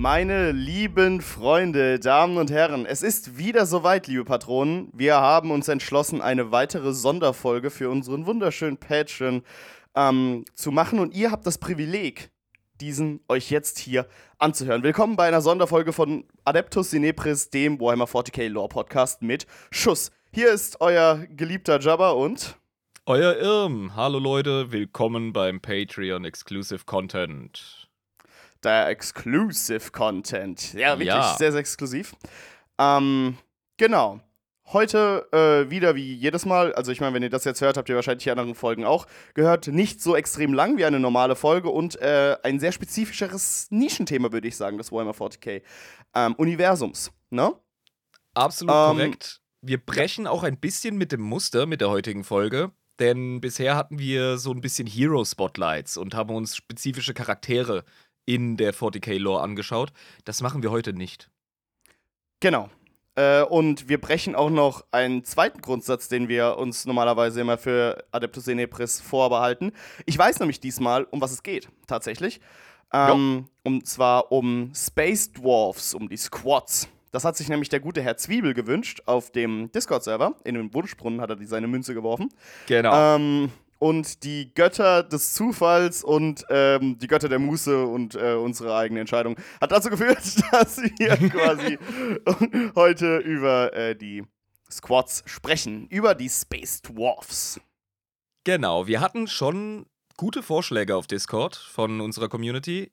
Meine lieben Freunde, Damen und Herren, es ist wieder soweit, liebe Patronen. Wir haben uns entschlossen, eine weitere Sonderfolge für unseren wunderschönen Patreon ähm, zu machen und ihr habt das Privileg, diesen euch jetzt hier anzuhören. Willkommen bei einer Sonderfolge von Adeptus Sinepris, dem Warhammer 40k Lore Podcast mit Schuss. Hier ist euer geliebter Jabba und euer Irm. Hallo Leute, willkommen beim Patreon Exclusive Content. Der Exclusive Content. Ja, wirklich ja. sehr, sehr exklusiv. Ähm, genau. Heute äh, wieder wie jedes Mal, also ich meine, wenn ihr das jetzt hört, habt ihr wahrscheinlich die anderen Folgen auch gehört, nicht so extrem lang wie eine normale Folge und äh, ein sehr spezifischeres Nischenthema, würde ich sagen, des Warhammer 40k ähm, Universums, ne? Absolut ähm, korrekt. Wir brechen auch ein bisschen mit dem Muster mit der heutigen Folge, denn bisher hatten wir so ein bisschen Hero-Spotlights und haben uns spezifische Charaktere in der 40k-Lore angeschaut. Das machen wir heute nicht. Genau. Äh, und wir brechen auch noch einen zweiten Grundsatz, den wir uns normalerweise immer für Adeptus Senebris vorbehalten. Ich weiß nämlich diesmal, um was es geht, tatsächlich. Ähm, und zwar um Space Dwarfs, um die Squads. Das hat sich nämlich der gute Herr Zwiebel gewünscht auf dem Discord-Server. In den Wunschbrunnen hat er die seine Münze geworfen. Genau. Ähm, und die Götter des Zufalls und ähm, die Götter der Muße und äh, unsere eigene Entscheidung hat dazu geführt, dass wir quasi heute über äh, die Squads sprechen, über die Space Dwarfs. Genau, wir hatten schon gute Vorschläge auf Discord von unserer Community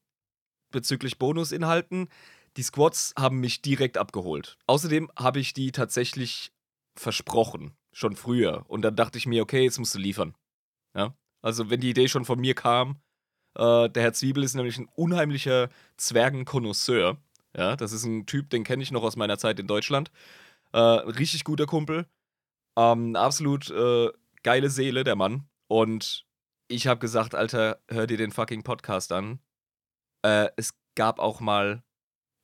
bezüglich Bonusinhalten. Die Squads haben mich direkt abgeholt. Außerdem habe ich die tatsächlich versprochen, schon früher. Und dann dachte ich mir, okay, jetzt musst du liefern. Ja? Also, wenn die Idee schon von mir kam, äh, der Herr Zwiebel ist nämlich ein unheimlicher Zwergenkonnoisseur. Ja, das ist ein Typ, den kenne ich noch aus meiner Zeit in Deutschland. Äh, richtig guter Kumpel. Ähm, absolut äh, geile Seele, der Mann. Und ich habe gesagt, Alter, hör dir den fucking Podcast an. Äh, es gab auch mal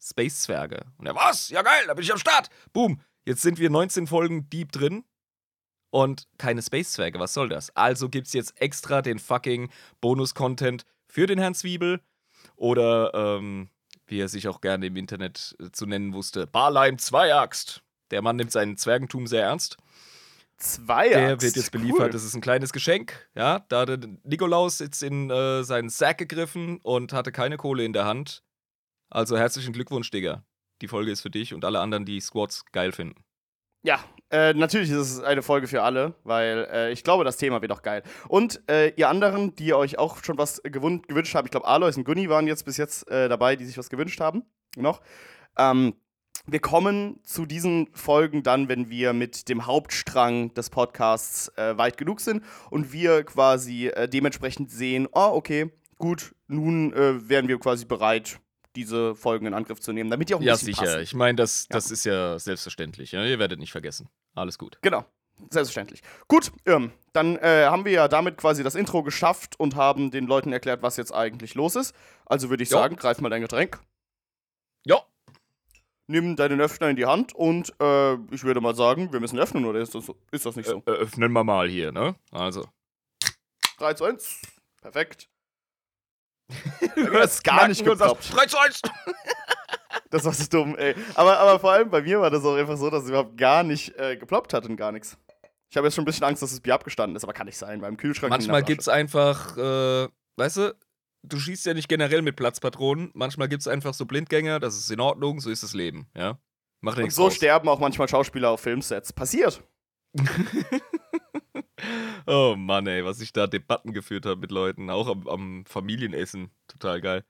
Space-Zwerge. Und er, was? Ja geil, da bin ich am Start. Boom. Jetzt sind wir 19 Folgen deep drin und keine Space-Zwerge. Was soll das? Also gibt es jetzt extra den fucking Bonus-Content für den Herrn Zwiebel. Oder, ähm, wie er sich auch gerne im Internet äh, zu nennen wusste, Barlein Zweiaxt. Der Mann nimmt sein Zwergentum sehr ernst. Zweiaxt? Der wird jetzt beliefert. Cool. Das ist ein kleines Geschenk. Ja, da hat Nikolaus jetzt in äh, seinen Sack gegriffen und hatte keine Kohle in der Hand. Also herzlichen Glückwunsch, Digga. Die Folge ist für dich und alle anderen, die Squads geil finden. Ja, äh, natürlich ist es eine Folge für alle, weil äh, ich glaube, das Thema wird auch geil. Und äh, ihr anderen, die euch auch schon was gewünscht haben, ich glaube, Alois und Gunni waren jetzt bis jetzt äh, dabei, die sich was gewünscht haben. Noch. Ähm, wir kommen zu diesen Folgen dann, wenn wir mit dem Hauptstrang des Podcasts äh, weit genug sind und wir quasi äh, dementsprechend sehen, oh, okay, gut, nun wären wir quasi bereit, diese Folgen in Angriff zu nehmen, damit die auch ein ja, bisschen sicher. Passen. Ich meine, das, das ja. ist ja selbstverständlich. Ja? Ihr werdet nicht vergessen. Alles gut. Genau. Selbstverständlich. Gut, ähm, dann äh, haben wir ja damit quasi das Intro geschafft und haben den Leuten erklärt, was jetzt eigentlich los ist. Also würde ich jo. sagen, greif mal dein Getränk. Ja. Nimm deinen Öffner in die Hand und äh, ich würde mal sagen, wir müssen öffnen, oder ist das, ist das nicht so? Äh, öffnen wir mal hier, ne? Also. 3 zu 1. Perfekt. Du hast gar nicht geploppt. 3 zu 1. Das war so dumm, ey. Aber, aber vor allem bei mir war das auch einfach so, dass es überhaupt gar nicht äh, geploppt hat und gar nichts. Ich habe jetzt schon ein bisschen Angst, dass das Bier abgestanden ist, aber kann nicht sein, beim Kühlschrank. Manchmal gibt es einfach, äh, weißt du, du schießt ja nicht generell mit Platzpatronen. Manchmal gibt es einfach so Blindgänger, das ist in Ordnung, so ist das Leben, ja. Macht und so raus. sterben auch manchmal Schauspieler auf Filmsets. Passiert. oh Mann, ey, was ich da Debatten geführt habe mit Leuten, auch am, am Familienessen. Total geil.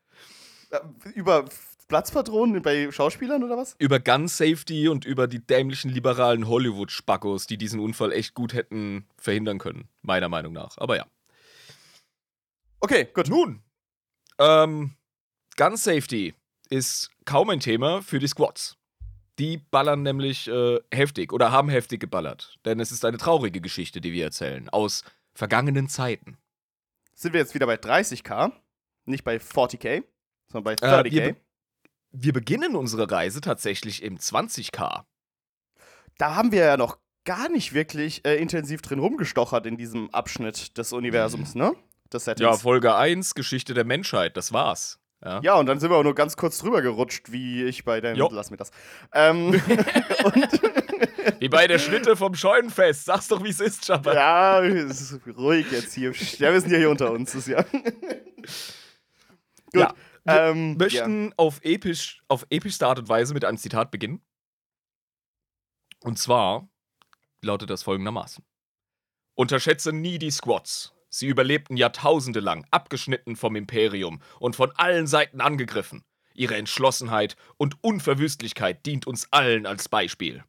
Äh, über Platzpatronen bei Schauspielern oder was? Über Gun Safety und über die dämlichen liberalen Hollywood-Spackos, die diesen Unfall echt gut hätten verhindern können. Meiner Meinung nach. Aber ja. Okay, gut. Nun, ähm, Gun Safety ist kaum ein Thema für die Squads. Die ballern nämlich äh, heftig oder haben heftig geballert. Denn es ist eine traurige Geschichte, die wir erzählen. Aus vergangenen Zeiten. Sind wir jetzt wieder bei 30k? Nicht bei 40k, sondern bei 30k? Äh, wir, be wir beginnen unsere Reise tatsächlich im 20k. Da haben wir ja noch gar nicht wirklich äh, intensiv drin rumgestochert in diesem Abschnitt des Universums, ne? Des Settings. Ja, Folge 1, Geschichte der Menschheit, das war's. Ja. Ja, und dann sind wir auch nur ganz kurz drüber gerutscht, wie ich bei deinem. Jo. Lass mir das. Ähm, Wie bei der Schnitte vom Scheunenfest. Sag's doch, wie es ist, Chopper. ja, es ist ruhig jetzt hier. Ja, wir sind ja hier unter uns. Das ist ja. Gut. Ja, wir ähm, möchten auf, episch, auf epischste Art und Weise mit einem Zitat beginnen. Und zwar lautet das folgendermaßen: Unterschätze nie die Squads. Sie überlebten Jahrtausende lang, abgeschnitten vom Imperium und von allen Seiten angegriffen. Ihre Entschlossenheit und Unverwüstlichkeit dient uns allen als Beispiel.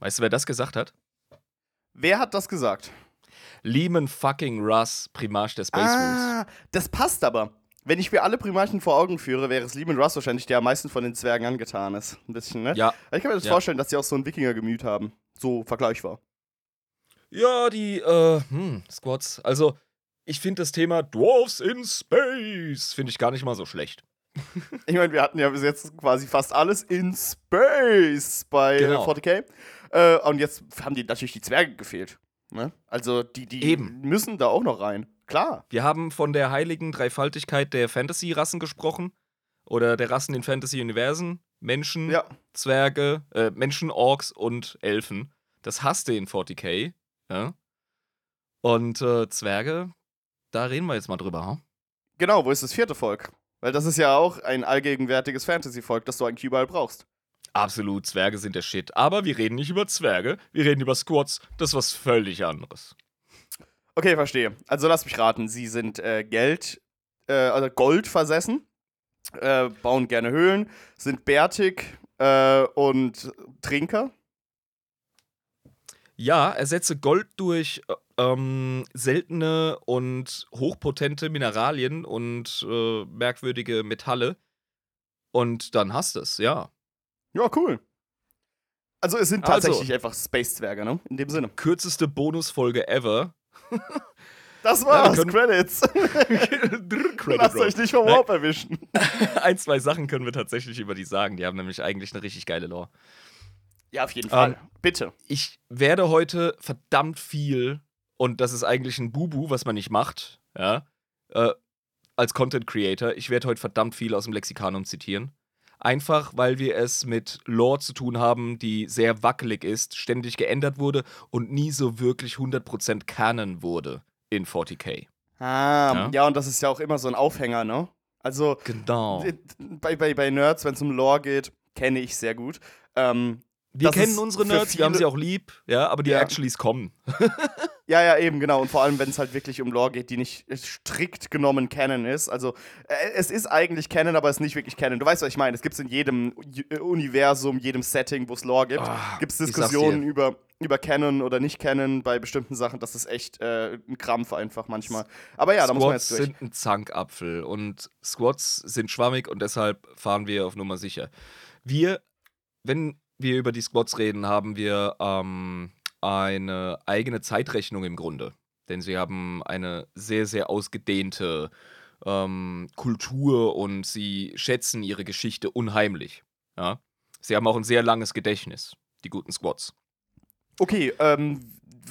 Weißt du, wer das gesagt hat? Wer hat das gesagt? Lehman fucking Russ, Primarch der Space Wolves. Ah, das passt aber. Wenn ich mir alle Primarchen vor Augen führe, wäre es Lehman Russ wahrscheinlich, der am meisten von den Zwergen angetan ist. Ein bisschen, ne? Ja, Ich kann mir das Ja. vorstellen, dass sie auch so ein Wikinger-Gemüt haben. So vergleichbar. Ja, die äh, hm, Squads. Also, ich finde das Thema Dwarfs in Space finde ich gar nicht mal so schlecht. Ich meine, wir hatten ja bis jetzt quasi fast alles in Space bei Genau. äh, 40k. Äh, und jetzt haben die natürlich die Zwerge gefehlt. Ne? Also die, die Eben. müssen da auch noch rein. Klar. Wir haben von der heiligen Dreifaltigkeit der Fantasy-Rassen gesprochen. Oder der Rassen in Fantasy-Universen. Menschen, Ja. Zwerge, äh, Menschen, Orks und Elfen. Das hasste in 40k. Ja? Und äh, Zwerge, da reden wir jetzt mal drüber. Hm? Genau, wo ist das vierte Volk? Weil das ist ja auch ein allgegenwärtiges Fantasy-Volk, das du eigentlich überall brauchst. Absolut, Zwerge sind der Shit. Aber wir reden nicht über Zwerge, wir reden über Squads. Das ist was völlig anderes. Okay, verstehe. Also lass mich raten, sie sind äh, Geld, äh, also Gold versessen, äh, bauen gerne Höhlen, sind bärtig äh, und Trinker. Ja, ersetze Gold durch äh, ähm, seltene und hochpotente Mineralien und äh, merkwürdige Metalle. Und dann hast es, ja. Ja, cool. Also es sind Also. tatsächlich einfach Space-Zwerge, ne? In dem Sinne. Kürzeste Bonusfolge ever. Das Ja, war's, können- Credits. Credit Lasst euch nicht vom. Warp erwischen. Ein, zwei Sachen können wir tatsächlich über die sagen. Die haben nämlich eigentlich eine richtig geile Lore. Ja, auf jeden Fall. Ähm, Bitte. Ich werde heute verdammt viel, und das ist eigentlich ein Bubu, was man nicht macht, ja, äh, als Content Creator, ich werde heute verdammt viel aus dem Lexikanum zitieren. Einfach, weil wir es mit Lore zu tun haben, die sehr wackelig ist, ständig geändert wurde und nie so wirklich 100% Canon wurde in 40k. Ah, Ja. ja. und das ist ja auch immer so ein Aufhänger, ne? Also, Genau. bei, bei, bei Nerds, wenn es um Lore geht, kenne ich sehr gut. Ähm, Wir kennen unsere Nerds, wir haben sie auch lieb, ja, aber die Ja. Actuallys kommen. ja, ja, eben, genau. Und vor allem, wenn es halt wirklich um Lore geht, die nicht strikt genommen Canon ist. Also, äh, es ist eigentlich Canon, aber es ist nicht wirklich Canon. Du weißt, was ich meine. Es gibt in jedem äh, Universum, jedem Setting, wo es Lore gibt, Ah, gibt es Diskussionen über, über Canon oder nicht Canon bei bestimmten Sachen. Das ist echt äh, ein Krampf einfach manchmal. Aber ja, da muss man jetzt durch. sind ein Zankapfel und Squads sind schwammig und deshalb fahren wir auf Nummer sicher. Wir, wenn wir über die Squads reden, haben wir ähm, eine eigene Zeitrechnung im Grunde. Denn sie haben eine sehr, sehr ausgedehnte ähm, Kultur und sie schätzen ihre Geschichte unheimlich. Ja? Sie haben auch ein sehr langes Gedächtnis, die guten Squads. Okay, ähm,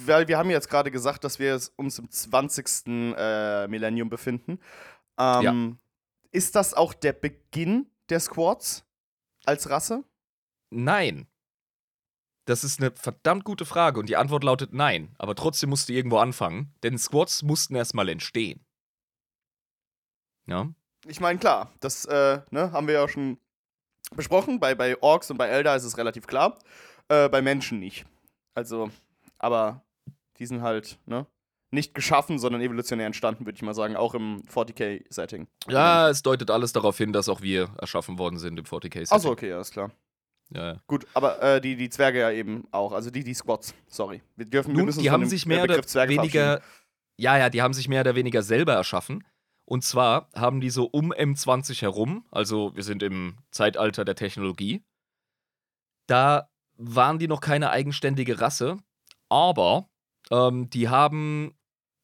weil wir haben jetzt gerade gesagt, dass wir uns im 20. Äh, Millennium befinden. Ähm, Ist das auch der Beginn der Squads als Rasse? Nein. Das ist eine verdammt gute Frage und die Antwort lautet nein. Aber trotzdem musst du irgendwo anfangen, denn Squads mussten erstmal entstehen. Ja? Ich meine, klar, das äh, ne, haben wir ja schon besprochen. Bei, bei Orks und bei Eldar ist es relativ klar. Äh, bei Menschen nicht. Also, aber die sind halt, ne? Nicht geschaffen, sondern evolutionär entstanden, würde ich mal sagen, auch im 40k-Setting. Ja, es deutet alles darauf hin, dass auch wir erschaffen worden sind im 40k. Achso, okay, alles klar. Ja, ja. Gut, aber äh, die, die Zwerge ja eben auch, also die, die Squads, sorry. Wir dürfen wir Nun, uns die haben sich mehr oder Begriff Zwerge weniger. Ja, ja, die haben sich mehr oder weniger selber erschaffen. Und zwar haben die so um M20 herum, also wir sind im Zeitalter der Technologie, da waren die noch keine eigenständige Rasse, aber ähm, die haben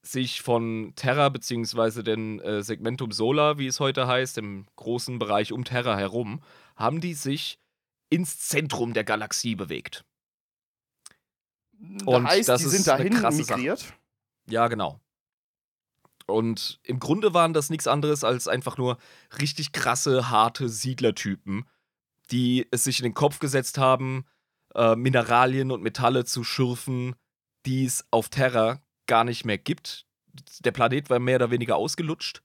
sich von Terra beziehungsweise den äh, Segmentum Solar, wie es heute heißt, im großen Bereich um Terra herum, haben die sich ins Zentrum der Galaxie bewegt. Da und heißt, das die ist sind dahin krasse Sache. migriert. Ja, genau. Und im Grunde waren das nichts anderes als einfach nur richtig krasse, harte Siedlertypen, die es sich in den Kopf gesetzt haben, äh, Mineralien und Metalle zu schürfen, die es auf Terra gar nicht mehr gibt. Der Planet war mehr oder weniger ausgelutscht.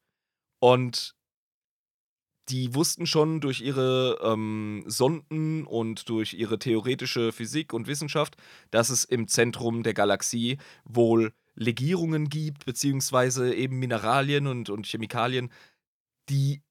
Und die wussten schon durch ihre ähm, Sonden und durch ihre theoretische Physik und Wissenschaft, dass es im Zentrum der Galaxie wohl Legierungen gibt, beziehungsweise eben Mineralien und, und Chemikalien, die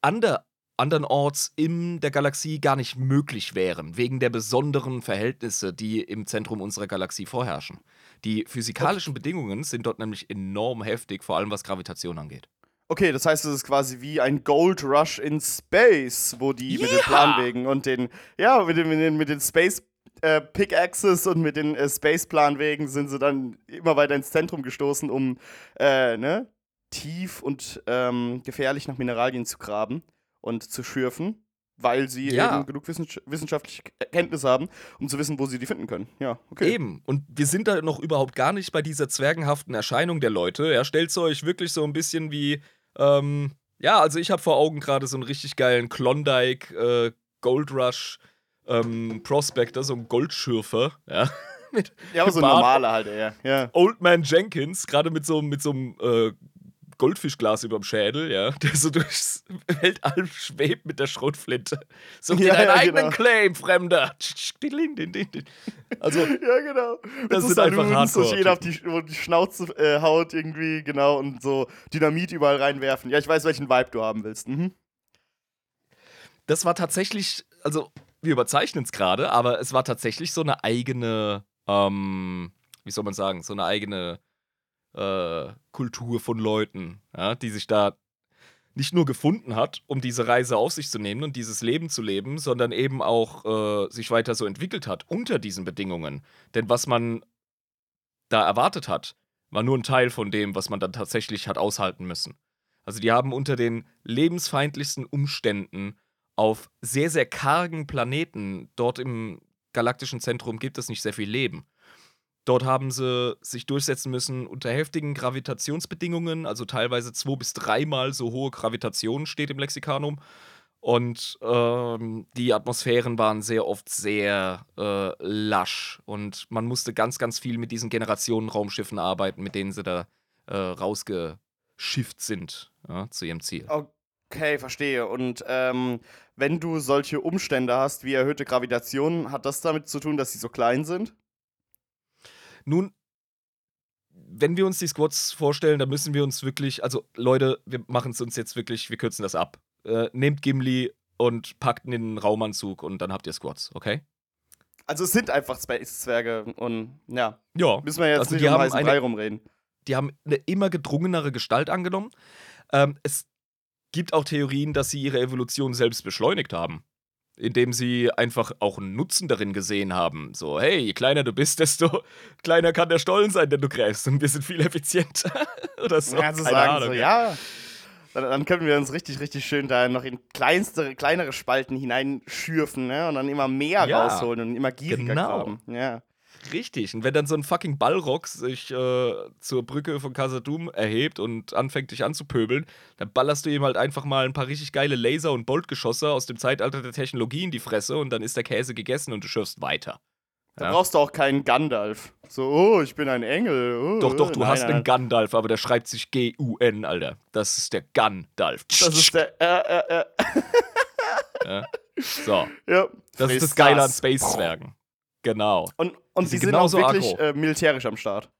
ander, andernorts in der Galaxie gar nicht möglich wären, wegen der besonderen Verhältnisse, die im Zentrum unserer Galaxie vorherrschen. Die physikalischen Bedingungen sind dort nämlich enorm heftig, vor allem was Gravitation angeht. Okay, das heißt, es ist quasi wie ein Gold Rush in Space, wo die mit den! Planwegen und den, ja, mit den, mit den, mit den Space äh, Pickaxes und mit den äh, Space Planwegen sind sie dann immer weiter ins Zentrum gestoßen, um äh, ne, tief und ähm, gefährlich nach Mineralien zu graben und zu schürfen, weil sie Ja. eben genug wissens wissenschaftliche Kenntnis haben, um zu wissen, wo sie die finden können. Ja, okay. Eben. Und wir sind da noch überhaupt gar nicht bei dieser zwergenhaften Erscheinung der Leute. Ja, stellt euch wirklich so ein bisschen wie, ähm, ja, also ich habe vor Augen gerade so einen richtig geilen Klondike, äh, Gold Rush, ähm, Prospector, so einen Goldschürfer, ja. mit Ja, aber so ein normaler halt eher. Ja. Old Man Jenkins, gerade mit so, mit so einem äh, Goldfischglas überm Schädel, ja, der so durchs Weltall schwebt mit der Schrotflinte. So Ja, deinen ja, eigenen genau. Claim, Fremder. Also, Ja, genau. Das so sind einfach Saloons, wo sich jeder auf die, wo die Schnauze äh, haut irgendwie, genau, und so Dynamit überall reinwerfen. Ja, ich weiß, welchen Vibe du haben willst. Mhm. das war tatsächlich, also wir überzeichnen es gerade, aber es war tatsächlich so eine eigene, ähm, wie soll man sagen, so eine eigene äh, Kultur von Leuten, ja, die sich da nicht nur gefunden hat, um diese Reise auf sich zu nehmen und dieses Leben zu leben, sondern eben auch äh, sich weiter so entwickelt hat unter diesen Bedingungen. Denn was man da erwartet hat, war nur ein Teil von dem, was man dann tatsächlich hat aushalten müssen. Also die haben unter den lebensfeindlichsten Umständen auf sehr, sehr kargen Planeten, dort im galaktischen Zentrum gibt es nicht sehr viel Leben. Dort haben sie sich durchsetzen müssen unter heftigen Gravitationsbedingungen, also teilweise zwei bis dreimal so hohe Gravitation steht im Lexikanum. Und ähm, die Atmosphären waren sehr oft sehr äh, lasch. Und man musste ganz, ganz viel mit diesen Generationen-Raumschiffen arbeiten, mit denen sie da äh, rausgeschifft sind ja, zu ihrem Ziel. Okay, verstehe. Und ähm, wenn du solche Umstände hast wie erhöhte Gravitation, hat das damit zu tun, dass sie so klein sind? Nun, wenn wir uns die Squads vorstellen, dann müssen wir uns wirklich, also Leute, wir machen es uns jetzt wirklich, wir kürzen das ab. Äh, nehmt Gimli und packt ihn in den Raumanzug und dann habt ihr Squads, okay? Also es sind einfach Space-Zwerge und ja, Ja. müssen wir jetzt Also nicht die um haben heißen eine- Brei rumreden. Die haben eine immer gedrungenere Gestalt angenommen. Ähm, es gibt auch Theorien, dass sie ihre Evolution selbst beschleunigt haben. Indem sie einfach auch einen Nutzen darin gesehen haben. So, hey, je kleiner du bist, desto kleiner kann der Stollen sein, den du gräbst. Und wir sind viel effizienter. Oder so. Ja, Keine sagen, Ahnung, so, ja. ja. Dann, dann können wir uns richtig, richtig schön da noch in kleinste, kleinere Spalten hineinschürfen, ne? Und dann immer mehr Ja, rausholen und immer gieriger genau. graben. Ja. Richtig. Und wenn dann so ein fucking Ballrock sich äh, zur Brücke von Casadum erhebt und anfängt dich anzupöbeln, dann ballerst du ihm halt einfach mal ein paar richtig geile Laser- und Boltgeschosse aus dem Zeitalter der Technologie in die Fresse und dann ist der Käse gegessen und du schürfst weiter. Da Ja. brauchst du auch keinen Gandalf. So, oh, ich bin ein Engel. Oh, Doch, doch, du nein, hast nein. einen Gandalf, aber der schreibt sich G-U-N, Alter. Das ist der Gandalf. Das ist der. Äh, äh, äh. so, Ja. das ist Friss das Geile an. Space-Zwergen. Genau. Und, und Die die sind auch wirklich äh, militärisch am Start.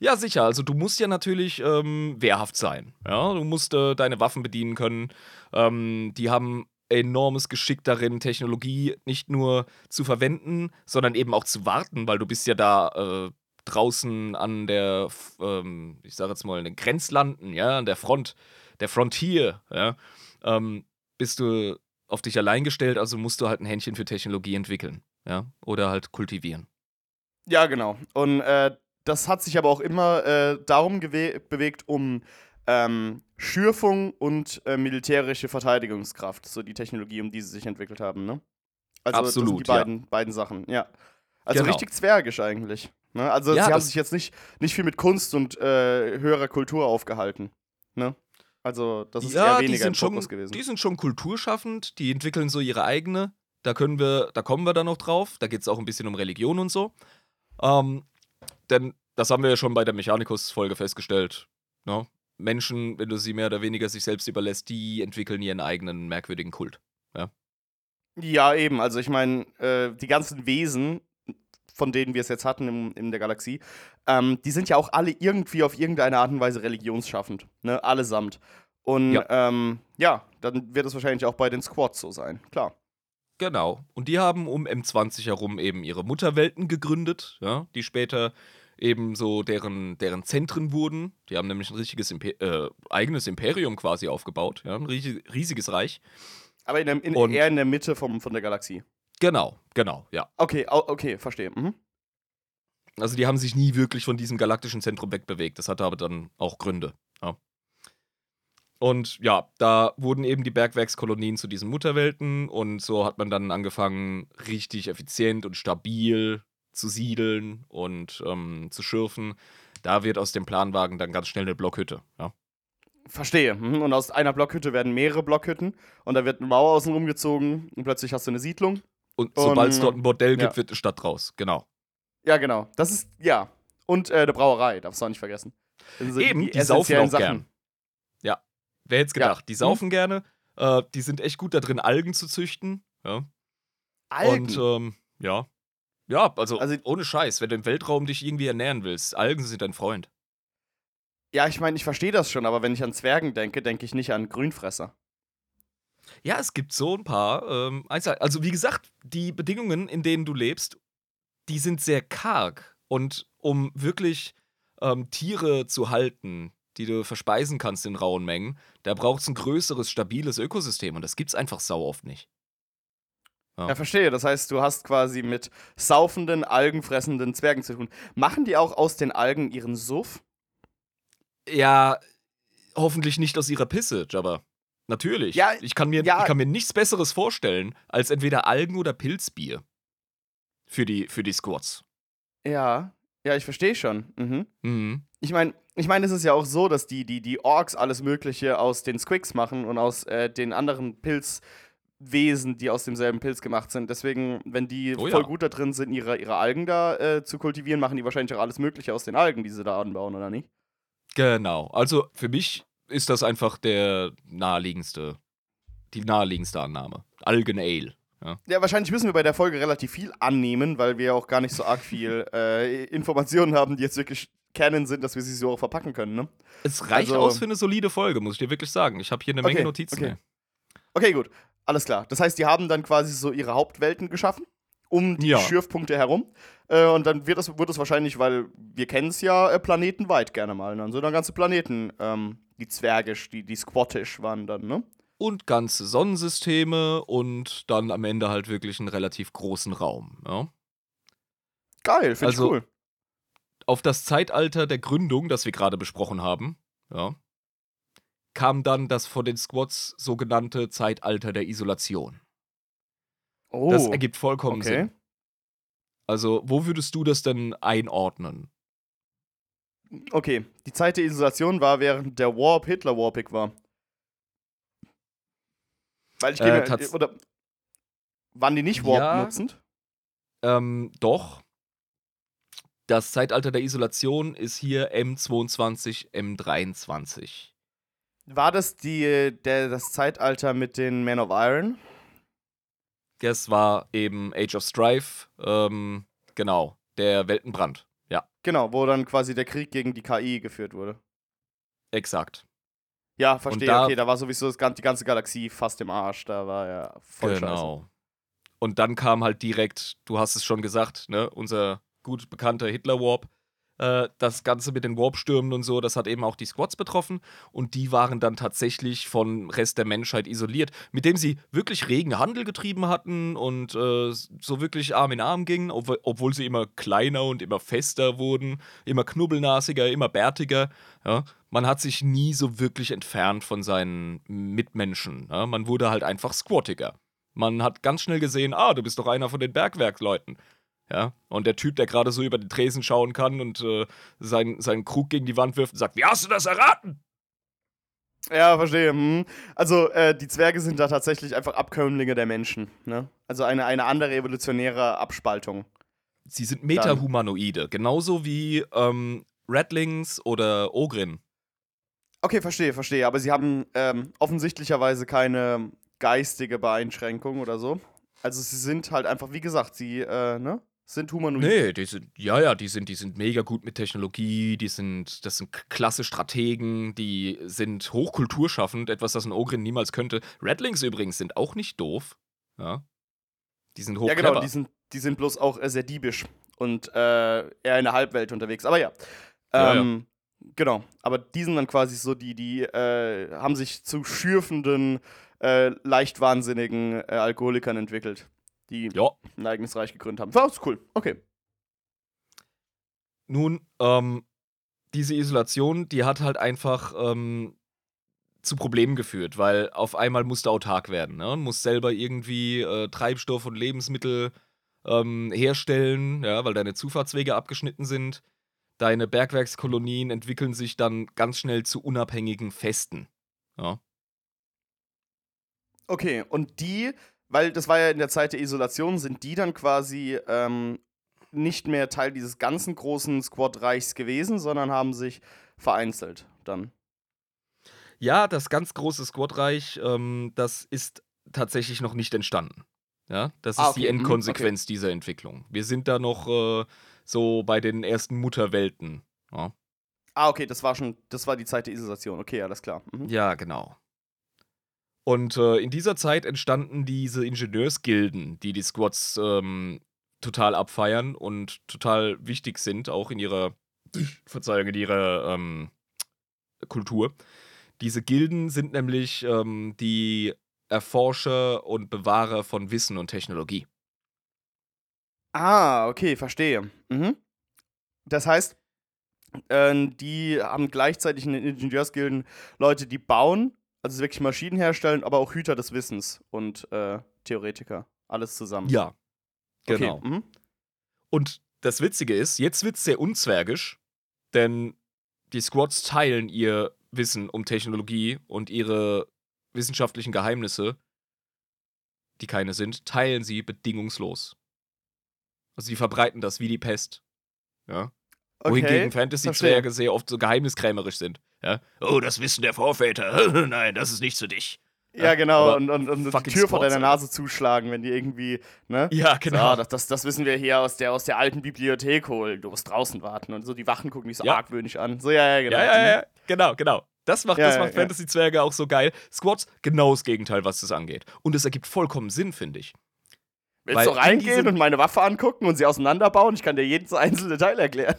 Ja, sicher. Also du musst ja natürlich ähm, wehrhaft sein. Ja, du musst äh, deine Waffen bedienen können. Ähm, die haben enormes Geschick darin, Technologie nicht nur zu verwenden, sondern eben auch zu warten, weil du bist ja da äh, draußen an der, ähm, ich sage jetzt mal, in den Grenzlanden, ja, an der Front, der Frontier, ja, ähm, bist du auf dich allein gestellt, also musst du halt ein Händchen für Technologie entwickeln, ja, oder halt kultivieren. Ja, genau. Und äh, das hat sich aber auch immer äh, darum bewegt, um ähm, Schürfung und äh, militärische Verteidigungskraft, so die Technologie, um die sie sich entwickelt haben, ne? Also das sind Absolut, die ja. beiden, beiden Sachen, ja. Also Genau. richtig zwergisch eigentlich. Ne? Also Ja, sie haben sich jetzt nicht, nicht viel mit Kunst und äh, höherer Kultur aufgehalten. Ne? Also das ist eher die weniger im Fokus gewesen. die sind schon kulturschaffend, die entwickeln so ihre eigene. Da können wir, da kommen wir dann noch drauf. Da geht es auch ein bisschen um Religion und so. Ähm, denn das haben wir ja schon bei der Mechanicus-Folge festgestellt. Ne? Menschen, wenn du sie mehr oder weniger sich selbst überlässt, die entwickeln ihren eigenen merkwürdigen Kult. Ja, eben. Also ich meine, äh, die ganzen Wesen, von denen wir es jetzt hatten im, in der Galaxie, ähm, die sind ja auch alle irgendwie auf irgendeine Art und Weise religionsschaffend. Ne? Allesamt. Und Ja. ähm, ja, dann wird es wahrscheinlich auch bei den Squads so sein. Klar. Genau. Und die haben um M20 herum eben ihre Mutterwelten gegründet, ja, die später eben so deren, deren Zentren wurden. Die haben nämlich ein richtiges Imper äh, eigenes Imperium quasi aufgebaut, ja, ein riesig, riesiges Reich. Aber in der, in, Und- eher in der Mitte vom, von der Galaxie. Genau, genau, ja. Okay, okay, verstehe. Mhm. Also die haben sich nie wirklich von diesem galaktischen Zentrum wegbewegt. Das hatte aber dann auch Gründe. Ja. Und ja, da wurden eben die Bergwerkskolonien zu diesen Mutterwelten und so hat man dann angefangen, richtig effizient und stabil zu siedeln und ähm, zu schürfen. Da wird aus dem Planwagen dann ganz schnell eine Blockhütte. Ja. Verstehe. Mhm. Und aus einer Blockhütte werden mehrere Blockhütten und da wird eine Mauer außen rumgezogen und plötzlich hast du eine Siedlung. Und sobald es dort ein Bordell gibt, ja. wird eine Stadt draus. Genau. Ja, genau. Das ist, ja. Und äh, eine Brauerei, darfst du auch nicht vergessen. Eben, die, saufen essentiellen auch gern. Ja. Wer hätte es Ja. gedacht? Die saufen gerne. Äh, die sind echt gut da drin, Algen zu züchten. Ja. Algen. Und ähm, ja. Ja, also, Also- ohne Scheiß, wenn du im Weltraum dich irgendwie ernähren willst, Algen sind dein Freund. ja, ich meine, ich verstehe das schon, aber wenn ich an Zwergen denke, denke ich nicht an Grünfresser. Ja, es gibt so ein paar. Ähm, Einzel- also, wie gesagt, die Bedingungen, in denen du lebst, die sind sehr karg. Und um wirklich ähm, Tiere zu halten, die du verspeisen kannst in rauen Mengen, da braucht es ein größeres, stabiles Ökosystem. Und das gibt's einfach sau oft nicht. Ja. Ja, verstehe. Das heißt, du hast quasi mit saufenden, algenfressenden Zwergen zu tun. Machen die auch aus den Algen ihren Suff? Ja, hoffentlich nicht aus ihrer Pisse, Jabba. Natürlich. Ja, ich, kann mir, ja. ich kann mir nichts Besseres vorstellen, als entweder Algen- oder Pilzbier. Für die, für die Squads. Ja. Ja, ich verstehe schon. Mhm. Mhm. Ich meine, ich meine, es ist ja auch so, dass die, die, die Orks alles Mögliche aus den Squigs machen und aus äh, den anderen Pilzwesen, die aus demselben Pilz gemacht sind. Deswegen, wenn die Oh ja. voll gut da drin sind, ihre, ihre Algen da äh, zu kultivieren, machen die wahrscheinlich auch alles Mögliche aus den Algen, die sie da anbauen, oder nicht? Genau. Also für mich ist das einfach der naheliegendste, die naheliegendste Annahme. Algen Ale. Ja, wahrscheinlich müssen wir bei der Folge relativ viel annehmen, weil wir auch gar nicht so arg viel äh, Informationen haben, die jetzt wirklich Canon sind, dass wir sie so auch verpacken können, ne? Es reicht Also- aus für eine solide Folge, muss ich dir wirklich sagen. Ich habe hier eine Menge Okay, Notizen. okay. Okay, gut. Alles klar. Das heißt, die haben dann quasi so ihre Hauptwelten geschaffen, um die Ja. Schürfpunkte herum. Äh, und dann wird es, wird es wahrscheinlich, weil wir kennen es ja, äh, planetenweit gerne mal. Dann so dann ganze Planeten, ähm, die Zwergisch, die, die Squattish waren dann, ne? Und ganze Sonnensysteme und dann am Ende halt wirklich einen relativ großen Raum. Ja? Geil, finde Also- ich cool. auf das Zeitalter der Gründung, das wir gerade besprochen haben, ja, kam dann das von den Squads sogenannte Zeitalter der Isolation. Oh, Das ergibt vollkommen okay. Sinn. Also, wo würdest du das denn einordnen? Okay, die Zeit der Isolation war, während der Warp Hitler Warpig war. Weil ich Äh, gehe mir, tats- oder waren die nicht Warp Ja. nutzend? Ähm, doch. Das Zeitalter der Isolation ist hier M22, M23. War das die, der, das Zeitalter mit den Men of Iron? Das war eben Age of Strife, ähm, genau, der Weltenbrand. Ja, Genau, wo dann quasi der Krieg gegen die KI geführt wurde. exakt. Ja, verstehe. da- okay, da war sowieso die ganze Galaxie fast im Arsch. Da war ja voll scheiße. genau. Und dann kam halt direkt, du hast es schon gesagt, ne, unser gut bekannter Hitler-Warp. Äh, das Ganze mit den Warp-Stürmen und so, das hat eben auch die Squads betroffen. Und die waren dann tatsächlich vom Rest der Menschheit isoliert, mit dem sie wirklich regen Handel getrieben hatten und äh, so wirklich Arm in Arm gingen, ob, obwohl sie immer kleiner und immer fester wurden, immer knubbelnasiger, immer bärtiger. Ja. Man hat sich nie so wirklich entfernt von seinen Mitmenschen. Ja. Man wurde halt einfach squattiger. Man hat ganz schnell gesehen, ah, du bist doch einer von den Bergwerksleuten. Ja, und der Typ, der gerade so über den Tresen schauen kann und äh, sein, seinen Krug gegen die Wand wirft und sagt, wie hast du das erraten? Ja, verstehe. Hm. Also äh, die Zwerge sind da tatsächlich einfach Abkömmlinge der Menschen. Ne? Also eine, eine andere evolutionäre Abspaltung. Sie sind Metahumanoide, genauso wie ähm, Redlings oder Ogrin. Okay, verstehe, verstehe. Aber sie haben ähm, offensichtlicherweise keine geistige Beeinschränkung oder so. Also sie sind halt einfach, wie gesagt, sie äh, ne? sind Humanoide. Nee, die sind, ja, ja, die sind, die sind mega gut mit Technologie, die sind, das sind klasse Strategen, die sind hochkulturschaffend, etwas, das ein Ogrin niemals könnte. Redlings übrigens sind auch nicht doof. Ja. Die sind hoch Ja, genau, die sind, die sind bloß auch äh, sehr diebisch und äh, eher in der Halbwelt unterwegs. Aber ja. Ja, Ähm, Genau, aber die sind dann quasi so die, die äh, haben sich zu schürfenden, äh, leicht wahnsinnigen äh, Alkoholikern entwickelt, die Ja. ein eigenes Reich gegründet haben. War auch cool, okay. Nun, ähm, diese Isolation, die hat halt einfach ähm, zu Problemen geführt, weil auf einmal musste autark werden, ne? Und muss selber irgendwie äh, Treibstoff und Lebensmittel ähm, herstellen, ja, weil deine Zufahrtswege abgeschnitten sind. Deine Bergwerkskolonien entwickeln sich dann ganz schnell zu unabhängigen Festen. Ja. Okay, und die, weil das war ja in der Zeit der Isolation, sind die dann quasi ähm, nicht mehr Teil dieses ganzen großen Squad-Reichs gewesen, sondern haben sich vereinzelt dann. Ja, das ganz große Squad-Reich, ähm, das ist tatsächlich noch nicht entstanden. Ja, das ist Ah, okay, die mhm, Endkonsequenz dieser Entwicklung. Wir sind da noch äh, so bei den ersten Mutterwelten. Ja, Ah, okay, das war schon, das war die Zeit der Isolation. Okay, alles klar. Mhm. ja genau. Und äh, in dieser Zeit entstanden diese Ingenieursgilden, die die Squads ähm, total abfeiern und total wichtig sind, auch in ihrer, Verzeihung, in ihrer ähm, Kultur. Diese Gilden sind nämlich ähm, die Erforscher und Bewahrer von Wissen und Technologie. Ah, okay, verstehe. Mhm. Das heißt, äh, die haben gleichzeitig in den Ingenieursgilden Leute, die bauen, also wirklich Maschinen herstellen, aber auch Hüter des Wissens und äh, Theoretiker. Alles zusammen. Ja, Okay, genau. mhm. Und das Witzige ist, jetzt wird es sehr unzwergisch, denn die Squads teilen ihr Wissen um Technologie und ihre wissenschaftlichen Geheimnisse, die keine sind, teilen sie bedingungslos. Also sie verbreiten das wie die Pest. Ja. Wohingegen Fantasy-Zwerge sehr oft so geheimniskrämerisch sind. Ja. Oh, das Wissen der Vorväter. Nein, das ist nicht für dich. Ja, genau, aber und, und, und die Tür vor Squads, deiner. Nase zuschlagen, wenn die irgendwie, ne? Ja, genau. So, das, das, das wissen wir hier aus der, aus der alten Bibliothek holen. Du musst draußen warten. Und so die Wachen gucken dich so Ja. argwöhnisch an. So, ja, ja, genau. Ja, ja, ja, genau, genau. Das macht, Ja, das ja, macht ja. Fantasy-Zwerge auch so geil. Squads, genau das Gegenteil, was das angeht. Und es ergibt vollkommen Sinn, finde ich. Willst Weil du in reingehen und meine Waffe angucken und sie auseinanderbauen? Ich kann dir jedes einzelne Teil erklären.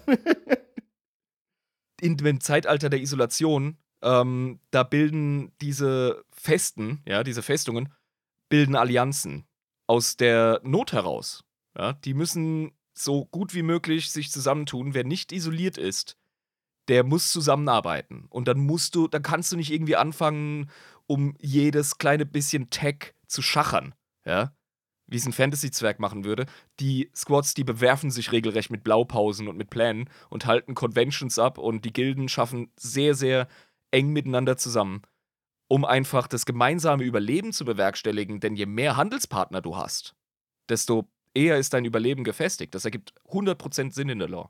In dem Zeitalter der Isolation, ähm, da bilden diese Festen, ja, diese Festungen, bilden Allianzen aus der Not heraus. Ja, die müssen so gut wie möglich sich zusammentun. Wer nicht isoliert ist, der muss zusammenarbeiten. Und dann musst du, dann kannst du nicht irgendwie anfangen, um jedes kleine bisschen Tech zu schachern. Ja? Wie es ein Fantasy-Zwerg machen würde. Die Squads, die bewerfen sich regelrecht mit Blaupausen und mit Plänen und halten Conventions ab und die Gilden schaffen sehr, sehr eng miteinander zusammen, um einfach das gemeinsame Überleben zu bewerkstelligen. Denn je mehr Handelspartner du hast, desto eher ist dein Überleben gefestigt. Das ergibt 100% Sinn in der Lore.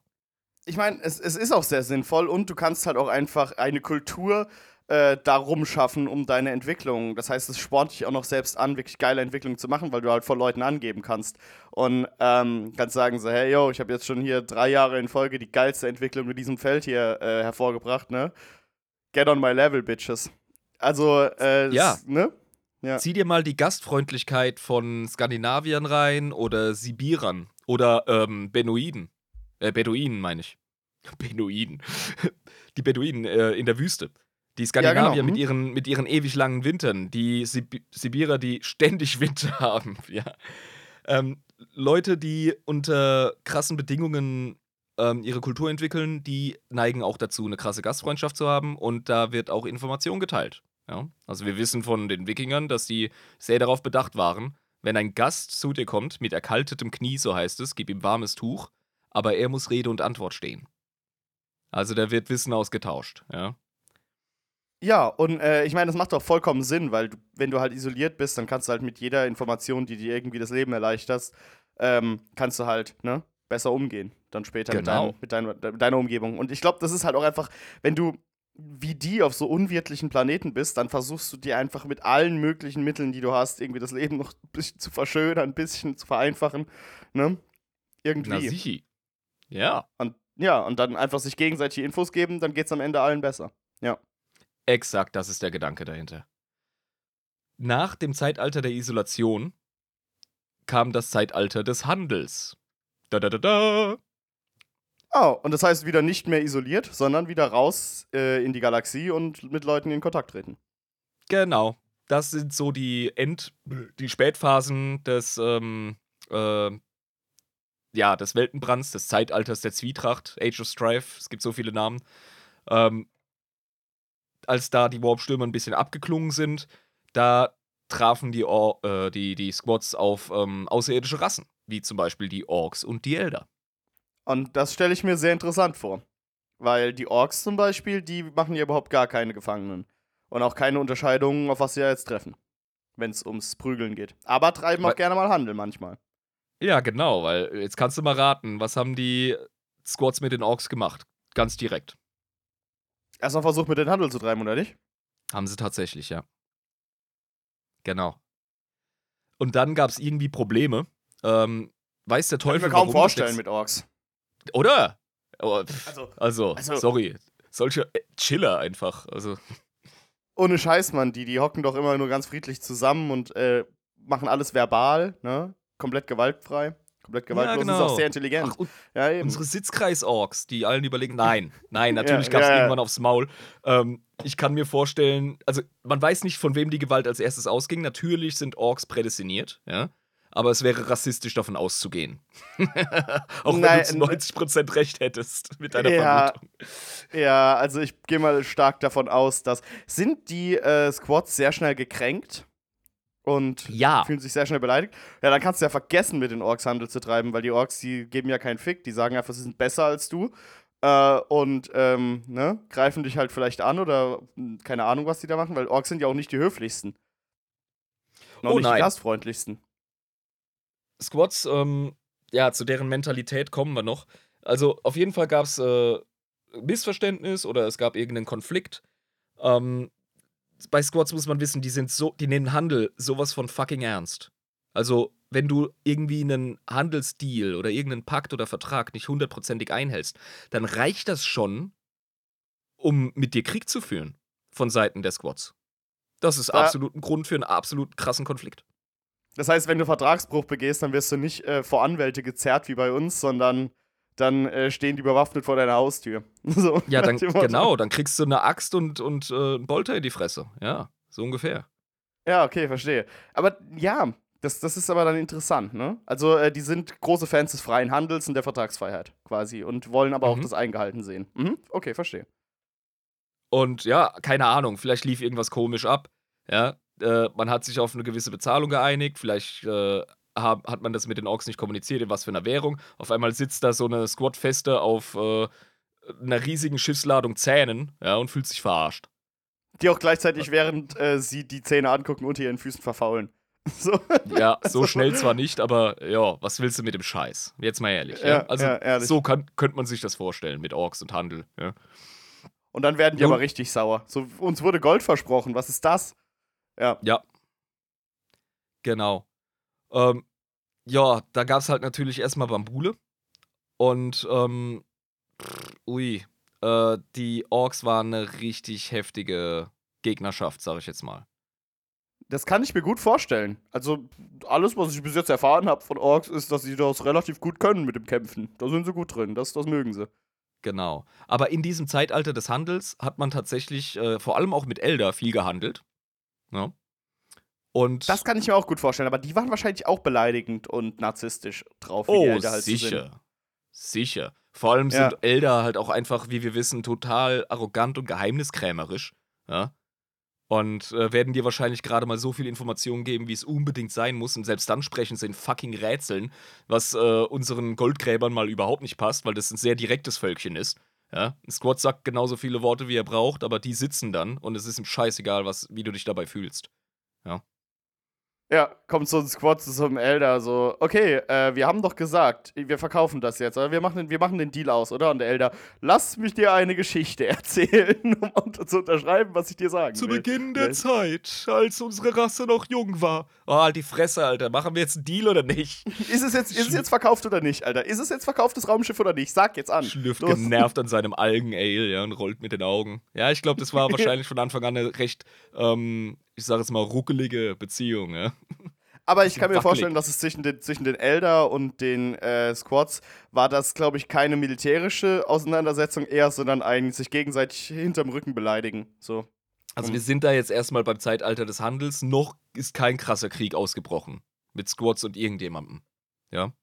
ich meine, es, es ist auch sehr sinnvoll und du kannst halt auch einfach eine Kultur äh, darum schaffen, um deine Entwicklung. Das heißt, es spornt dich auch noch selbst an, wirklich geile Entwicklungen zu machen, weil du halt vor Leuten angeben kannst. Und ähm, kannst sagen so, hey, yo, ich habe jetzt schon hier drei Jahre in Folge die geilste Entwicklung in diesem Feld hier äh, hervorgebracht, ne? Get on my level, bitches. Also, äh, Ja. ne? Ja. Zieh dir mal die Gastfreundlichkeit von Skandinaviern rein oder Sibirern oder ähm, Beduinen. Äh, Beduinen meine ich. Beduinen. Die Beduinen äh, in der Wüste. Die Skandinavier genau, mit, mhm. ihren, mit ihren ewig langen Wintern. Die Sib Sibirer, die ständig Winter haben. Ja. Ähm, Leute, die unter krassen Bedingungen ähm, ihre Kultur entwickeln, die neigen auch dazu, eine krasse Gastfreundschaft zu haben und da wird auch Information geteilt. Ja? Also wir wissen von den Wikingern, dass die sehr darauf bedacht waren, Wenn ein Gast zu dir kommt mit erkaltetem Knie, so heißt es, gib ihm warmes Tuch, aber er muss Rede und Antwort stehen. Also da wird Wissen ausgetauscht, ja. Ja, und äh, ich meine, das macht doch vollkommen Sinn, weil du, wenn du halt isoliert bist, dann kannst du halt mit jeder Information, die dir irgendwie das Leben erleichtert, ähm, kannst du halt, ne, besser umgehen. Dann später Genau. mit, deinem, mit, deiner, mit deiner Umgebung. Und ich glaube, das ist halt auch einfach, wenn du wie die auf so unwirtlichen Planeten bist, dann versuchst du dir einfach mit allen möglichen Mitteln, die du hast, irgendwie das Leben noch ein bisschen zu verschönern, ein bisschen zu vereinfachen, ne? Na Irgendwie. sichi. Ja, Und ja, und dann einfach sich gegenseitig Infos geben, dann geht's am Ende allen besser. Exakt, das ist der Gedanke dahinter. Nach dem Zeitalter der Isolation kam das Zeitalter des Handels. Da da da da. Oh, und das heißt wieder nicht mehr isoliert, sondern wieder raus äh, in die Galaxie und mit Leuten in Kontakt treten. Genau. Das sind so die End, die Spätphasen des, ähm, äh, ja, des Weltenbrands, des Zeitalters der Zwietracht, Age of Strife, es gibt so viele Namen. Ähm, als da die Warpstürme ein bisschen abgeklungen sind, da trafen die, Or äh, die, die Squads auf ähm, außerirdische Rassen, wie zum Beispiel die Orks und die Elder. Und das stelle ich mir sehr interessant vor. Weil die Orks zum Beispiel, die machen ja überhaupt gar keine Gefangenen. Und auch keine Unterscheidungen, auf was sie ja jetzt treffen. Wenn es ums Prügeln geht. Aber treiben auch Weil- gerne mal Handel manchmal. Ja, genau, weil jetzt kannst du mal raten, was haben die Squads mit den Orks gemacht? Ganz direkt. Erstmal versucht mit den Handel zu treiben, oder nicht? Haben sie tatsächlich, ja. Genau. Und dann gab es irgendwie Probleme. Ähm, weiß der Kann ich Teufel mir kaum vorstellen mit Orks. Oder? Oh, Also, also, also- sorry. Solche äh, Chiller einfach. Also, ohne Scheiß, Mann, die, die hocken doch immer nur ganz friedlich zusammen und äh, machen alles verbal, ne? Komplett gewaltfrei. Komplett gewaltlos. genau. Ist auch sehr intelligent. ach, ja, unsere Sitzkreis-Orks, die allen überlegen, nein, nein, natürlich Ja, gab es ja, ja. irgendwann aufs Maul. Ähm, ich kann mir vorstellen, also man weiß nicht, von wem die Gewalt als erstes ausging. Natürlich sind Orks prädestiniert, ja. Aber es wäre rassistisch davon auszugehen. Auch wenn Nein, du zu 90% recht hättest mit deiner Ja. Vermutung. Ja, also ich gehe mal stark davon aus, dass. Sind die äh, Squads sehr schnell gekränkt? Und Ja. fühlen sich sehr schnell beleidigt? Ja, dann kannst du ja vergessen, mit den Orks Handel zu treiben, weil die Orks, die geben ja keinen Fick. Die sagen einfach, sie sind besser als du. Äh, und, ähm, ne, greifen dich halt vielleicht an oder mh, keine Ahnung, was die da machen, weil Orks sind ja auch nicht die höflichsten. Noch Oh nicht die nein. gastfreundlichsten. Squads, ähm, ja, zu deren Mentalität kommen wir noch. Also auf jeden Fall gab es äh, Missverständnis oder es gab irgendeinen Konflikt. Ähm, bei Squads muss man wissen, die sind so, die nehmen Handel sowas von fucking ernst. Also, wenn du irgendwie einen Handelsdeal oder irgendeinen Pakt oder Vertrag nicht hundertprozentig einhältst, dann reicht das schon, um mit dir Krieg zu führen von Seiten der Squads. Das ist Da- absolut ein Grund für einen absolut krassen Konflikt. Das heißt, wenn du Vertragsbruch begehst, dann wirst du nicht äh, vor Anwälte gezerrt wie bei uns, sondern dann äh, stehen die bewaffnet vor deiner Haustür. so, Ja, dann, genau, dann kriegst du eine Axt und, und äh, einen Bolter in die Fresse. Ja, so ungefähr. Ja, okay, verstehe. Aber ja, das, das ist aber dann interessant, ne? Also, äh, die sind große Fans des freien Handels und der Vertragsfreiheit quasi und wollen aber auch Mhm. das eingehalten sehen. Mhm, okay, verstehe. Und ja, keine Ahnung, vielleicht lief irgendwas komisch ab. Ja, äh, man hat sich auf eine gewisse Bezahlung geeinigt. Vielleicht äh, hab, hat man das mit den Orks nicht kommuniziert, in was für einer Währung. Auf einmal sitzt da so eine Squad-Feste auf äh, einer riesigen Schiffsladung Zähnen ja, und fühlt sich verarscht. Die auch gleichzeitig, während äh, sie die Zähne angucken, unter ihren Füßen verfaulen. So. Ja, so schnell zwar nicht, aber ja, was willst du mit dem Scheiß? Jetzt mal ehrlich. Ja, Ja, Also, ja, ehrlich. so kann, könnte man sich das vorstellen mit Orks und Handel. Ja. Und dann werden die Nun- aber richtig sauer. So, uns wurde Gold versprochen, was ist das? Ja. Ja. Genau. Ähm, ja, da gab es halt natürlich erstmal Bambule. Und, ähm, pff, ui, äh, die Orks waren eine richtig heftige Gegnerschaft, sag ich jetzt mal. Das kann ich mir gut vorstellen. Also, alles, was ich bis jetzt erfahren habe von Orks, ist, dass sie das relativ gut können mit dem Kämpfen. Da sind sie gut drin. Das, das mögen sie. Genau. Aber in diesem Zeitalter des Handels hat man tatsächlich äh, vor allem auch mit Elder viel gehandelt. Ja. Und Das kann ich mir auch gut vorstellen. Aber die waren wahrscheinlich auch beleidigend und narzisstisch drauf, wie Oh, Elder halt so sind. sicher. Sicher. Vor allem Ja. sind Elder halt auch einfach, wie wir wissen, total arrogant und geheimniskrämerisch. Ja. Und äh, werden dir wahrscheinlich gerade mal so viel Informationen geben, wie es unbedingt sein muss. Und selbst dann sprechen sie in fucking Rätseln, was äh, unseren Goldgräbern mal überhaupt nicht passt, weil das ein sehr direktes Völkchen ist. Ja? Ein Squad sagt genauso viele Worte, wie er braucht, aber die sitzen dann und es ist ihm scheißegal, was, wie du dich dabei fühlst. Ja. Ja, kommt so ein Squad zu so einem Elder, so, okay, äh, wir haben doch gesagt, wir verkaufen das jetzt, oder? Wir machen, den, wir machen den Deal aus, oder? Und der Elder, lass mich dir eine Geschichte erzählen, um zu unterschreiben, was ich dir sagen Zu will. Beginn der Ne? Zeit, als unsere Rasse noch jung war. Oh, halt die Fresse, Alter. Machen wir jetzt einen Deal oder nicht? Ist es, jetzt, ist es jetzt verkauft oder nicht, Alter? Ist es jetzt verkauftes Raumschiff oder nicht? Sag jetzt an. Schlürft Los. genervt an seinem Algen-Ale, ja, und rollt mit den Augen. Ja, ich glaube, das war wahrscheinlich von Anfang an eine recht, ähm, ich sage jetzt mal, ruckelige Beziehung, ja. Aber ich kann mir wackelig. vorstellen, dass es zwischen den, zwischen den Elder und den äh, Squads war das, glaube ich, keine militärische Auseinandersetzung eher, sondern ein sich gegenseitig hinterm Rücken beleidigen. So. Also wir sind da jetzt erstmal beim Zeitalter des Handels. Noch ist kein krasser Krieg ausgebrochen. Mit Squads und irgendjemandem. Ja.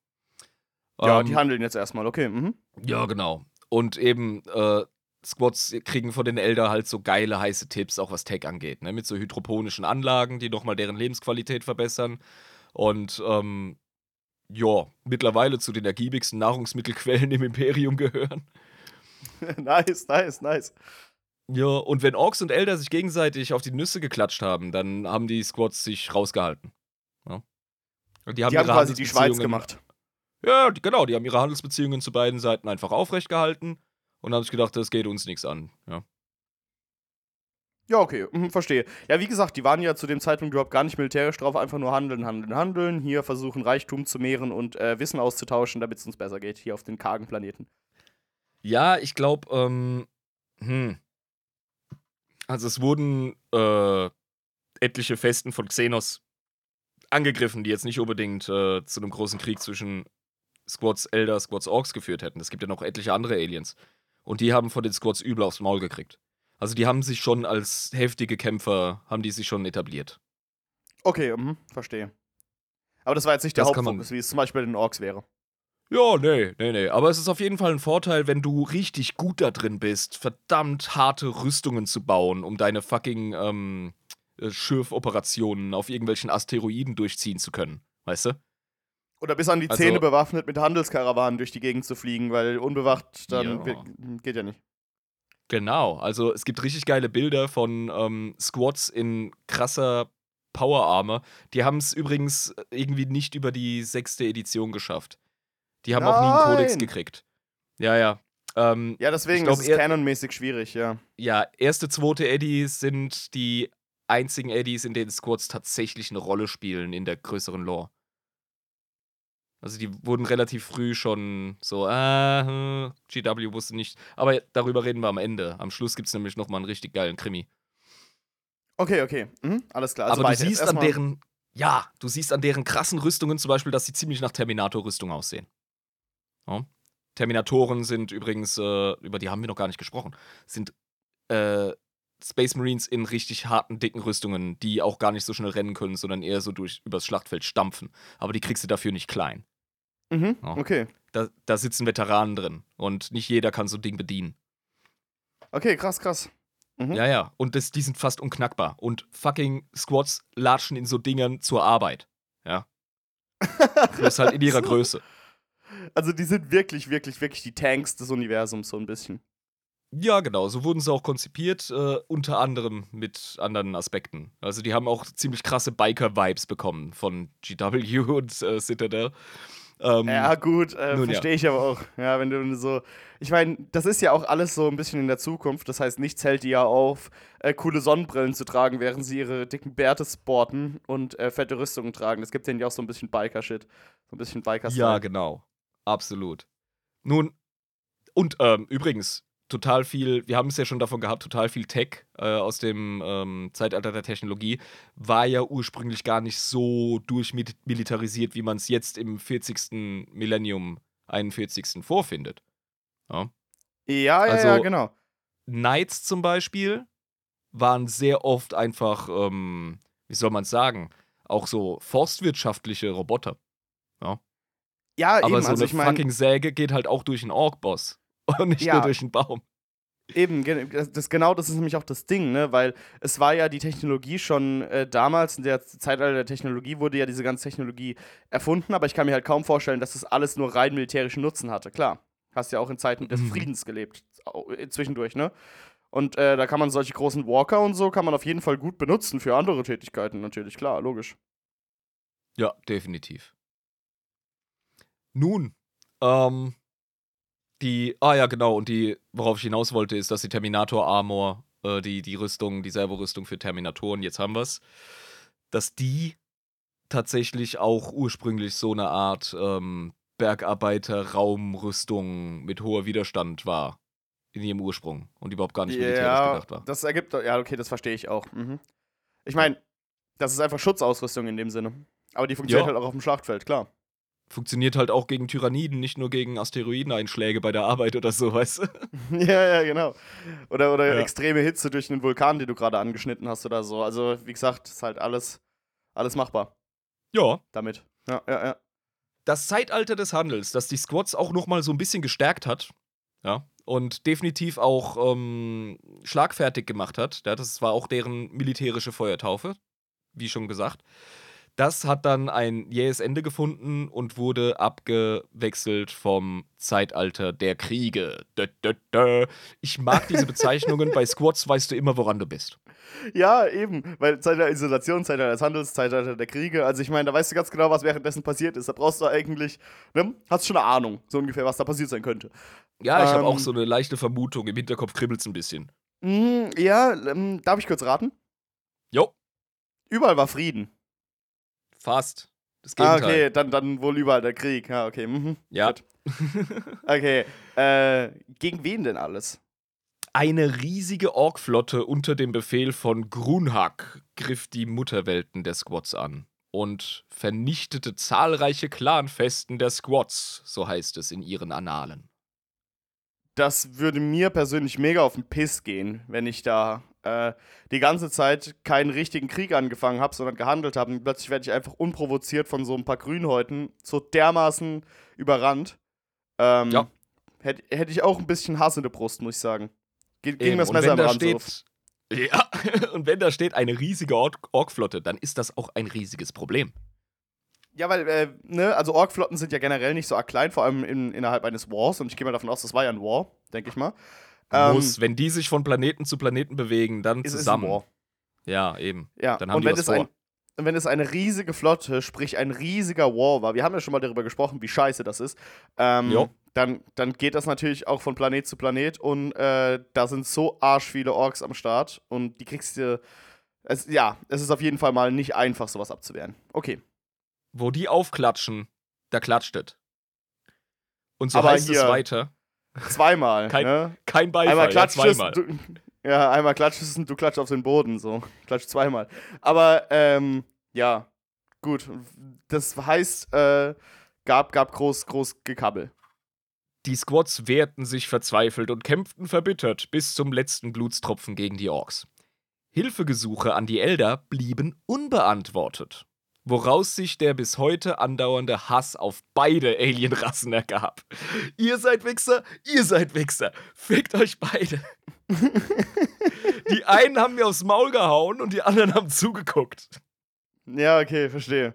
Ja, Ähm, die handeln jetzt erstmal, okay. Mhm. Ja, genau. Und eben, äh, Squads kriegen von den Elder halt so geile, heiße Tipps, auch was Tech angeht, ne? Mit so hydroponischen Anlagen, die nochmal deren Lebensqualität verbessern. Und, ähm, ja, mittlerweile zu den ergiebigsten Nahrungsmittelquellen im Imperium gehören. nice, nice, nice. Ja, und wenn Orks und Elder sich gegenseitig auf die Nüsse geklatscht haben, dann haben die Squads sich rausgehalten. Ja. Und die haben, Die haben quasi die Schweiz gemacht. Ja, die, genau, die haben ihre Handelsbeziehungen zu beiden Seiten einfach aufrecht gehalten und haben sich gedacht, das geht uns nichts an. Ja. Ja, okay, mhm, verstehe. Ja, wie gesagt, die waren ja zu dem Zeitpunkt überhaupt gar nicht militärisch drauf, einfach nur handeln, handeln, handeln. Hier versuchen, Reichtum zu mehren und äh, Wissen auszutauschen, damit es uns besser geht, hier auf den kargen Planeten. Ja, ich glaube, ähm, hm. Also es wurden äh, etliche Festen von Xenos angegriffen, die jetzt nicht unbedingt äh, zu einem großen Krieg zwischen Squads Elder, Squads Orks geführt hätten. Es gibt ja noch etliche andere Aliens. Und die haben von den Squads übel aufs Maul gekriegt. Also die haben sich schon als heftige Kämpfer, haben die sich schon etabliert. Okay, mhm, verstehe. Aber das war jetzt nicht der Das Hauptfokus, wie es zum Beispiel bei den Orks wäre. Ja, nee, nee, nee. Aber es ist auf jeden Fall ein Vorteil, wenn du richtig gut da drin bist, verdammt harte Rüstungen zu bauen, um deine fucking ähm, äh, Schürfoperationen auf irgendwelchen Asteroiden durchziehen zu können. Weißt du? Oder bis an die Also- Zähne bewaffnet mit Handelskarawanen durch die Gegend zu fliegen, weil unbewacht dann Ja. geht ja nicht. Genau. Also es gibt richtig geile Bilder von ähm, Squads in krasser Power Armor. Die haben es übrigens irgendwie nicht über die sechste Edition geschafft. Die haben auch nie einen Kodex Nein! gekriegt. Ja, ja. Ähm, Ja, deswegen glaub, ist es canonmäßig schwierig, ja. ja, erste, zweite Eddies sind die einzigen Eddies, in denen Squads tatsächlich eine Rolle spielen in der größeren Lore. Also die wurden relativ früh schon so, ah, hm, GW wusste nicht. Aber darüber reden wir am Ende. Am Schluss gibt es nämlich nochmal einen richtig geilen Krimi. Okay, okay. Mhm, alles klar. Also Aber du siehst an deren, ja, du siehst an deren krassen Rüstungen zum Beispiel, dass sie ziemlich nach Terminator-Rüstung aussehen. Ja. Terminatoren sind übrigens, äh, über die haben wir noch gar nicht gesprochen, sind äh, Space Marines in richtig harten, dicken Rüstungen, die auch gar nicht so schnell rennen können, sondern eher so durch übers Schlachtfeld stampfen. Aber die kriegst du dafür nicht klein. Mhm, Ja. okay. Da, da sitzen Veteranen drin und nicht jeder kann so ein Ding bedienen. Okay, krass, krass. Mhm. Ja, ja. Und das, die sind fast unknackbar. Und fucking Squads latschen in so Dingern zur Arbeit. Ja. Bloß halt in ihrer. Größe. Also die sind wirklich, wirklich, wirklich die Tanks des Universums, so ein bisschen. Ja, genau. So wurden sie auch konzipiert, äh, unter anderem mit anderen Aspekten. Also die haben auch ziemlich krasse Biker-Vibes bekommen von GW und äh, Citadel. Ähm, Ja, gut, äh, nun ja. verstehe ich aber auch. Ja, wenn du so. Ich meine, das ist ja auch alles so ein bisschen in der Zukunft. Das heißt, nichts hält die ja auf, äh, coole Sonnenbrillen zu tragen, während sie ihre dicken Bärte sporten und äh, fette Rüstungen tragen. Das gibt denen ja auch so ein bisschen Biker-Shit. So ein bisschen biker Ja, genau. Absolut. Nun, und ähm, übrigens, total viel, wir haben es ja schon davon gehabt, total viel Tech äh, aus dem ähm, Zeitalter der Technologie war ja ursprünglich gar nicht so durchmilitarisiert, wie man es jetzt im 40. Millennium 41. vorfindet. Ja. Ja, ja, Also- ja, genau. Knights zum Beispiel waren sehr oft einfach, ähm, wie soll man es sagen, auch so forstwirtschaftliche Roboter. Ja, Aber eben, so also eine ich meine. fucking Säge geht halt auch durch einen Ork-Boss und nicht Ja. nur durch einen Baum. Eben, das, genau das ist nämlich auch das Ding, ne? Weil es war ja die Technologie schon äh, damals, in der Zeitalter der Technologie wurde ja diese ganze Technologie erfunden, aber ich kann mir halt kaum vorstellen, dass das alles nur rein militärischen Nutzen hatte. Klar, hast ja auch in Zeiten des mhm. Friedens gelebt, äh, zwischendurch, ne? Und äh, da kann man solche großen Walker und so kann man auf jeden Fall gut benutzen für andere Tätigkeiten, natürlich, klar, logisch. Ja, definitiv. Nun, ähm, die, ah ja, genau, und die, worauf ich hinaus wollte, ist, dass die Terminator Armor, äh, die, die Rüstung, die Servorüstung für Terminatoren, jetzt haben wir es, dass die tatsächlich auch ursprünglich so eine Art ähm, Bergarbeiter-Raumrüstung mit hoher Widerstand war. In ihrem Ursprung und überhaupt gar nicht militärisch ja, gedacht war. Das ergibt, ja, okay, das verstehe ich auch. Mhm. Ich meine, das ist einfach Schutzausrüstung in dem Sinne. Aber die funktioniert ja. halt auch auf dem Schlachtfeld, klar funktioniert halt auch gegen Tyranniden, nicht nur gegen Asteroideneinschläge bei der Arbeit oder so, weißt du? ja, ja, genau. Oder, oder ja. extreme Hitze durch einen Vulkan, den du gerade angeschnitten hast oder so. Also, wie gesagt, ist halt alles, alles machbar. Ja. Damit. Ja, ja, ja. Das Zeitalter des Handels, das die Squads auch nochmal so ein bisschen gestärkt hat, ja, und definitiv auch ähm, schlagfertig gemacht hat. Ja, das war auch deren militärische Feuertaufe, wie schon gesagt. Das hat dann ein jähes Ende gefunden und wurde abgewechselt vom Zeitalter der Kriege. Ich mag diese Bezeichnungen. Bei Squads weißt du immer, woran du bist. Ja, eben, weil Zeitalter der Isolation, Zeitalter des Handels, Zeitalter der Kriege. Also ich meine, da weißt du ganz genau, was währenddessen passiert ist. Da brauchst du eigentlich, ne, hast schon eine Ahnung, so ungefähr, was da passiert sein könnte. Ja, ich ähm, habe auch so eine leichte Vermutung. Im Hinterkopf kribbelt es ein bisschen. Mh, ja, ähm, darf ich kurz raten? Jo. Überall war Frieden. Fast. Das ah, Gegenteil. Ah, okay, dann, dann wohl überall der Krieg. Ja, okay. Mhm. Ja. okay. Äh, gegen wen denn alles? Eine riesige Orkflotte unter dem Befehl von Grunhack griff die Mutterwelten der Squads an und vernichtete zahlreiche Clanfesten der Squads, so heißt es in ihren Annalen. Das würde mir persönlich mega auf den Piss gehen, wenn ich da äh, die ganze Zeit keinen richtigen Krieg angefangen habe, sondern gehandelt habe. Und plötzlich werde ich einfach unprovoziert von so ein paar Grünhäuten so dermaßen überrannt. Ähm, ja. Hätte hätt ich auch ein bisschen Hass in der Brust, muss ich sagen. Ge ging mir das Messer am Rand steht. Ja, und wenn da steht eine riesige Orkflotte, dann ist das auch ein riesiges Problem. Ja, weil, äh, ne, also Orkflotten sind ja generell nicht so arg klein, vor allem in, innerhalb eines Wars. Und ich gehe mal davon aus, das war ja ein War, denke ich mal. Muss, ähm, wenn die sich von Planeten zu Planeten bewegen, dann ist zusammen. Es ein War. Ja, eben. Ja, dann haben und wenn es, ein, wenn es eine riesige Flotte, sprich ein riesiger War war, wir haben ja schon mal darüber gesprochen, wie scheiße das ist, ähm, dann, dann geht das natürlich auch von Planet zu Planet und äh, da sind so arsch viele Orks am Start und die kriegst du. Es, ja, es ist auf jeden Fall mal nicht einfach, sowas abzuwehren. Okay. Wo die aufklatschen, da klatscht es. Und so Aber heißt es weiter. Zweimal. kein, ne? kein Beifall, einmal klatscht ja, zweimal. Du, ja, einmal klatscht es und du klatschst auf den Boden, so. Klatscht zweimal. Aber, ähm, ja, gut. Das heißt, äh, gab, gab groß, groß Gekabbel. Die Squads wehrten sich verzweifelt und kämpften verbittert bis zum letzten Blutstropfen gegen die Orks. Hilfegesuche an die Elder blieben unbeantwortet woraus sich der bis heute andauernde Hass auf beide Alienrassen ergab. Ihr seid Wichser, ihr seid Wichser. Fickt euch beide. die einen haben mir aufs Maul gehauen und die anderen haben zugeguckt. Ja, okay, verstehe.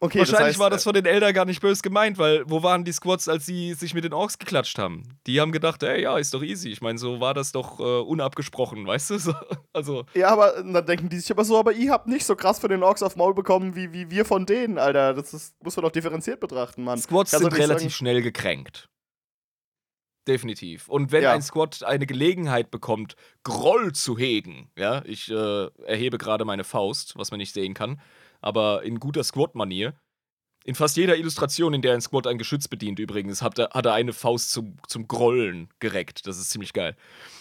Okay, Wahrscheinlich das heißt, war das äh, von den Eltern gar nicht böse gemeint, weil wo waren die Squads, als sie sich mit den Orks geklatscht haben? Die haben gedacht, ey, ja, ist doch easy. Ich meine, so war das doch äh, unabgesprochen, weißt du? So, also. Ja, aber dann denken die sich aber so, aber ihr habt nicht so krass von den Orks auf Maul bekommen, wie, wie wir von denen, Alter. Das ist, muss man doch differenziert betrachten, Mann. Squads sind relativ sagen. schnell gekränkt. Definitiv. Und wenn ja. ein Squad eine Gelegenheit bekommt, Groll zu hegen, ja, ich äh, erhebe gerade meine Faust, was man nicht sehen kann, aber in guter Squad-Manier. In fast jeder Illustration, in der ein Squad ein Geschütz bedient, übrigens, hat er, hat er eine Faust zum, zum Grollen gereckt. Das ist ziemlich geil.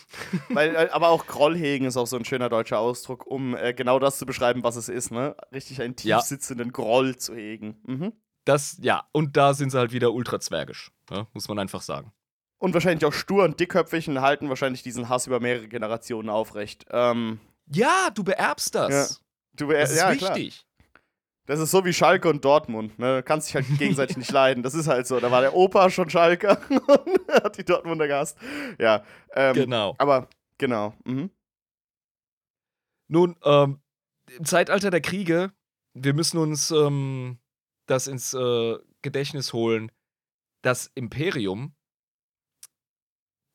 Weil, äh, aber auch Grollhegen ist auch so ein schöner deutscher Ausdruck, um äh, genau das zu beschreiben, was es ist, ne? Richtig einen tief sitzenden ja. Groll zu hegen. Mhm. Das, ja, und da sind sie halt wieder ultrazwergisch, ja? muss man einfach sagen. Und wahrscheinlich auch stur und dickköpfig und halten wahrscheinlich diesen Hass über mehrere Generationen aufrecht. Ähm, ja, du beerbst das. Ja. Du beer das ist ja, wichtig. Klar. Das ist so wie Schalke und Dortmund. Ne? Du kannst dich halt gegenseitig nicht leiden. Das ist halt so. Da war der Opa schon Schalke und hat die Dortmunder gehasst. Ja. Ähm, Genau. Aber, genau. Mhm. Nun, ähm, im Zeitalter der Kriege, wir müssen uns ähm, das ins äh, Gedächtnis holen. Das Imperium,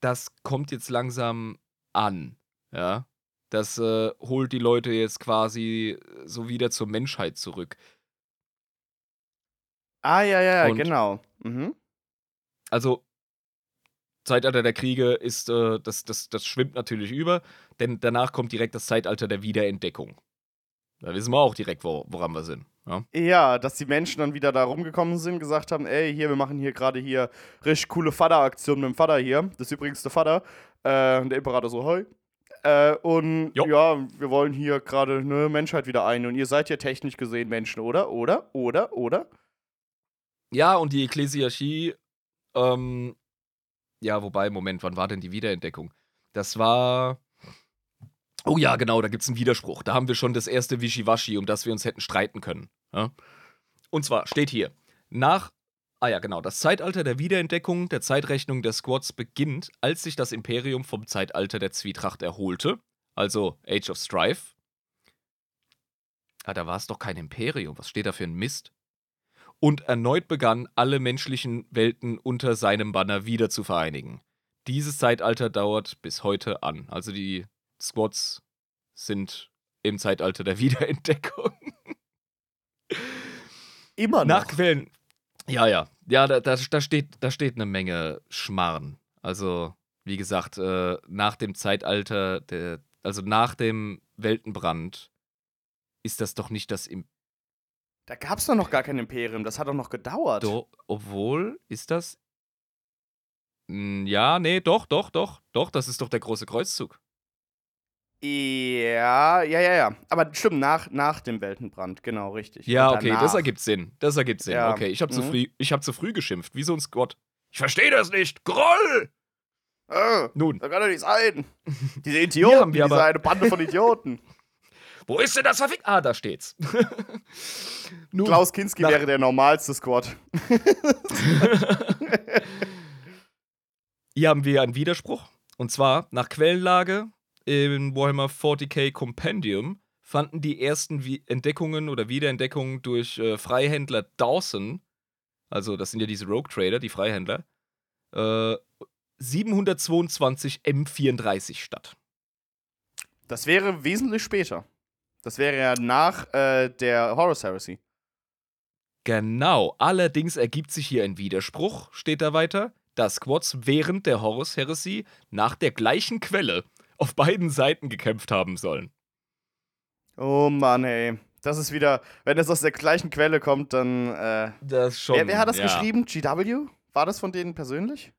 das kommt jetzt langsam an. Ja. Das äh, holt die Leute jetzt quasi so wieder zur Menschheit zurück. Ah, ja, ja, ja, Und- genau. Mhm. Also, Zeitalter der Kriege ist, äh, das, das, das schwimmt natürlich über, denn danach kommt direkt das Zeitalter der Wiederentdeckung. Da wissen wir auch direkt, wo, woran wir sind. Ja? Ja, dass die Menschen dann wieder da rumgekommen sind, gesagt haben, ey, hier, wir machen hier gerade hier richtig coole Vater-Aktion mit dem Vater hier. Das ist übrigens der Vater. Äh, und der Imperator so, hoi. Äh, und Jo. ja, wir wollen hier gerade eine Menschheit wieder ein. Und ihr seid ja technisch gesehen Menschen, oder? Oder? Oder? Oder? Ja, und die Ekklesiarchie, ähm, ja, wobei, Moment, wann war denn die Wiederentdeckung? Das war. Oh ja, genau, da gibt es einen Widerspruch. Da haben wir schon das erste Wischiwaschi, um das wir uns hätten streiten können. Ja? Und zwar steht hier: Nach. Ah ja, genau. Das Zeitalter der Wiederentdeckung der Zeitrechnung der Squads beginnt, als sich das Imperium vom Zeitalter der Zwietracht erholte. Also Age of Strife. Ah, da war es doch kein Imperium. Was steht da für ein Mist? und erneut begann, alle menschlichen Welten unter seinem Banner wieder zu vereinigen. Dieses Zeitalter dauert bis heute an. Also die Squads sind im Zeitalter der Wiederentdeckung. Immer Nach Quellen. Ja, ja. Ja, da, da, da, steht, da steht eine Menge Schmarren. Also, wie gesagt, äh, nach dem Zeitalter, der, also nach dem Weltenbrand, ist das doch nicht das Imperium. Da gab es doch noch gar kein Imperium. Das hat doch noch gedauert. Do, obwohl, ist das. Ja, nee, doch, doch, doch, doch, das ist doch der große Kreuzzug. Ja, ja, ja, ja. Aber stimmt, nach, nach dem Weltenbrand, genau, richtig. Ja, okay, das ergibt Sinn. Das ergibt Sinn. Ja, Okay, ich habe zu mhm. früh, ich habe zu früh geschimpft, wie so ein Squad. Ich verstehe das nicht. Groll! Äh, Nun, das kann doch nicht sein. Diese Idioten, haben wir diese eine Bande von Idioten. wo ist denn das verfickt? Ah, da steht's. Nun, Klaus Kinski wäre der normalste Squad. Hier haben wir einen Widerspruch. Und zwar, nach Quellenlage in Warhammer 40k Compendium fanden die ersten Entdeckungen oder Wiederentdeckungen durch äh, Freihändler Dawson, also das sind ja diese Rogue Trader, die Freihändler, äh, 722 M34 statt. Das wäre wesentlich später. Das wäre ja nach äh, der Horus Heresy. Genau, allerdings ergibt sich hier ein Widerspruch, steht da weiter, da Squads während der Horus Heresy nach der gleichen Quelle auf beiden Seiten gekämpft haben sollen. Oh Mann, ey. Das ist wieder, wenn das aus der gleichen Quelle kommt, dann. Äh, Das schon. wer, wer hat das ja. geschrieben? GW? War das von denen persönlich?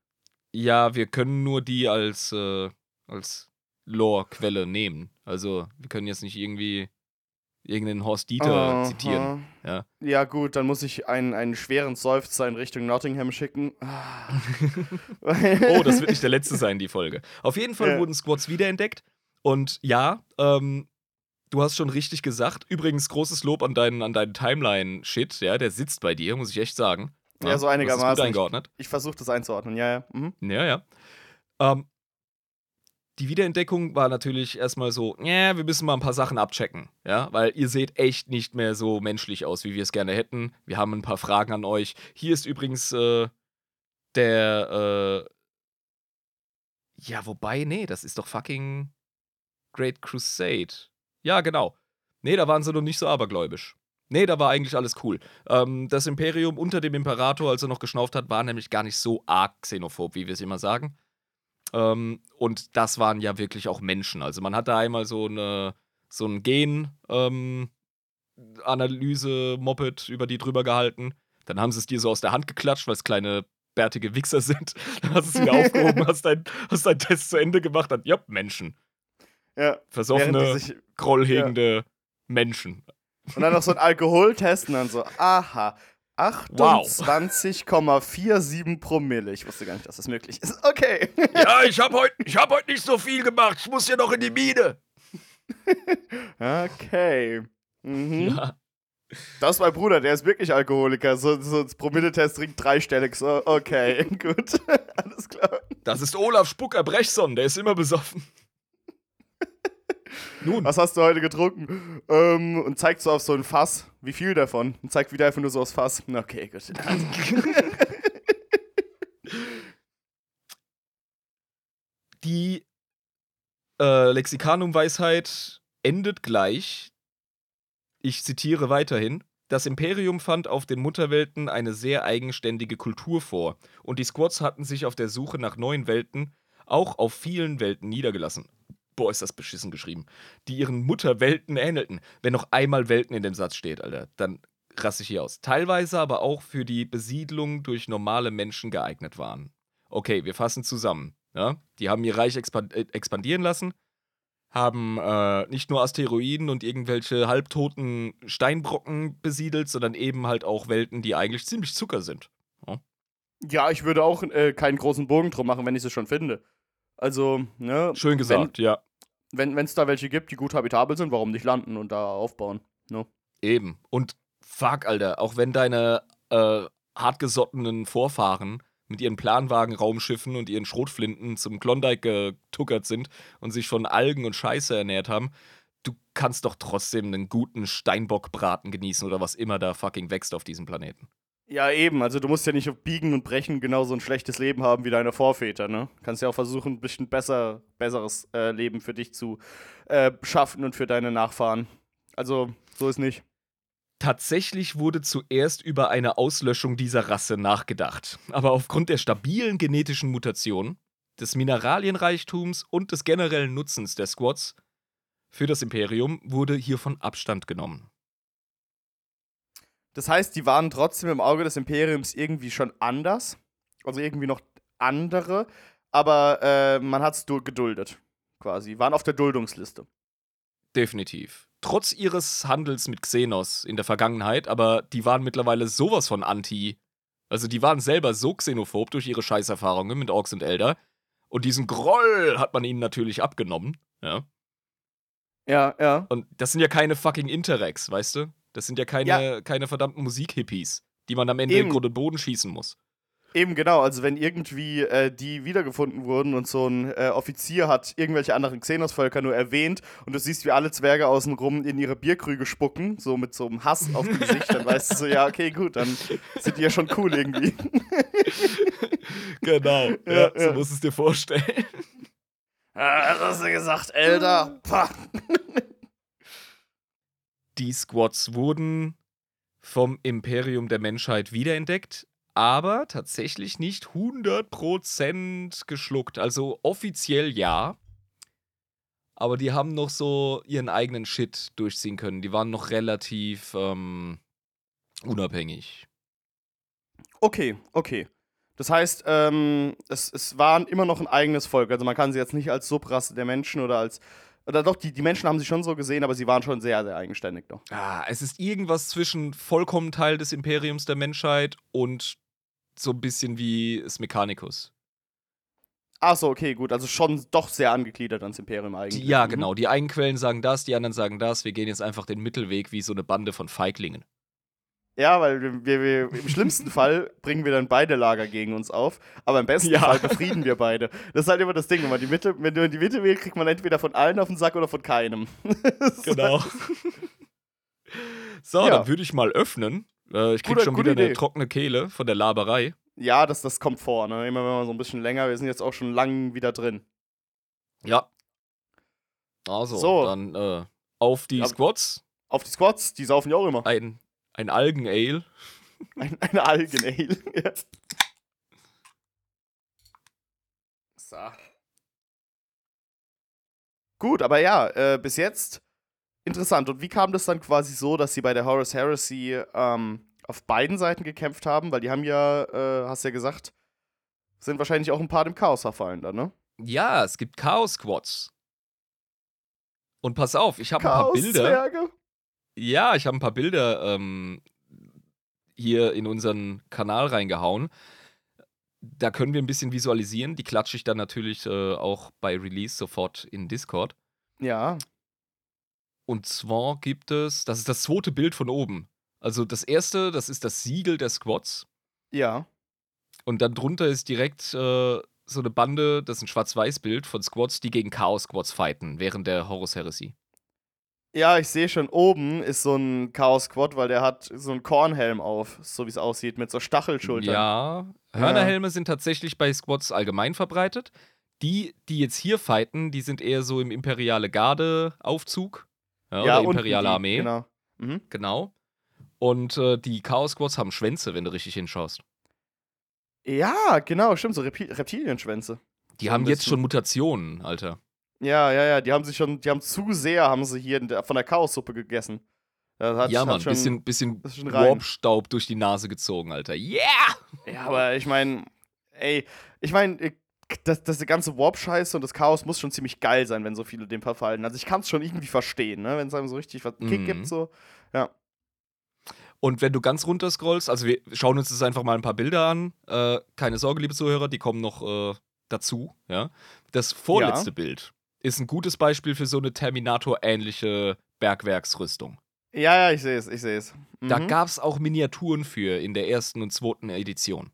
Ja, wir können nur die als, äh, als Lore-Quelle nehmen. Also, wir können jetzt nicht irgendwie irgendeinen Horst Dieter Aha. zitieren. ja. Ja, gut, dann muss ich einen, einen schweren Seufzer in Richtung Nottingham schicken. Ah. Oh, das wird nicht der letzte sein, die Folge. Auf jeden Fall Ja. wurden Squads wiederentdeckt. Und ja, ähm, du hast schon richtig gesagt. Übrigens, großes Lob an deinen, an deinen Timeline-Shit. Ja, der sitzt bei dir, muss ich echt sagen. Ja, so hast es einigermaßen. Gut eingeordnet. Ich versuche das einzuordnen, ja, ja. Mhm. Ja, ja. Ähm, die Wiederentdeckung war natürlich erstmal so, ja, wir müssen mal ein paar Sachen abchecken, ja, weil ihr seht echt nicht mehr so menschlich aus, wie wir es gerne hätten. Wir haben ein paar Fragen an euch. Hier ist übrigens äh, der, äh, ja, wobei, nee, das ist doch fucking Great Crusade. Ja, genau. Nee, da waren sie noch nicht so abergläubisch. Nee, da war eigentlich alles cool. Ähm, das Imperium unter dem Imperator, als er noch geschnauft hat, war nämlich gar nicht so arg xenophob, wie wir es immer sagen. Ähm, und das waren ja wirklich auch Menschen. Also man hat da einmal so eine so ein Gen ähm, Analyse Moped über die drüber gehalten. Dann haben sie es dir so aus der Hand geklatscht, weil es kleine bärtige Wichser sind. Dann hast du es wieder aufgehoben, hast deinen hast dein Test zu Ende gemacht, dann ja, Menschen. Ja, Versoffene, sich. grollhegende Menschen. Und dann noch so ein Alkoholtest und dann so, aha. 28,47 Promille. Ich wusste gar nicht, dass das möglich ist. Okay. Ja, ich hab heute hab heut nicht so viel gemacht. Ich muss ja noch in die Mine. Okay. Mhm. Ja. Das ist mein Bruder, der ist wirklich Alkoholiker. So, so ein Promilletest trinkt dreistellig. So, okay, gut. Alles klar. Das ist Olaf Spucker Brechson, der ist immer besoffen. Nun. Was hast du heute getrunken? Ähm, und zeigt so auf so ein Fass. Wie viel davon? Und zeigt wieder einfach nur so aufs Fass. Okay, gut. Die äh, Lexikanum-Weisheit endet gleich. Ich zitiere weiterhin. Das Imperium fand auf den Mutterwelten eine sehr eigenständige Kultur vor, und die Squads hatten sich auf der Suche nach neuen Welten auch auf vielen Welten niedergelassen. Boah, ist das beschissen geschrieben. Die ihren Mutterwelten ähnelten. Wenn noch einmal Welten in dem Satz steht, Alter, dann rasse ich hier aus. Teilweise aber auch für die Besiedlung durch normale Menschen geeignet waren. Okay, wir fassen zusammen. Ja? Die haben ihr Reich äh, expandieren lassen, haben äh, nicht nur Asteroiden und irgendwelche halbtoten Steinbrocken besiedelt, sondern eben halt auch Welten, die eigentlich ziemlich Zucker sind. Ja, ja ich würde auch äh, keinen großen Bogen drum machen, wenn ich es schon finde. Also, ne? Schön gesagt, wenn, ja. Wenn es da welche gibt, die gut habitabel sind, warum nicht landen und da aufbauen? Ne? Eben. Und fuck, Alter, auch wenn deine äh, hartgesottenen Vorfahren mit ihren Planwagen-Raumschiffen und ihren Schrotflinten zum Klondike getuckert sind und sich von Algen und Scheiße ernährt haben, du kannst doch trotzdem einen guten Steinbockbraten genießen oder was immer da fucking wächst auf diesem Planeten. Ja, eben. Also du musst ja nicht auf Biegen und Brechen genauso ein schlechtes Leben haben wie deine Vorväter, ne? Kannst ja auch versuchen, ein bisschen besser, besseres äh, Leben für dich zu äh, schaffen und für deine Nachfahren. Also, so ist nicht. Tatsächlich wurde zuerst über eine Auslöschung dieser Rasse nachgedacht. Aber aufgrund der stabilen genetischen Mutation, des Mineralienreichtums und des generellen Nutzens der Squads für das Imperium wurde hiervon Abstand genommen. Das heißt, die waren trotzdem im Auge des Imperiums irgendwie schon anders. Also irgendwie noch andere. Aber äh, man hat es geduldet, quasi. Waren auf der Duldungsliste. Definitiv. Trotz ihres Handels mit Xenos in der Vergangenheit, aber die waren mittlerweile sowas von anti. Also die waren selber so xenophob durch ihre Scheißerfahrungen mit Orks und Elder. Und diesen Groll hat man ihnen natürlich abgenommen, ja. Ja, ja. Und das sind ja keine fucking Interrex, weißt du? Das sind ja keine, ja. keine verdammten Musikhippies, die man am Ende Eben. in Grund und Boden schießen muss. Eben genau, also wenn irgendwie äh, die wiedergefunden wurden und so ein äh, Offizier hat irgendwelche anderen Xenos-Völker nur erwähnt und du siehst, wie alle Zwerge außenrum in ihre Bierkrüge spucken, so mit so einem Hass auf dem Gesicht, dann weißt du so, ja, okay, gut, dann sind die ja schon cool irgendwie. genau, ja, ja, so ja. musst du es dir vorstellen. Ah, was hast du gesagt, Elder? Pah. Die Squads wurden vom Imperium der Menschheit wiederentdeckt, aber tatsächlich nicht 100% geschluckt. Also offiziell ja. Aber die haben noch so ihren eigenen Shit durchziehen können. Die waren noch relativ ähm, unabhängig. Okay, okay. Das heißt, ähm, es, es war immer noch ein eigenes Volk. Also man kann sie jetzt nicht als Subrasse der Menschen oder als oder doch, die, die Menschen haben sie schon so gesehen, aber sie waren schon sehr, sehr eigenständig noch. Ah, es ist irgendwas zwischen vollkommen Teil des Imperiums der Menschheit und so ein bisschen wie das Mechanicus. Achso, okay, gut. Also schon doch sehr angegliedert ans Imperium eigentlich. Die, ja, mhm. genau. Die einen Quellen sagen das, die anderen sagen das. Wir gehen jetzt einfach den Mittelweg wie so eine Bande von Feiglingen. Ja, weil wir, wir, im schlimmsten Fall bringen wir dann beide Lager gegen uns auf, aber im besten ja. Fall befrieden wir beide. Das ist halt immer das Ding, wenn man die Mitte, wenn du in die Mitte wählst, kriegt man entweder von allen auf den Sack oder von keinem. genau. so, ja. dann würde ich mal öffnen. Äh, ich krieg gute, schon wieder eine trockene Kehle von der Laberei. Ja, das, das kommt vor, ne? Immer wenn man so ein bisschen länger, wir sind jetzt auch schon lang wieder drin. Ja. Also, so. dann äh, auf die ja, Squads. Auf die Squads, die saufen ja auch immer. Ein ein Algen-Ale. Ein, ein Algen-Ale, ja. So. Gut, aber ja, äh, bis jetzt interessant. Und wie kam das dann quasi so, dass sie bei der Horus Heresy ähm, auf beiden Seiten gekämpft haben? Weil die haben ja, äh, hast ja gesagt, sind wahrscheinlich auch ein paar dem Chaos verfallen dann, ne? Ja, es gibt Chaos-Squads. Und pass auf, ich habe ein paar Bilder. Ja, ich habe ein paar Bilder ähm, hier in unseren Kanal reingehauen. Da können wir ein bisschen visualisieren. Die klatsche ich dann natürlich äh, auch bei Release sofort in Discord. Ja. Und zwar gibt es, das ist das zweite Bild von oben. Also das erste, das ist das Siegel der Squads. Ja. Und dann drunter ist direkt äh, so eine Bande, das ist ein Schwarz-Weiß-Bild von Squads, die gegen Chaos-Squads fighten während der Horus-Heresie. Ja, ich sehe schon, oben ist so ein Chaos-Squad, weil der hat so einen Kornhelm auf, so wie es aussieht, mit so Stachelschultern. Ja, Hörnerhelme sind tatsächlich bei Squads allgemein verbreitet. Die, die jetzt hier fighten, die sind eher so im imperiale Garde-Aufzug. Ja, Ja, oder imperiale die, Armee. Genau. Mhm. Genau. Und äh, die Chaos Squads haben Schwänze, wenn du richtig hinschaust. Ja, genau, stimmt, so Repi Reptilienschwänze. Die So haben jetzt schon Mutationen, Alter. Ja, ja, ja, die haben sich schon, die haben zu sehr, haben sie hier der, von der Chaossuppe gegessen. Das hat, ja, Mann, schon, bisschen, bisschen das. Warpstaub durch die Nase gezogen, Alter. Yeah! Ja, aber ich meine, ey, ich meine, das, das die ganze Warp-Scheiße und das Chaos muss schon ziemlich geil sein, wenn so viele dem verfallen. Also ich kann es schon irgendwie verstehen, ne? Wenn es einem so richtig was Kick Mhm. gibt, so. Ja. Und wenn du ganz runter scrollst, also wir schauen uns jetzt einfach mal ein paar Bilder an. Äh, keine Sorge, liebe Zuhörer, die kommen noch äh, dazu. Ja? Das vorletzte Bild ist ein gutes Beispiel für so eine Terminator-ähnliche Bergwerksrüstung. Ja, ja, ich sehe es, ich sehe es. Da Mhm. gab es auch Miniaturen für in der ersten und zweiten Edition.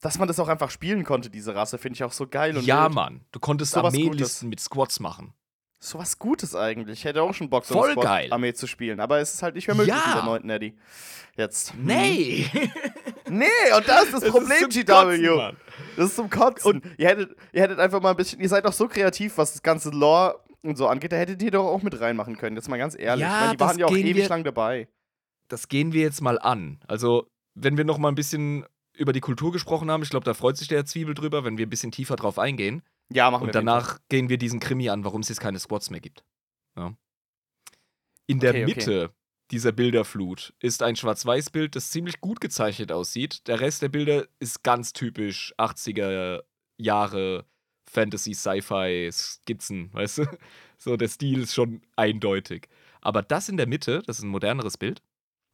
Dass man das auch einfach spielen konnte, diese Rasse, finde ich auch so geil und Ja, wild. Mann. Du konntest So Armeelisten mit Squads machen. So was Gutes eigentlich. Ich hätte auch schon Bock, so Voll eine geil. Armee zu spielen. Aber es ist halt nicht mehr möglich Ja. in der neunten Eddy. Jetzt. Mhm. Nee! Nee, und das ist das Es Problem, zum GW. Kotzen. Das ist zum Kotzen. ihr, hättet, ihr hättet einfach mal ein bisschen, ihr seid doch so kreativ, was das ganze Lore und so angeht, da hättet ihr doch auch mit reinmachen können. Jetzt mal ganz ehrlich. Ja, meine, die das waren ja auch ewig wir- lang dabei. Das gehen wir jetzt mal an. Also, wenn wir noch mal ein bisschen über die Kultur gesprochen haben, ich glaube, da freut sich der Zwiebel drüber, wenn wir ein bisschen tiefer drauf eingehen. Ja, machen wir. Und danach gehen wir diesen Krimi an, warum es jetzt keine Squads mehr gibt. Ja. In der Okay, okay. Dieser Bilderflut ist ein Schwarz-Weiß-Bild, das ziemlich gut gezeichnet aussieht. Der Rest der Bilder ist ganz typisch 80er Jahre Fantasy, Sci-Fi, Skizzen, weißt du? So, der Stil ist schon eindeutig. Aber das in der Mitte, das ist ein moderneres Bild.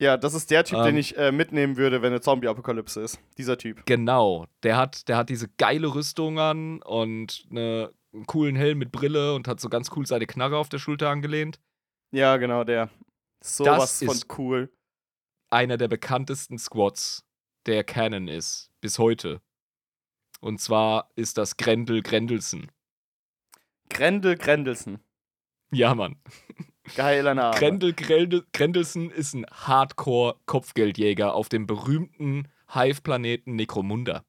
Ja, das ist der Typ, Ähm. den ich äh, mitnehmen würde, wenn eine Zombie-Apokalypse ist. Dieser Typ. Genau, der hat, der hat diese geile Rüstung an und eine, einen coolen Helm mit Brille und hat so ganz cool seine Knarre auf der Schulter angelehnt. Ja, genau, der. So Das was von ist- cool. einer der bekanntesten Squads der Canon ist, bis heute. Und zwar ist das Grendel Grendelsen. Grendel Grendelsen. Ja, Mann. Geiler Name. Grendel Grendel Grendelsen ist ein Hardcore-Kopfgeldjäger auf dem berühmten Hive-Planeten Necromunda.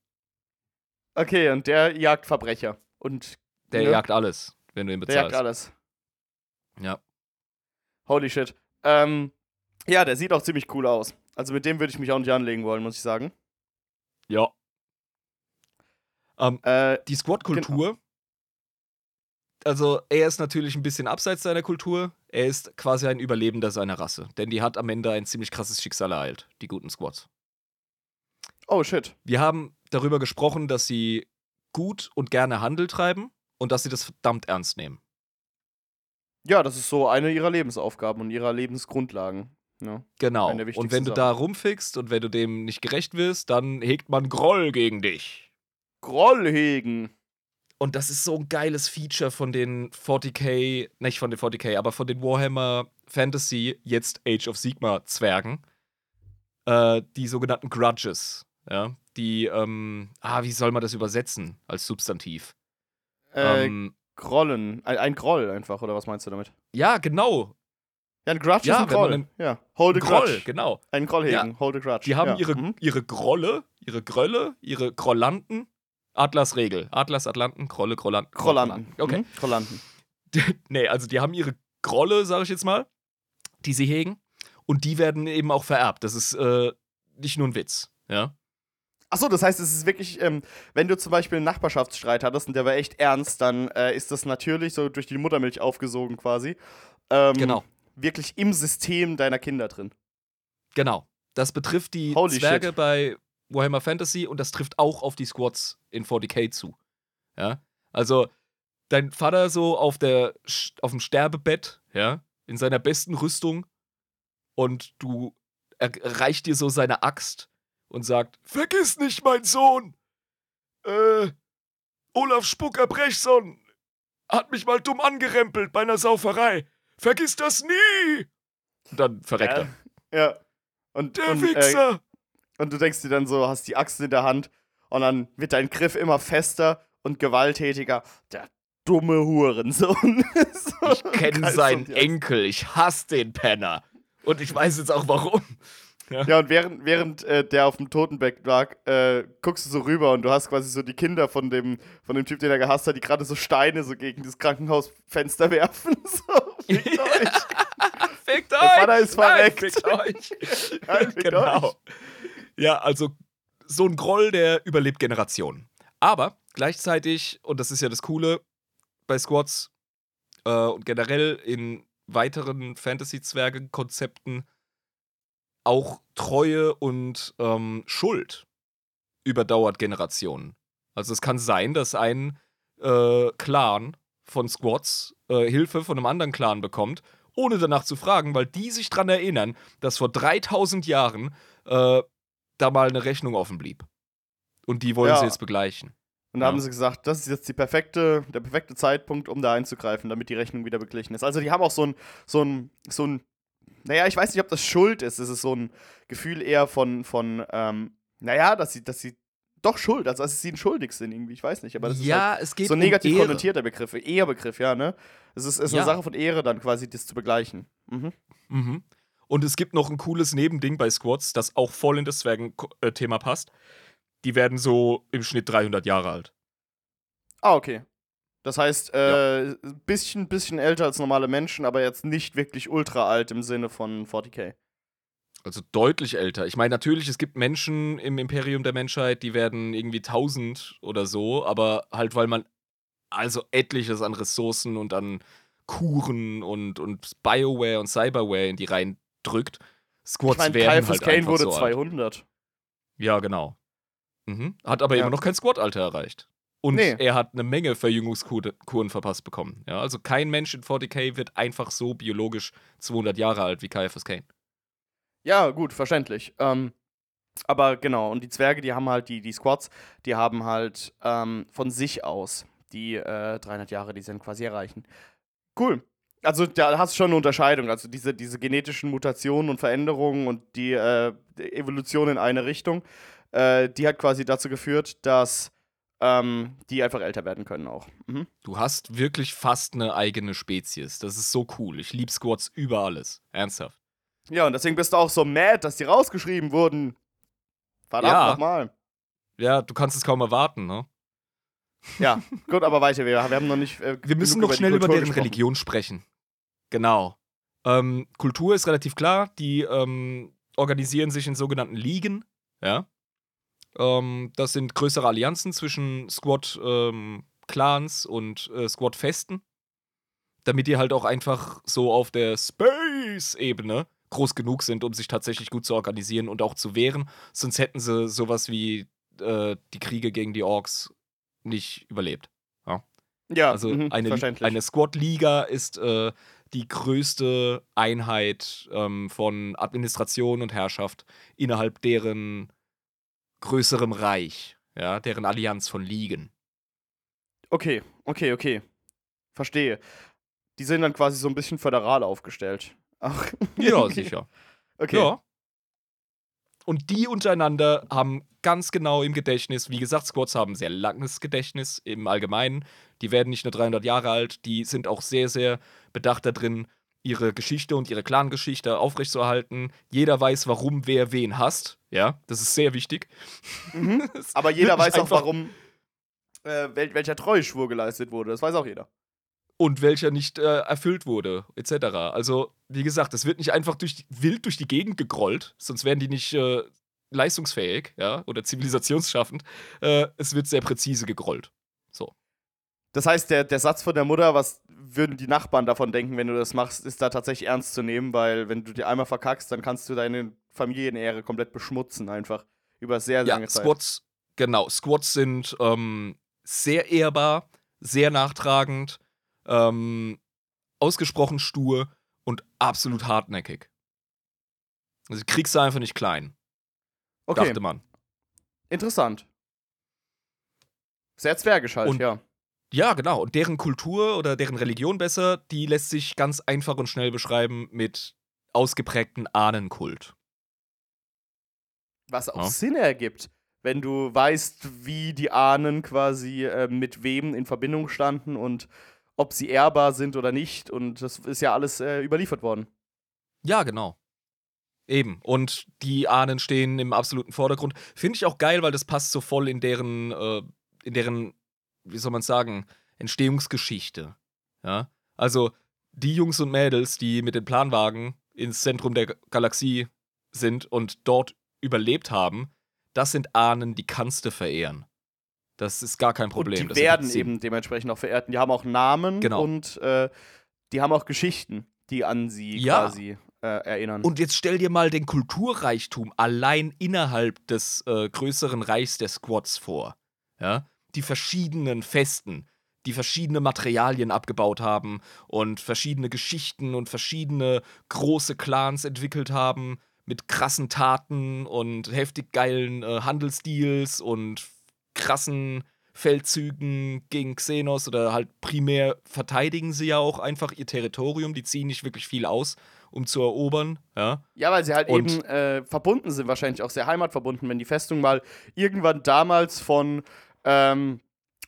Okay, und der jagt Verbrecher. Und Der Ja. jagt alles, wenn du ihn der jagt bezahlst. alles. Ja. Holy shit. Ähm, ja, der sieht auch ziemlich cool aus. Also mit dem würde ich mich auch nicht anlegen wollen, muss ich sagen. Ja. Ähm, Äh, die Squad-Kultur. Also, er ist natürlich ein bisschen abseits seiner Kultur. Er ist quasi ein Überlebender seiner Rasse. Denn die hat am Ende ein ziemlich krasses Schicksal ereilt, die guten Squads. oh shit. Wir haben darüber gesprochen, dass sie gut und gerne Handel treiben und dass sie das verdammt ernst nehmen. Ja, das ist so eine ihrer Lebensaufgaben und ihrer Lebensgrundlagen. Ja. Genau. Eine der Und wenn du da rumfickst und wenn du dem nicht gerecht wirst, dann hegt man Groll gegen dich. Groll hegen. Und das ist so ein geiles Feature von den 40k, nicht von den 40k, aber von den Warhammer Fantasy, jetzt Age of Sigma Zwergen. Äh, die sogenannten Grudges. Ja, die, ähm, ah, wie soll man das übersetzen als Substantiv? Äh, ähm, Grollen. Ein, ein Groll einfach, oder was meinst du damit? ja, genau. Ja, ein Grudge Ja, ist ein Groll. einen- Ja. Hold a Groll, Grudge. genau. Ein Groll Ja. hegen. Hold a Grudge. Die haben ja. ihre, Mhm. ihre Grolle, ihre Grölle, ihre Grollanten. Atlas-Regel. Atlas, Atlanten, Grolle, Grollanten. Grollanten. Okay. Mhm. Grollanten. nee, also die haben ihre Grolle, sage ich jetzt mal, die sie hegen. Und die werden eben auch vererbt. Das ist äh, nicht nur ein Witz. Ja. Achso, das heißt, es ist wirklich, ähm, wenn du zum Beispiel einen Nachbarschaftsstreit hattest und der war echt ernst, dann äh, ist das natürlich so durch die Muttermilch aufgesogen quasi. Ähm, Genau. Wirklich im System deiner Kinder drin. Genau. Das betrifft die Holy Zwerge shit. bei Warhammer Fantasy und das trifft auch auf die Squads in 40k zu. Ja. Also, dein Vater so auf, der, auf dem Sterbebett, ja, in seiner besten Rüstung und du er reicht dir so seine Axt und sagt: Vergiss nicht, mein Sohn! Äh, Olaf Spucker Brechson hat mich mal dumm angerempelt bei einer Sauferei. Vergiss das nie! Und dann verreckt er. Ja. Und, Der und, äh, Wichser! und du denkst dir dann so, hast die Axt in der Hand und dann wird dein Griff immer fester und gewalttätiger. Der dumme Hurensohn. So Ich kenne seinen Enkel. Ich hasse den Penner. Und ich weiß jetzt auch warum. Ja, und während, während äh, der auf dem Totenbett lag, äh, guckst du so rüber und du hast quasi so die Kinder von dem, von dem Typ, den er gehasst hat, die gerade so Steine so gegen das Krankenhausfenster werfen. So, fickt euch. Fickt euch! Der Vater ist Nein, verreckt. fickt euch! Nein, fickt genau. euch. Ja, also so ein Groll, der überlebt Generationen. Aber gleichzeitig, und das ist ja das Coole bei Squads äh, und generell in weiteren Fantasy-Zwerge-Konzepten, auch Treue und ähm, Schuld überdauert Generationen. Also es kann sein, dass ein äh, Clan von Squads äh, Hilfe von einem anderen Clan bekommt, ohne danach zu fragen, weil die sich daran erinnern, dass vor 3000 Jahren äh, da mal eine Rechnung offen blieb. Und die wollen Ja. sie jetzt begleichen. Und da Ja. haben sie gesagt, das ist jetzt perfekte, der perfekte Zeitpunkt, um da einzugreifen, damit die Rechnung wieder beglichen ist. Also die haben auch so ein, so ein, so ein, naja, ich weiß nicht, ob das Schuld ist. Es ist so ein Gefühl eher von, von, ähm, naja, dass sie, dass sie doch schuld, also dass sie ihnen schuldig sind irgendwie. Ich weiß nicht, aber das ist halt ja, es geht so ein negativ um Ehre. konnotierter Begriff, Ehebegriff, ja, ne? Es ist, ist eine Ja. Sache von Ehre dann quasi, das zu begleichen. Mhm. Mhm. Und es gibt noch ein cooles Nebending bei Squads, das auch voll in das Zwergen-Thema passt. Die werden so im Schnitt 300 Jahre alt. Ah, okay. Das heißt, äh, bisschen, bisschen älter als normale Menschen, aber jetzt nicht wirklich ultra alt im Sinne von 40k. Also deutlich älter. Ich meine, natürlich, es gibt Menschen im Imperium der Menschheit, die werden irgendwie 1000 oder so, aber halt, weil man also etliches an Ressourcen und an Kuren und, und Bioware und Cyberware in die Reihen drückt. Squads Ich meine, werden Caiaphas halt Kane einfach wurde so alt. 200. Ja, genau. Mhm. Hat aber Ja. immer noch kein Squad-Alter erreicht. Und Nee. er hat eine Menge Verjüngungskuren verpasst bekommen. Ja, also kein Mensch in 40k wird einfach so biologisch 200 Jahre alt wie Caiaphas Kane. Ja, gut, verständlich. Ähm, aber genau, und die Zwerge, die haben halt, die, die Squads, die haben halt ähm, von sich aus die äh, 300 Jahre, die sie dann quasi erreichen. Cool. Also da hast du schon eine Unterscheidung. Also diese, diese genetischen Mutationen und Veränderungen und die, äh, die Evolution in eine Richtung, äh, die hat quasi dazu geführt, dass ähm, die einfach älter werden können auch. Mhm. Du hast wirklich fast eine eigene Spezies. Das ist so cool. Ich liebe Squads über alles. Ernsthaft. Ja, und deswegen bist du auch so mad, dass die rausgeschrieben wurden. Verdammt Ja. nochmal. Ja, du kannst es kaum erwarten, ne? Ja, gut, aber weiter. Wir, wir haben noch nicht. Äh, Wir müssen noch schnell über deren gesprochen. Religion sprechen. Genau. Ähm, Kultur ist relativ klar. Die ähm, organisieren sich in sogenannten Ligen. Ja. Ähm, das sind größere Allianzen zwischen Squad-Clans und äh, Squad-Festen. Damit die halt auch einfach so auf der Space-Ebene groß genug sind, um sich tatsächlich gut zu organisieren und auch zu wehren. Sonst hätten sie sowas wie äh, die Kriege gegen die Orks nicht überlebt. Ja, Also mhm, eine, eine Squad-Liga ist äh, die größte Einheit ähm, von Administration und Herrschaft innerhalb deren größerem Reich, ja, deren Allianz von Ligen. Okay, okay, okay. Verstehe. Die sind dann quasi so ein bisschen föderal aufgestellt. Ach. Ja, okay. sicher. Okay. Ja. Und die untereinander haben ganz genau im Gedächtnis, wie gesagt, Squads haben ein sehr langes Gedächtnis im Allgemeinen. Die werden nicht nur 300 Jahre alt, die sind auch sehr, sehr bedacht darin, ihre Geschichte und ihre Clan-Geschichte aufrechtzuerhalten. Jeder weiß, warum wer wen hasst. Ja, das ist sehr wichtig. Mhm. Aber jeder weiß auch, warum. Äh, wel welcher Treueschwur geleistet wurde. Das weiß auch jeder. und welcher nicht äh, erfüllt wurde, etc. Also, wie gesagt, es wird nicht einfach durch wild durch die Gegend gegrollt, sonst wären die nicht äh, leistungsfähig, ja, oder zivilisationsschaffend. Äh, es wird sehr präzise gegrollt. So. Das heißt, der, der Satz von der Mutter, was würden die Nachbarn davon denken, wenn du das machst, ist da tatsächlich ernst zu nehmen, weil wenn du dir einmal verkackst, dann kannst du deine Familienehre komplett beschmutzen, einfach. Über sehr Ja, lange Zeit. Squads, genau, Squads sind ähm, sehr ehrbar, sehr nachtragend, ähm, ausgesprochen stur und absolut hartnäckig. Also kriegst du einfach nicht klein, okay, dachte man. interessant. Sehr zwergisch halt, Und- ja. Ja, genau. Und deren Kultur oder deren Religion besser, die lässt sich ganz einfach und schnell beschreiben mit ausgeprägten Ahnenkult. Was auch Ja. Sinn ergibt, wenn du weißt, wie die Ahnen quasi äh, mit wem in Verbindung standen und ob sie ehrbar sind oder nicht. Und das ist ja alles äh, überliefert worden. Ja, genau. Eben. Und die Ahnen stehen im absoluten Vordergrund. Finde ich auch geil, weil das passt so voll in deren, äh, in deren, wie soll man sagen, Entstehungsgeschichte. Ja. Also die Jungs und Mädels, die mit den Planwagen ins Zentrum der Galaxie sind und dort überlebt haben, das sind Ahnen, die kannst du verehren. Das ist gar kein Problem. und die das werden eben dementsprechend auch verehrt. Die haben auch Namen Genau. und äh, die haben auch Geschichten, die an sie Ja. quasi äh, erinnern. Und jetzt stell dir mal den Kulturreichtum allein innerhalb des äh, größeren Reichs der Squads vor. Ja? Die verschiedenen Festen, die verschiedene Materialien abgebaut haben und verschiedene Geschichten und verschiedene große Clans entwickelt haben mit krassen Taten und heftig geilen äh, Handelsdeals und krassen Feldzügen gegen Xenos oder halt primär verteidigen sie ja auch einfach ihr Territorium. Die ziehen nicht wirklich viel aus, um zu erobern. Ja, Ja, weil sie halt Und- eben äh, verbunden sind, wahrscheinlich auch sehr heimatverbunden, wenn die Festung mal irgendwann damals von ähm,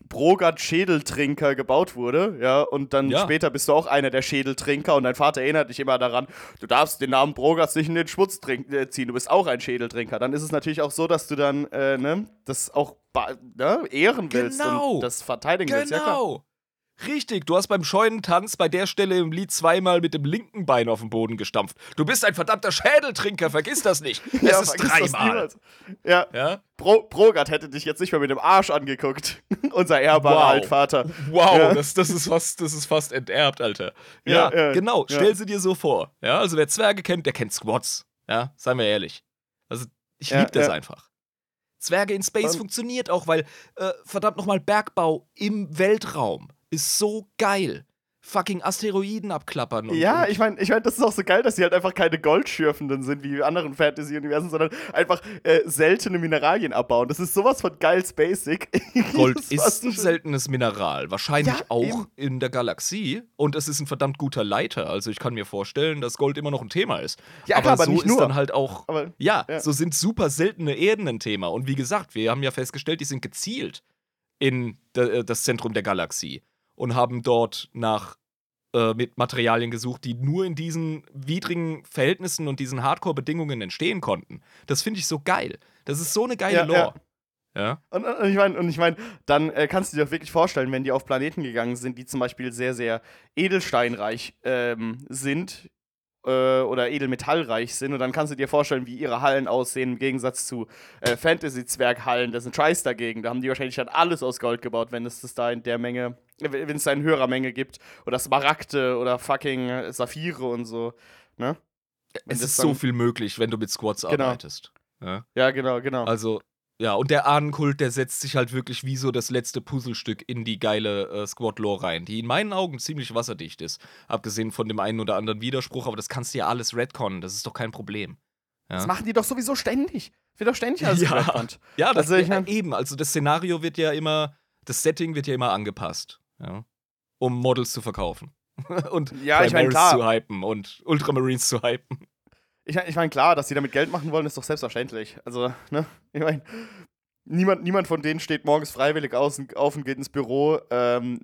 Brogard Schädeltrinker gebaut wurde, ja, und dann Ja. später bist du auch einer der Schädeltrinker und dein Vater erinnert dich immer daran, du darfst den Namen Brogards nicht in den Schmutz äh, ziehen, du bist auch ein Schädeltrinker. Dann ist es natürlich auch so, dass du dann, äh, ne, das auch ne, ehren willst Genau. und das verteidigen willst, ja klar. Richtig, du hast beim Scheunentanz bei der Stelle im Lied zweimal mit dem linken Bein auf den Boden gestampft. Du bist ein verdammter Schädeltrinker, vergiss das nicht. Es Ja, ist dreimal. Ja, Ja? Bro Brogard hätte dich jetzt nicht mehr mit dem Arsch angeguckt. Unser ehrbarer Wow. Altvater. Wow, Ja. das, das, ist fast, das ist fast enterbt, Alter. Ja, Ja, genau. Stell sie dir so vor. Ja, also wer Zwerge kennt, der kennt Squads. Ja, seien wir ehrlich. Also, ich liebe das einfach. Zwerge in Space Und- funktioniert auch, weil, äh, verdammt nochmal, Bergbau im Weltraum ist so geil. Fucking Asteroiden abklappern. Und, Ja, und ich meine, ich mein, das ist auch so geil, dass sie halt einfach keine Goldschürfenden sind wie in anderen Fantasy-Universen, sondern einfach äh, seltene Mineralien abbauen. Das ist sowas von geil basic. Gold ist ein seltenes Mineral, wahrscheinlich Ja, auch eben. in der Galaxie. Und es ist ein verdammt guter Leiter. Also ich kann mir vorstellen, dass Gold immer noch ein Thema ist. Ja, aber klar, aber so nicht ist nur. dann halt auch. Aber Ja, Ja. so sind super seltene Erden ein Thema. Und wie gesagt, wir haben ja festgestellt, die sind gezielt in de, das Zentrum der Galaxie und haben dort nach äh, mit Materialien gesucht, die nur in diesen widrigen Verhältnissen und diesen Hardcore-Bedingungen entstehen konnten. Das finde ich so geil. Das ist so eine geile Ja, Lore. Ja. Und, und ich meine, und ich mein, dann äh, kannst du dir auch wirklich vorstellen, wenn die auf Planeten gegangen sind, die zum Beispiel sehr, sehr edelsteinreich ähm, sind äh, oder edelmetallreich sind, und dann kannst du dir vorstellen, wie ihre Hallen aussehen im Gegensatz zu äh, Fantasy-Zwerghallen. Das sind Trice dagegen. Da haben die wahrscheinlich dann alles aus Gold gebaut, wenn es das da in der Menge, wenn es da in höherer Menge gibt. Oder Smaragde oder fucking Saphire und so. Ne? Wenn Es ist so viel möglich, wenn du mit Squads Genau. arbeitest. Ja. Ja, genau, genau. Also, ja, und der Ahnenkult, der setzt sich halt wirklich wie so das letzte Puzzlestück in die geile äh, Squad-Lore rein, die in meinen Augen ziemlich wasserdicht ist. Abgesehen von dem einen oder anderen Widerspruch, aber das kannst du ja alles retconnen, das ist doch kein Problem. Ja, Das machen die doch sowieso ständig. Wird doch ständig alles Ja. retconnt. ja das also ich ja, mein- eben. Also, das Szenario wird ja immer, das Setting wird ja immer angepasst, ja, um Models zu verkaufen. und Ja, ich mein, Primaris zu hypen und Ultramarines zu hypen. Ich, ich meine, klar, dass sie damit Geld machen wollen, ist doch selbstverständlich. Also, ne? Ich meine, niemand, niemand von denen steht morgens freiwillig aus und, auf und geht ins Büro ähm,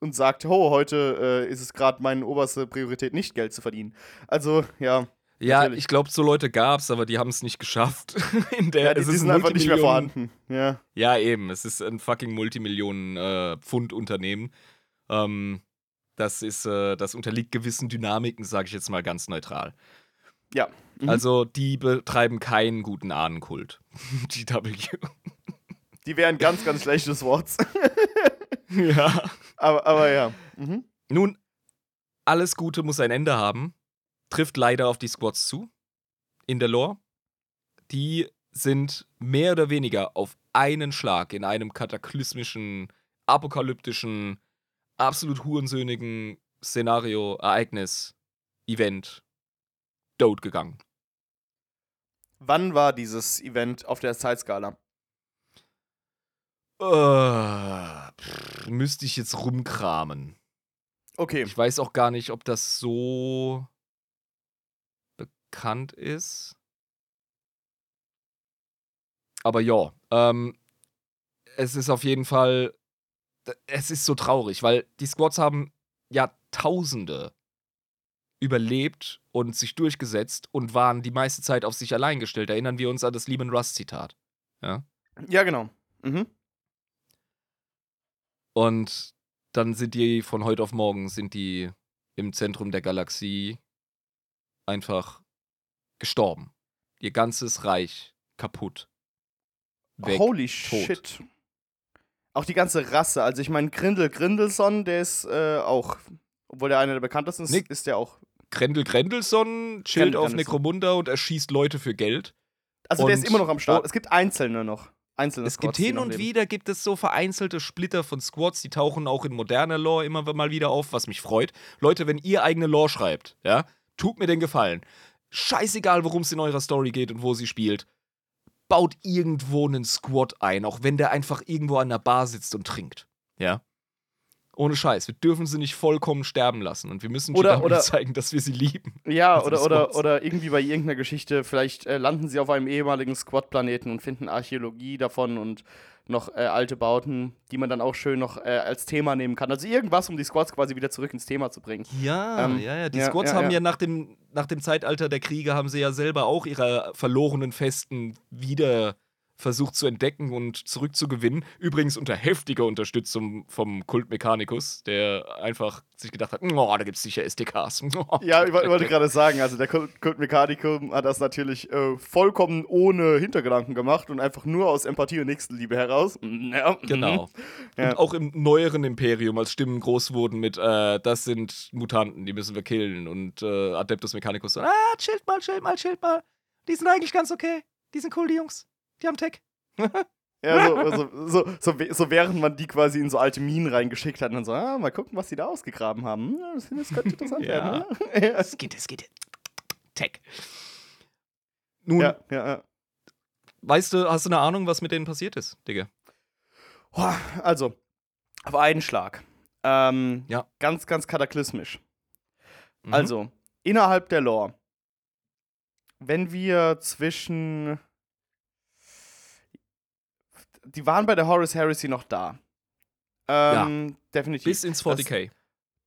und sagt, ho, heute äh, ist es gerade meine oberste Priorität, nicht Geld zu verdienen. Also, ja. Ja, Natürlich. ich glaube, so Leute gab's, aber die haben es nicht geschafft. In der, ja die, es die ist sind ein einfach nicht mehr vorhanden. Ja. Ja, eben. Es ist ein fucking Multimillionen-Pfund-Unternehmen. ähm, das ist, äh, das unterliegt gewissen Dynamiken, sage ich jetzt mal ganz neutral. Ja. Mhm. Also, die betreiben keinen guten Ahnenkult. GW. Die wären ganz, ganz schlechtes Wort. ja. aber, aber ja. Mhm. Nun, alles Gute muss ein Ende haben. Trifft leider auf die Squads zu. In der Lore. Die sind mehr oder weniger auf einen Schlag in einem kataklysmischen, apokalyptischen, absolut hurensöhnigen Szenario, Ereignis, Event, Dode gegangen. Wann war dieses Event auf der Zeitskala? Äh, pff, müsste ich jetzt rumkramen. Okay. Ich weiß auch gar nicht, ob das so bekannt ist. aber ja, ähm, es ist auf jeden Fall, es ist so traurig, weil die Squads haben Jahrtausende überlebt und sich durchgesetzt und waren die meiste Zeit auf sich allein gestellt. Erinnern wir uns an das Lehman Russ Zitat. Ja, Ja, genau. Mhm. Und dann sind die von heute auf morgen sind die im Zentrum der Galaxie einfach gestorben. Ihr ganzes Reich kaputt. Weg. Holy tot. shit. Auch die ganze Rasse. Also ich meine, Grindel Grindelson, der ist äh, auch, obwohl der einer der bekanntesten ist, Nick. ist der auch. Grendel Grendelson chillt Grendel auf. Necromunda und erschießt Leute für Geld. Also der ist Und- immer noch am Start. oh. Es gibt einzelne noch. Einzelne Es gibt Squads, die hin und wieder gibt es so vereinzelte Splitter von Squads, die tauchen auch in moderner Lore immer mal wieder auf, was mich freut. Leute, wenn ihr eigene Lore schreibt, ja, tut mir den Gefallen. Scheißegal, worum es in eurer Story geht und wo sie spielt. Baut irgendwo einen Squad ein, auch wenn der einfach irgendwo an der Bar sitzt und trinkt. Ja. Ohne Scheiß. Wir dürfen sie nicht vollkommen sterben lassen und wir müssen Oder- GW oder- zeigen, dass wir sie lieben. Ja, Also oder, oder, oder irgendwie bei irgendeiner Geschichte, vielleicht äh, landen sie auf einem ehemaligen Squad-Planeten und finden Archäologie davon und noch äh, alte Bauten, die man dann auch schön noch äh, als Thema nehmen kann. Also irgendwas, um die Squads quasi wieder zurück ins Thema zu bringen. Ja, Ähm, ja, ja. Die ja, Squads ja, haben ja. ja, nach, dem, nach dem Zeitalter der Kriege haben sie ja selber auch ihre verlorenen Festen wieder versucht zu entdecken und zurückzugewinnen. Übrigens unter heftiger Unterstützung vom Kult Mechanicus, der einfach sich gedacht hat, oh, da gibt es sicher SDKs. Ja, ich, woll- wollte gerade sagen, also der Kult Kult Mechanicum hat das natürlich äh, vollkommen ohne Hintergedanken gemacht und einfach nur aus Empathie und Nächstenliebe heraus. Ja, mhm. Genau. Ja. Und auch im neueren Imperium, als Stimmen groß wurden mit, äh, das sind Mutanten, die müssen wir killen. Und äh, Adeptus Mechanicus so, ah, chillt mal, chillt mal, chillt mal. Die sind eigentlich ganz okay. Die sind cool, die Jungs. Die haben Tech. Ja, so, so, so, so, während man die quasi in so alte Minen reingeschickt hat und dann so, ah, mal gucken, was die da ausgegraben haben. Ja, das, könnte interessant Ja. werden. Ne? Ja. Es geht, es geht. Tech. Nun, Ja, ja, ja. weißt du, hast du eine Ahnung, was mit denen passiert ist, Digga? Also, auf einen Schlag. Ähm, Ja. Ganz, ganz kataklysmisch. Mhm. Also, innerhalb der Lore, wenn wir zwischen. Die waren bei der Horus Heresy noch da. Ähm, definitiv. Bis ins 40k.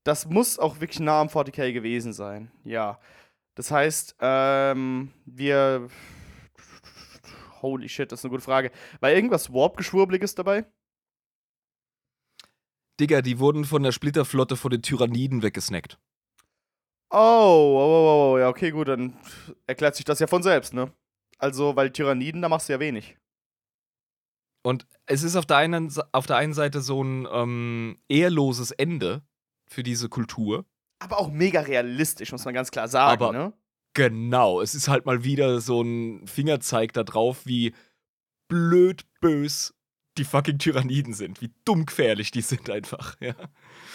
Das muss auch wirklich nah am 40k gewesen sein. Ja. Das heißt, ähm, wir. Holy shit, das ist eine gute Frage. War irgendwas Warp-Geschwurbliges dabei? Digga, die wurden von der Splitterflotte von den Tyranniden weggesnackt. Oh, oh, oh, oh, ja, okay, gut, dann erklärt sich das ja von selbst, ne? Also, weil Tyranniden, da machst du ja wenig. Und es ist auf der einen, auf der einen Seite so ein ähm, ehrloses Ende für diese Kultur. Aber auch mega realistisch, muss man ganz klar sagen, Aber- ne? Genau, es ist halt mal wieder so ein Fingerzeig da drauf, wie blöd bös die fucking Tyranniden sind, wie dumm gefährlich die sind einfach. Ja.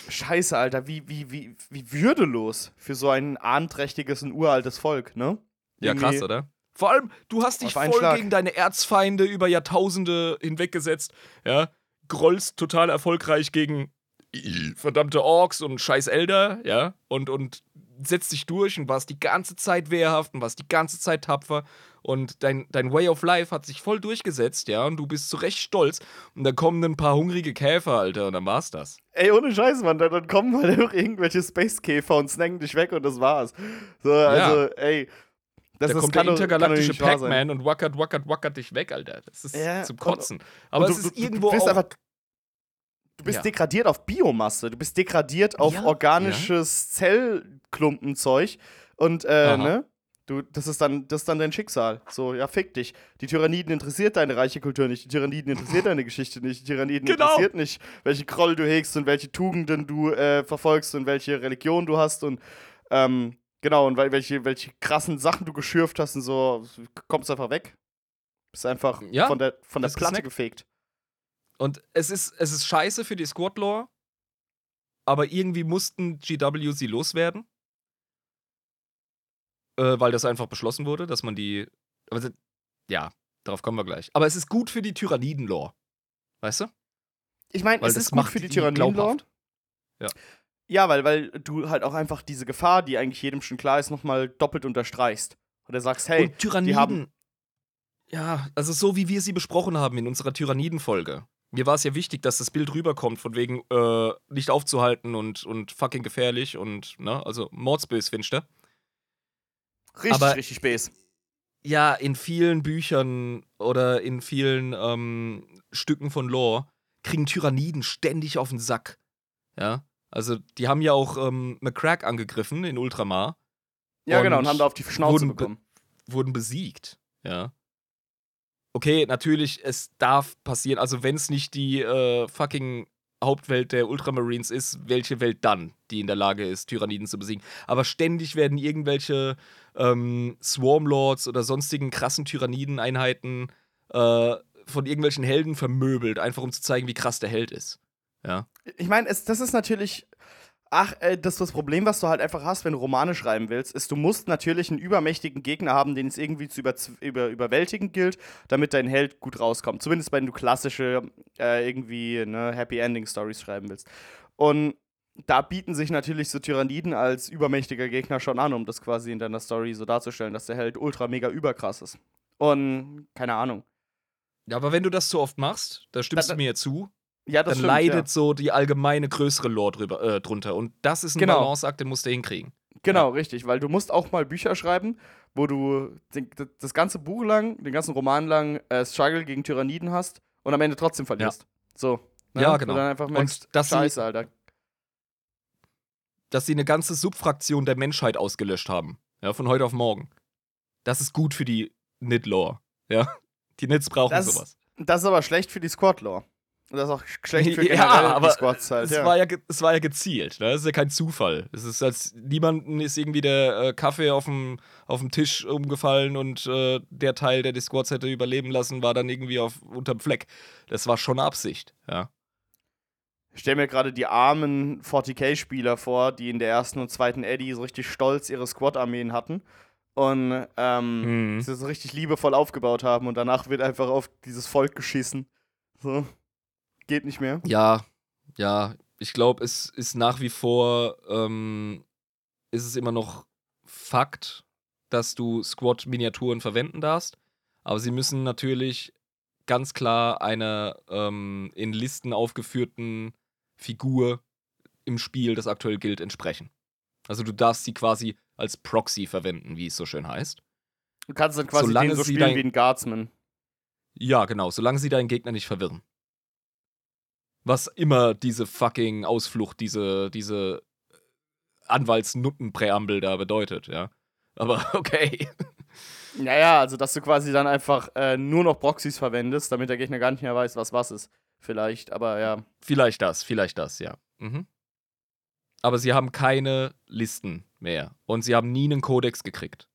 Scheiße, Alter, wie, wie, wie, wie würdelos für so ein ahnträchtiges und uraltes Volk, ne? Ja, Irgendwie- krass, oder? Vor allem, du hast dich voll Schlag. gegen deine Erzfeinde über Jahrtausende hinweggesetzt, ja, grollst total erfolgreich gegen verdammte Orks und scheiß Elder, ja, und, und setzt dich durch und warst die ganze Zeit wehrhaft und warst die ganze Zeit tapfer und dein, dein Way of Life hat sich voll durchgesetzt, ja, und du bist zu Recht stolz und dann kommen ein paar hungrige Käfer, Alter, und dann war's das. Ey, ohne Scheiß, Mann, dann, dann kommen halt einfach irgendwelche Space-Käfer und snacken dich weg und das war's. So, also, ey. Das, da kommt der intergalaktische. Pac-Man und wackert, wackert, wackert dich weg, Alter. Das ist Ja, zum Kotzen. Aber Und es ist irgendwo du bist einfach. Du bist Ja. degradiert auf Biomasse, du bist degradiert auf Ja, organisches Zellklumpenzeug und äh, ne? Du, das ist dann, das ist dann dein Schicksal. So, ja, fick dich. Die Tyranniden interessiert deine reiche Kultur nicht. Die Tyranniden interessiert deine Geschichte nicht. Die Tyranniden Genau. interessiert nicht, welche Kroll du hegst und welche Tugenden du äh, verfolgst und welche Religion du hast und ähm, genau, und wel- welche, welche krassen Sachen du geschürft hast und so, kommst einfach weg. Bist einfach Ja, von der, von der Platte gefegt. Und es ist, es ist scheiße für die Squad-Lore, aber irgendwie mussten GW sie loswerden. Äh, weil das einfach beschlossen wurde, dass man die. Also, ja, darauf kommen wir gleich. Aber es ist gut für die Tyranniden-Lore. Weißt du? Ich meine, Weil es ist gut macht für die Tyranniden-Lore. Ja. Ja, weil, weil du halt auch einfach diese Gefahr, die eigentlich jedem schon klar ist, nochmal doppelt unterstreichst. Und du sagst, hey, Und Tyranniden. die haben- Ja, also so wie wir sie besprochen haben in unserer Tyranniden-Folge. Mir war es ja wichtig, dass das Bild rüberkommt, von wegen äh, nicht aufzuhalten und, und fucking gefährlich und, ne, also mordsbös, findest du? Richtig, Aber- richtig Base. Ja, in vielen Büchern oder in vielen ähm, Stücken von Lore kriegen Tyranniden ständig auf den Sack. Ja, also die haben ja auch ähm, McCrack angegriffen in Ultramar, Ja, genau, Und und haben da auf die Schnauze wurden be- bekommen. wurden besiegt. Ja. Okay, natürlich, es darf passieren. Also, wenn es nicht die äh, fucking Hauptwelt der Ultramarines ist, welche Welt dann, die in der Lage ist, Tyranniden zu besiegen? Aber ständig werden irgendwelche ähm, Swarmlords oder sonstigen krassen Tyranniden-Einheiten äh, von irgendwelchen Helden vermöbelt, einfach um zu zeigen, wie krass der Held ist. Ja. Ich meine, das ist natürlich. Ach, äh, das ist das Problem, was du halt einfach hast, wenn du Romane schreiben willst, ist, du musst natürlich einen übermächtigen Gegner haben, den es irgendwie zu über, über, überwältigen gilt, damit dein Held gut rauskommt. Zumindest wenn du klassische, äh, irgendwie, ne, Happy Ending Stories schreiben willst. Und da bieten sich natürlich so Tyranniden als übermächtiger Gegner schon an, um das quasi in deiner Story so darzustellen, dass der Held ultra mega überkrass ist. Und keine Ahnung. Ja, aber wenn du das zu oft machst, da stimmst Da- du mir ja zu, Ja, das dann stimmt, leidet ja. so die allgemeine größere Lore drüber, äh, drunter. Und das ist ein Genau. Balanceakt, den musst du hinkriegen. Genau, richtig, weil du musst auch mal Bücher schreiben, wo du den, das ganze Buch lang, den ganzen Roman lang äh, Struggle gegen Tyranniden hast und am Ende trotzdem verlierst. So. Ne? Ja, genau. du dann einfach Und merkst, dass sie- scheiße, Alter. Dass sie eine ganze Subfraktion der Menschheit ausgelöscht haben. Ja, von heute auf morgen. Das ist gut für die Nid-Lore. Ja. Die Nids brauchen Das- sowas. Das ist aber schlecht für die Squad-Lore. Und das ist auch schlecht für Ja, aber die Squads halt. Es, Ja. war ja, es war ja gezielt, ne? Es ist ja kein Zufall. Es ist als niemanden ist irgendwie der äh, Kaffee auf dem, auf dem Tisch umgefallen und äh, der Teil, der die Squads hätte überleben lassen, war dann irgendwie auf, unterm Fleck. Das war schon Absicht, ja. Ich stelle mir gerade die armen 40k-Spieler vor, die in der ersten und zweiten Eddy so richtig stolz ihre Squad-Armeen hatten. Und ähm, Mhm. sie so richtig liebevoll aufgebaut haben und danach wird einfach auf dieses Volk geschissen. So. Geht nicht mehr. Ja, ja. Ich glaube, es ist nach wie vor, ähm, ist es immer noch Fakt, dass du Squad-Miniaturen verwenden darfst. Aber sie müssen natürlich ganz klar einer ähm, in Listen aufgeführten Figur im Spiel, das aktuell gilt, entsprechen. Also du darfst sie quasi als Proxy verwenden, wie es so schön heißt. Du kannst dann quasi Solange den so spielen dein- wie ein Guardsman. Ja, genau, solange sie deinen Gegner nicht verwirren. Was immer diese fucking Ausflucht, diese, diese Anwaltsnuttenpräambel da bedeutet, ja. Aber okay. Naja, also dass du quasi dann einfach äh, nur noch Proxys verwendest, damit der Gegner gar nicht mehr weiß, was was ist. Vielleicht, aber ja. vielleicht das, vielleicht das, ja. Mhm. Aber sie haben keine Listen mehr. Und sie haben nie einen Kodex gekriegt.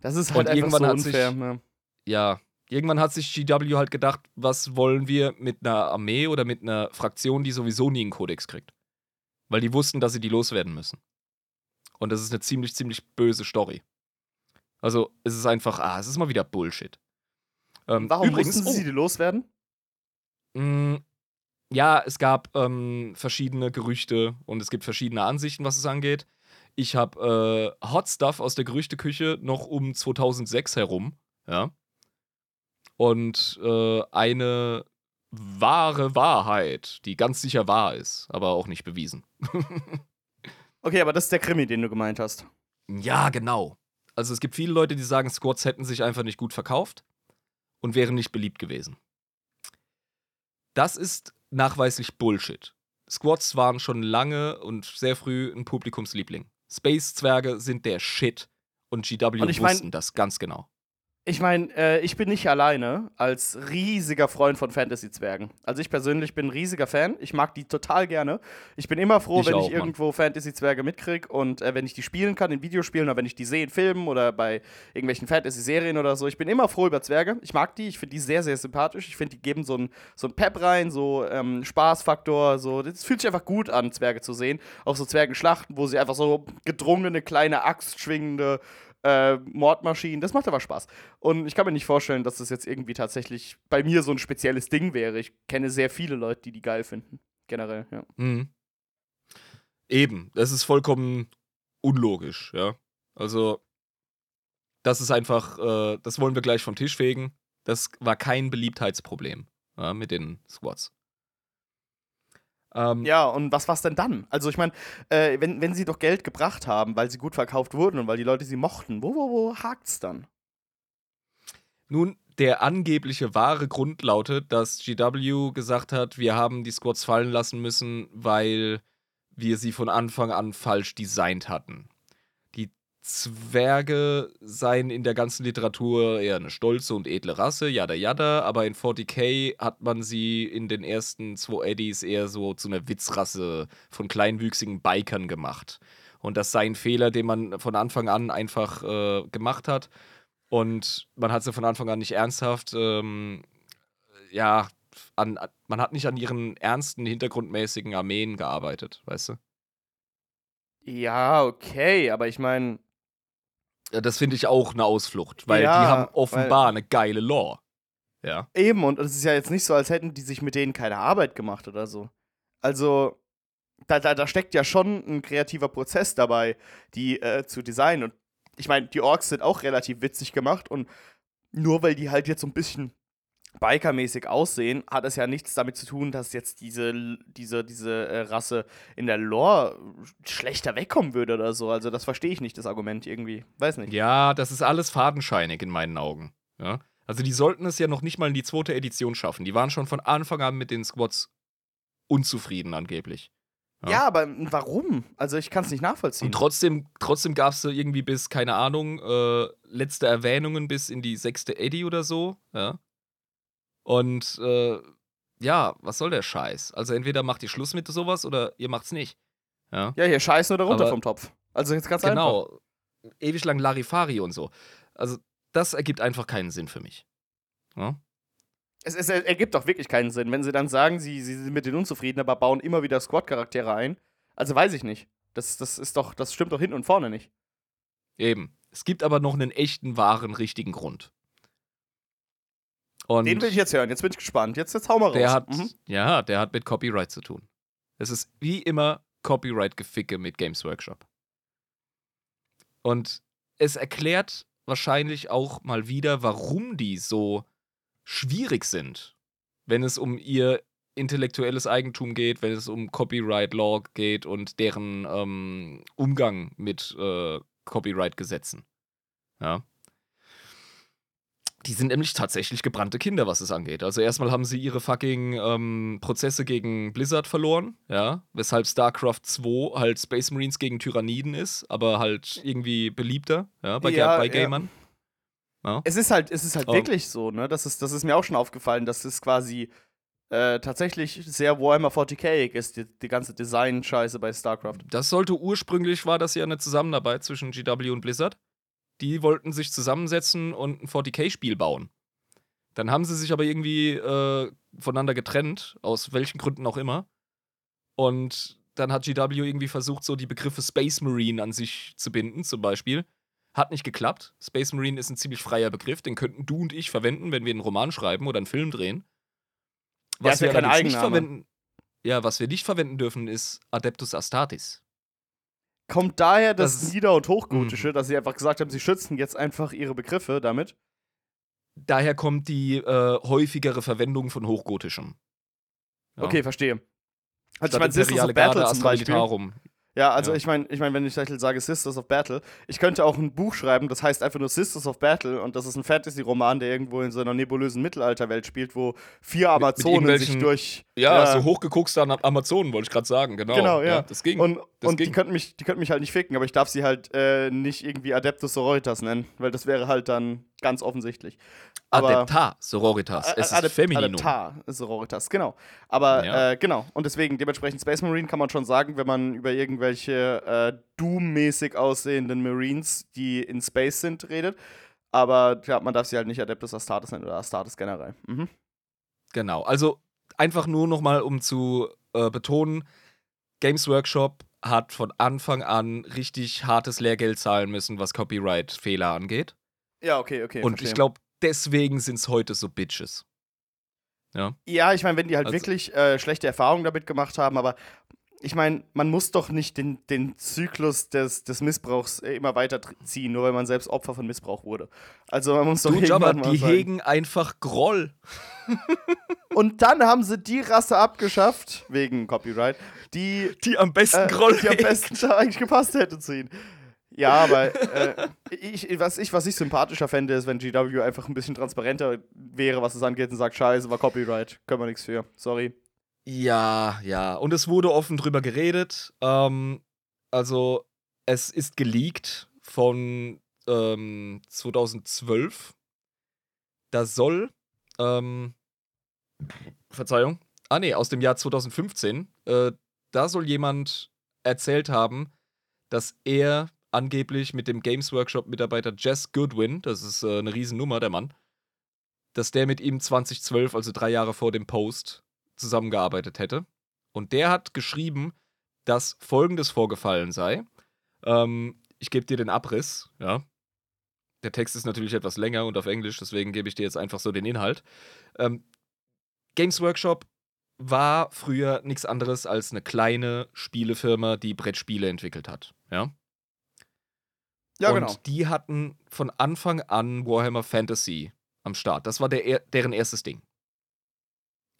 Das ist halt Und einfach irgendwann so hat sich- unfair. ne? Ja, irgendwann hat sich GW halt gedacht, was wollen wir mit einer Armee oder mit einer Fraktion, die sowieso nie einen Kodex kriegt. Weil die wussten, dass sie die loswerden müssen. Und das ist eine ziemlich, ziemlich böse Story. Also, es ist einfach, ah, es ist mal wieder Bullshit. Ähm, Warum übrigens, mussten sie die loswerden? oh, mh, ja, es gab ähm, verschiedene Gerüchte und es gibt verschiedene Ansichten, was es angeht. Ich habe äh, Hot Stuff aus der Gerüchteküche noch um 2006 herum, ja. Und äh, eine wahre Wahrheit, die ganz sicher wahr ist, aber auch nicht bewiesen. Okay, aber das ist der Krimi, den du gemeint hast. Ja, genau. Also es gibt viele Leute, die sagen, Squads hätten sich einfach nicht gut verkauft und wären nicht beliebt gewesen. Das ist nachweislich Bullshit. Squads waren schon lange und sehr früh ein Publikumsliebling. Space-Zwerge sind der Shit und GW Und ich mein- wussten das ganz genau. Ich meine, äh, ich bin nicht alleine als riesiger Freund von Fantasy-Zwergen. Also ich persönlich bin ein riesiger Fan. Ich mag die total gerne. Ich bin immer froh, Ich wenn auch, ich irgendwo Fantasy-Zwerge mitkriege und äh, wenn ich die spielen kann in Videospielen oder wenn ich die sehe in Filmen oder bei irgendwelchen Fantasy-Serien oder so. Ich bin immer froh über Zwerge. Ich mag die. Ich finde die sehr, sehr sympathisch. Ich finde, die geben so einen so ein Pep rein, so ähm, Spaßfaktor. So. Das fühlt sich einfach gut an, Zwerge zu sehen. Auch so Zwergenschlachten, wo sie einfach so gedrungene, kleine, axtschwingende äh, Mordmaschinen. Das macht aber Spaß. Und ich kann mir nicht vorstellen, dass das jetzt irgendwie tatsächlich bei mir so ein spezielles Ding wäre. Ich kenne sehr viele Leute, die die geil finden. Generell, ja. Mhm. Eben, das ist vollkommen unlogisch, ja. Also, Das ist einfach, äh, das wollen wir gleich vom Tisch fegen. Das war kein Beliebtheitsproblem ja, mit den Squads. Ähm, ja, und was war's denn dann? Also ich meine, äh, wenn, wenn sie doch Geld gebracht haben, weil sie gut verkauft wurden und weil die Leute sie mochten, wo, wo, wo hakt's dann? Nun, der angebliche wahre Grund lautet, dass GW gesagt hat, wir haben die Squads fallen lassen müssen, weil wir sie von Anfang an falsch designt hatten. Zwerge seien in der ganzen Literatur eher eine stolze und edle Rasse, yada yada, aber in 40k hat man sie in den ersten zwei Eddies eher so zu einer Witzrasse von kleinwüchsigen Bikern gemacht. Und das sei ein Fehler, den man von Anfang an einfach äh, gemacht hat. Und man hat sie von Anfang an nicht ernsthaft, ähm, ja, an, man hat nicht an ihren ernsten, hintergrundmäßigen Armeen gearbeitet, weißt du? Ja, okay, aber ich meine. Das finde ich auch eine Ausflucht, weil ja, die haben offenbar eine geile Lore. Ja. Eben, und es ist ja jetzt nicht so, als hätten die sich mit denen keine Arbeit gemacht oder so. Also, da, da, da steckt ja schon ein kreativer Prozess dabei, die äh, zu designen. Und ich meine, die Orks sind auch relativ witzig gemacht und nur weil die halt jetzt so ein bisschen Biker-mäßig aussehen, hat es ja nichts damit zu tun, dass jetzt diese, diese, diese äh, Rasse in der Lore schlechter wegkommen würde oder so. Also das verstehe ich nicht, das Argument irgendwie. Weiß nicht. Ja, das ist alles fadenscheinig in meinen Augen. Ja? Also die sollten es ja noch nicht mal in die zweite Edition schaffen. Die waren schon von Anfang an mit den Squads unzufrieden angeblich. Ja, ja aber warum? Also ich kann es nicht nachvollziehen. Und trotzdem, trotzdem gab es irgendwie bis, keine Ahnung, äh, letzte Erwähnungen bis in die sechste Eddie oder so. Ja. Und äh, ja, was soll der Scheiß? Also entweder macht ihr Schluss mit sowas oder ihr macht's nicht. Ja, ja hier scheißen oder runter Aber, vom Topf. Also jetzt ganz genau, einfach. Genau. Ewig lang Larifari und so. Also das ergibt einfach keinen Sinn für mich. Ja? es, es ergibt doch wirklich keinen Sinn, wenn sie dann sagen, sie, sie sind mit den unzufrieden, aber bauen immer wieder Squad-Charaktere ein. Also weiß ich nicht. Das, das ist doch, das stimmt doch hinten und vorne nicht. Eben. Es gibt aber noch einen echten, wahren, richtigen Grund. Und Den will ich jetzt hören. Jetzt bin ich gespannt. Jetzt, jetzt hau mal raus. Der hat, mhm. Ja, der hat mit Copyright zu tun. Es ist wie immer Copyright-Geficke mit Games Workshop. Und es erklärt wahrscheinlich auch mal wieder, warum die so schwierig sind, wenn es um ihr intellektuelles Eigentum geht, wenn es um Copyright Law geht und deren ähm, Umgang mit äh, Copyright-Gesetzen. Ja. Die sind nämlich tatsächlich gebrannte Kinder, was es angeht. Also erstmal haben sie ihre fucking ähm, Prozesse gegen Blizzard verloren, ja, weshalb StarCraft 2 halt Space Marines gegen Tyranniden ist, aber halt irgendwie beliebter, ja, bei, ja, bei Gamern. Ja. Es ist halt, es ist halt um, wirklich so, ne? Das ist, das ist mir auch schon aufgefallen, dass es quasi äh, tatsächlich sehr Warhammer 40k ist, die, die ganze Design-Scheiße bei StarCraft. Das sollte ursprünglich war das ja eine Zusammenarbeit zwischen GW und Blizzard. Die wollten sich zusammensetzen und ein 40k-Spiel bauen. Dann haben sie sich aber irgendwie äh, voneinander getrennt, aus welchen Gründen auch immer. Und dann hat GW irgendwie versucht, so die Begriffe Space Marine an sich zu binden, zum Beispiel. Hat nicht geklappt. Space Marine ist ein ziemlich freier Begriff, den könnten du und ich verwenden, wenn wir einen Roman schreiben oder einen Film drehen. Was ja, wir ja nicht verwenden, ja, was wir nicht verwenden dürfen, ist Adeptus Astartes. Kommt daher das, das Nieder- und Hochgotische, mh. dass sie einfach gesagt haben, sie schützen jetzt einfach ihre Begriffe damit? Daher kommt die äh, häufigere Verwendung von Hochgotischem. Ja. Okay, verstehe. Also ich meine, of Battle zum Beispiel. Ja, also ja. ich meine, ich mein, wenn ich sage Sisters of Battle, ich könnte auch ein Buch schreiben, das heißt einfach nur Sisters of Battle und das ist ein Fantasy-Roman, der irgendwo in so einer nebulösen Mittelalterwelt spielt, wo vier Amazonen mit, mit sich durch. Ja, ja, so hochgeguckste Amazonen, wollte ich gerade sagen, genau. Genau, ja. ja das ging. Und, das und ging. Die, könnten mich, die könnten mich halt nicht ficken, aber ich darf sie halt äh, nicht irgendwie Adeptus Sororitas nennen, weil das wäre halt dann ganz offensichtlich. Adeptar Sororitas. Es ist Adep Femininum. Adeptar Sororitas, genau. Aber ja. äh, genau. Und deswegen, dementsprechend Space Marine kann man schon sagen, wenn man über irgendwelche äh, Doom-mäßig aussehenden Marines, die in Space sind, redet. Aber ja, man darf sie halt nicht Adeptus Astartes nennen oder Astartes generell. Mhm. Genau. Also einfach nur nochmal, um zu äh, betonen, Games Workshop hat von Anfang an richtig hartes Lehrgeld zahlen müssen, was Copyright-Fehler angeht. Ja, okay, okay. Und verstehe. ich glaube, deswegen sind es heute so Bitches. Ja, ja ich meine, wenn die halt also, wirklich äh, schlechte Erfahrungen damit gemacht haben, aber ich meine, man muss doch nicht den, den Zyklus des, des Missbrauchs äh, immer weiter ziehen, nur weil man selbst Opfer von Missbrauch wurde. Also man muss doch Du, Jabba, die sagen. hegen einfach Groll. Und dann haben sie die Rasse abgeschafft, wegen Copyright, die, Die am besten äh, Groll die am besten eigentlich gepasst hätte zu ihnen. Ja, aber äh, ich, was, ich, was ich sympathischer fände, ist, wenn GW einfach ein bisschen transparenter wäre, was es angeht und sagt, scheiße, war Copyright, können wir nichts für, sorry. Ja, ja. Und es wurde offen drüber geredet. Ähm, also, es ist geleakt von ähm, 2012. Da soll, ähm, Verzeihung, ah nee, aus dem Jahr 2015, äh, da soll jemand erzählt haben, dass er angeblich mit dem Games Workshop-Mitarbeiter Jess Goodwin, das ist äh, eine Riesennummer, der Mann, dass der mit ihm 2012, also drei Jahre vor dem Post, zusammengearbeitet hätte. Und der hat geschrieben, dass folgendes vorgefallen sei. Ähm, ich gebe dir den Abriss, ja. Der Text ist natürlich etwas länger und auf Englisch, deswegen gebe ich dir jetzt einfach so den Inhalt. Ähm, Games Workshop war früher nichts anderes als eine kleine Spielefirma, die Brettspiele entwickelt hat, ja. Ja, und genau. die hatten von Anfang an Warhammer Fantasy am Start. Das war der, er- deren erstes Ding.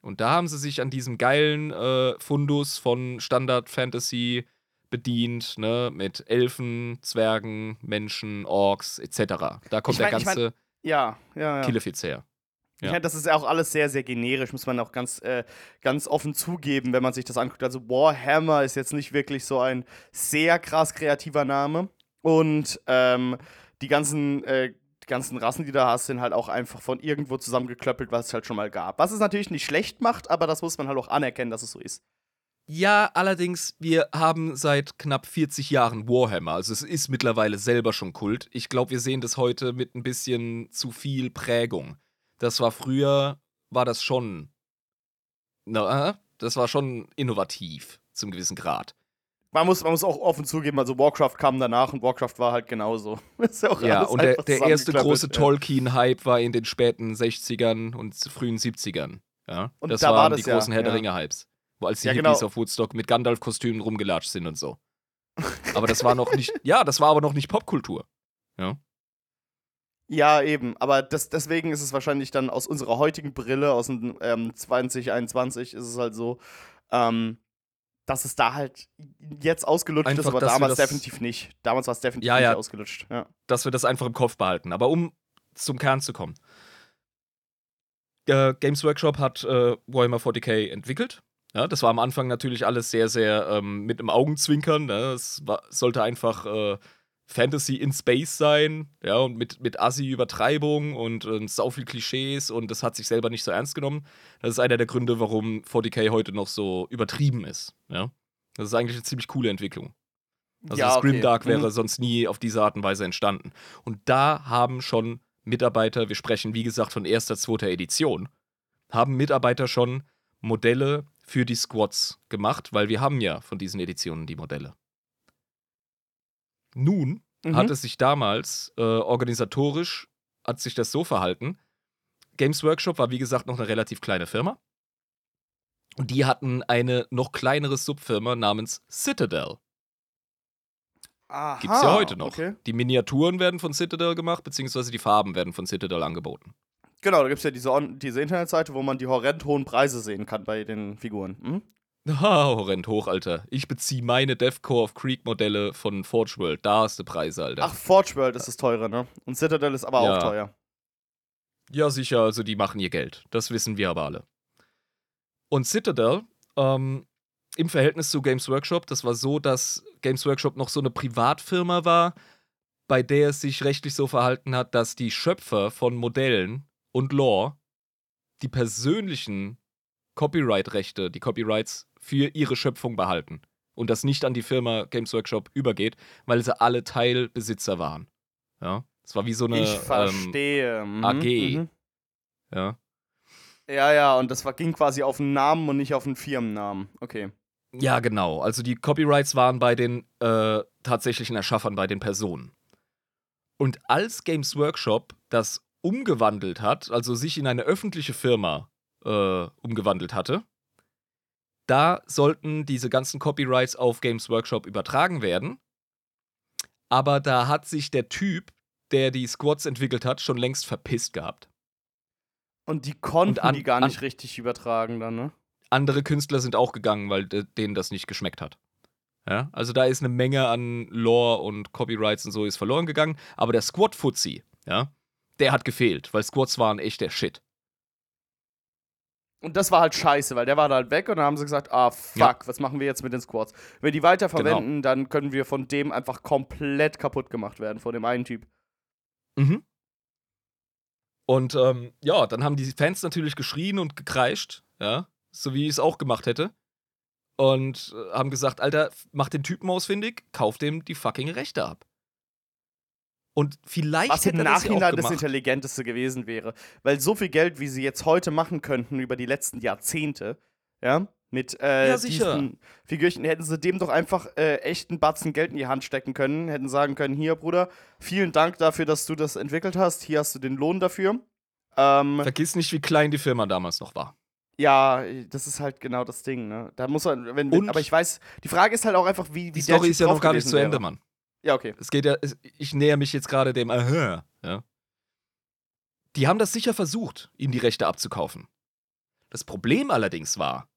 Und da haben sie sich an diesem geilen äh, Fundus von Standard Fantasy bedient, ne, mit Elfen, Zwergen, Menschen, Orks, etc. Da kommt Ich mein- der ich mein- ganze Ja, ja, ja. Killefiz her. Ich Ja. meine, das ist ja auch alles sehr, sehr generisch, muss man auch ganz, äh, ganz offen zugeben, wenn man sich das anguckt. Also Warhammer ist jetzt nicht wirklich so ein sehr krass kreativer Name. Und ähm, die ganzen, äh, die ganzen Rassen, die du hast, sind halt auch einfach von irgendwo zusammengeklöppelt, was es halt schon mal gab. Was es natürlich nicht schlecht macht, aber das muss man halt auch anerkennen, dass es so ist. Ja, allerdings, wir haben seit knapp 40 Jahren Warhammer. Also es ist mittlerweile selber schon Kult. Ich glaube, wir sehen das heute mit ein bisschen zu viel Prägung. Das war früher, war das schon, na, äh, das war schon innovativ zum gewissen Grad. Man muss, man muss auch offen zugeben, also Warcraft kam danach und Warcraft war halt genauso. ist ja auch Ja, und der, der erste große ja. Tolkien-Hype war in den späten 60ern und frühen 70ern. Ja, Und das da war waren das die ja, großen Herr der. Ringe-Hypes. Wo als die Ja, Hippies genau. auf Woodstock mit Gandalf-Kostümen rumgelatscht sind und so. Aber das war noch nicht, ja, das war aber noch nicht Popkultur. Ja. Ja, eben. Aber das, deswegen ist es wahrscheinlich dann aus unserer heutigen Brille, aus dem ähm, 2021, ist es halt so, ähm, dass es da halt jetzt ausgelutscht ist, Einfach, aber dass wir damals definitiv nicht. Damals war es definitiv Ja, ja. nicht ausgelutscht. Ja. dass wir das einfach im Kopf behalten. Aber um zum Kern zu kommen. Äh, Games Workshop hat äh, Warhammer 40k entwickelt. Ja, das war am Anfang natürlich alles sehr, sehr ähm, mit einem Augenzwinkern. Ne? Es war, sollte einfach äh, Fantasy in Space sein, ja, und mit, mit Assi-Übertreibung und äh, sau viel Klischees und das hat sich selber nicht so ernst genommen. Das ist einer der Gründe, warum 40k heute noch so übertrieben ist. Ja? Das ist eigentlich eine ziemlich coole Entwicklung. Also ja, das okay. Grimdark wäre Mhm. sonst nie auf diese Art und Weise entstanden. Und da haben schon Mitarbeiter, wir sprechen wie gesagt von erster, zweiter Edition, haben Mitarbeiter schon Modelle für die Squads gemacht, weil wir haben ja von diesen Editionen die Modelle. Nun Mhm. hat es sich damals äh, organisatorisch, hat sich das so verhalten. Games Workshop war wie gesagt noch eine relativ kleine Firma. Und die hatten eine noch kleinere Subfirma namens Citadel. Aha, Gibt's ja heute noch. Okay. Die Miniaturen werden von Citadel gemacht, beziehungsweise die Farben werden von Citadel angeboten. Genau, da gibt es ja diese, diese Internetseite, wo man die horrend hohen Preise sehen kann bei den Figuren. Mhm. Ha, horrend hoch, Alter. Ich beziehe meine Deathcore of Creek Modelle von Forge World. Da hast du Preise, Alter. Ach, Forge World ist das teure, ne? Und Citadel ist aber Ja. auch teuer. Ja, sicher, also die machen ihr Geld. Das wissen wir aber alle. Und Citadel, ähm, im Verhältnis zu Games Workshop, das war so, dass Games Workshop noch so eine Privatfirma war, bei der es sich rechtlich so verhalten hat, dass die Schöpfer von Modellen und Lore die persönlichen Copyright-Rechte, die Copyrights für ihre Schöpfung behalten. Und das nicht an die Firma Games Workshop übergeht, weil sie alle Teilbesitzer waren. Ja. Es war wie so eine ich ähm, verstehe. Mhm, AG. mhm. ja. Ja, ja, und das war, ging quasi auf einen Namen und nicht auf einen Firmennamen. Okay. Ja, genau. Also die Copyrights waren bei den äh, tatsächlichen Erschaffern, bei den Personen. Und als Games Workshop das umgewandelt hat, also sich in eine öffentliche Firma äh, umgewandelt hatte, da sollten diese ganzen Copyrights auf Games Workshop übertragen werden. Aber da hat sich der Typ, der die Squads entwickelt hat, schon längst verpisst gehabt. Und die konnten Und an- die gar an- nicht richtig übertragen dann, ne? Andere Künstler sind auch gegangen, weil de- denen das nicht geschmeckt hat. Ja, also da ist eine Menge an Lore und Copyrights und so ist verloren gegangen. Aber der Squad-Fuzzi, ja, der hat gefehlt, weil Squads waren echt der Shit. Und das war halt scheiße, weil der war da halt weg und dann haben sie gesagt, ah fuck, Ja. was machen wir jetzt mit den Squads? Wenn wir die weiterverwenden, dann können wir von dem einfach komplett kaputt gemacht werden, von dem einen Typ. Mhm. Und ähm, ja, dann haben die Fans natürlich geschrien und gekreischt, ja, so wie ich es auch gemacht hätte. Und äh, haben gesagt, Alter, mach den Typen ausfindig, kauf dem die fucking Rechte ab. Und vielleicht Was im Nachhinein das. Intelligenteste gewesen wäre. Weil so viel Geld, wie sie jetzt heute machen könnten über die letzten Jahrzehnte, ja, mit äh, Ja, diesen Figürchen, hätten sie dem doch einfach äh, echt einen Batzen Geld in die Hand stecken können, hätten sagen können, hier, Bruder, vielen Dank dafür, dass du das entwickelt hast, hier hast du den Lohn dafür. Ähm, Vergiss nicht, wie klein die Firma damals noch war. ja, das ist halt genau das Ding, ne? Da muss man, wenn, Und- aber ich weiß, die Frage ist halt auch einfach, wie, wie Die der Story ist ja noch gar nicht zu Ende, wäre. Mann. Ja, okay. Es geht ja, ich näher mich jetzt gerade dem Aha, ja. Die haben das sicher versucht, ihm die Rechte abzukaufen. Das Problem allerdings war,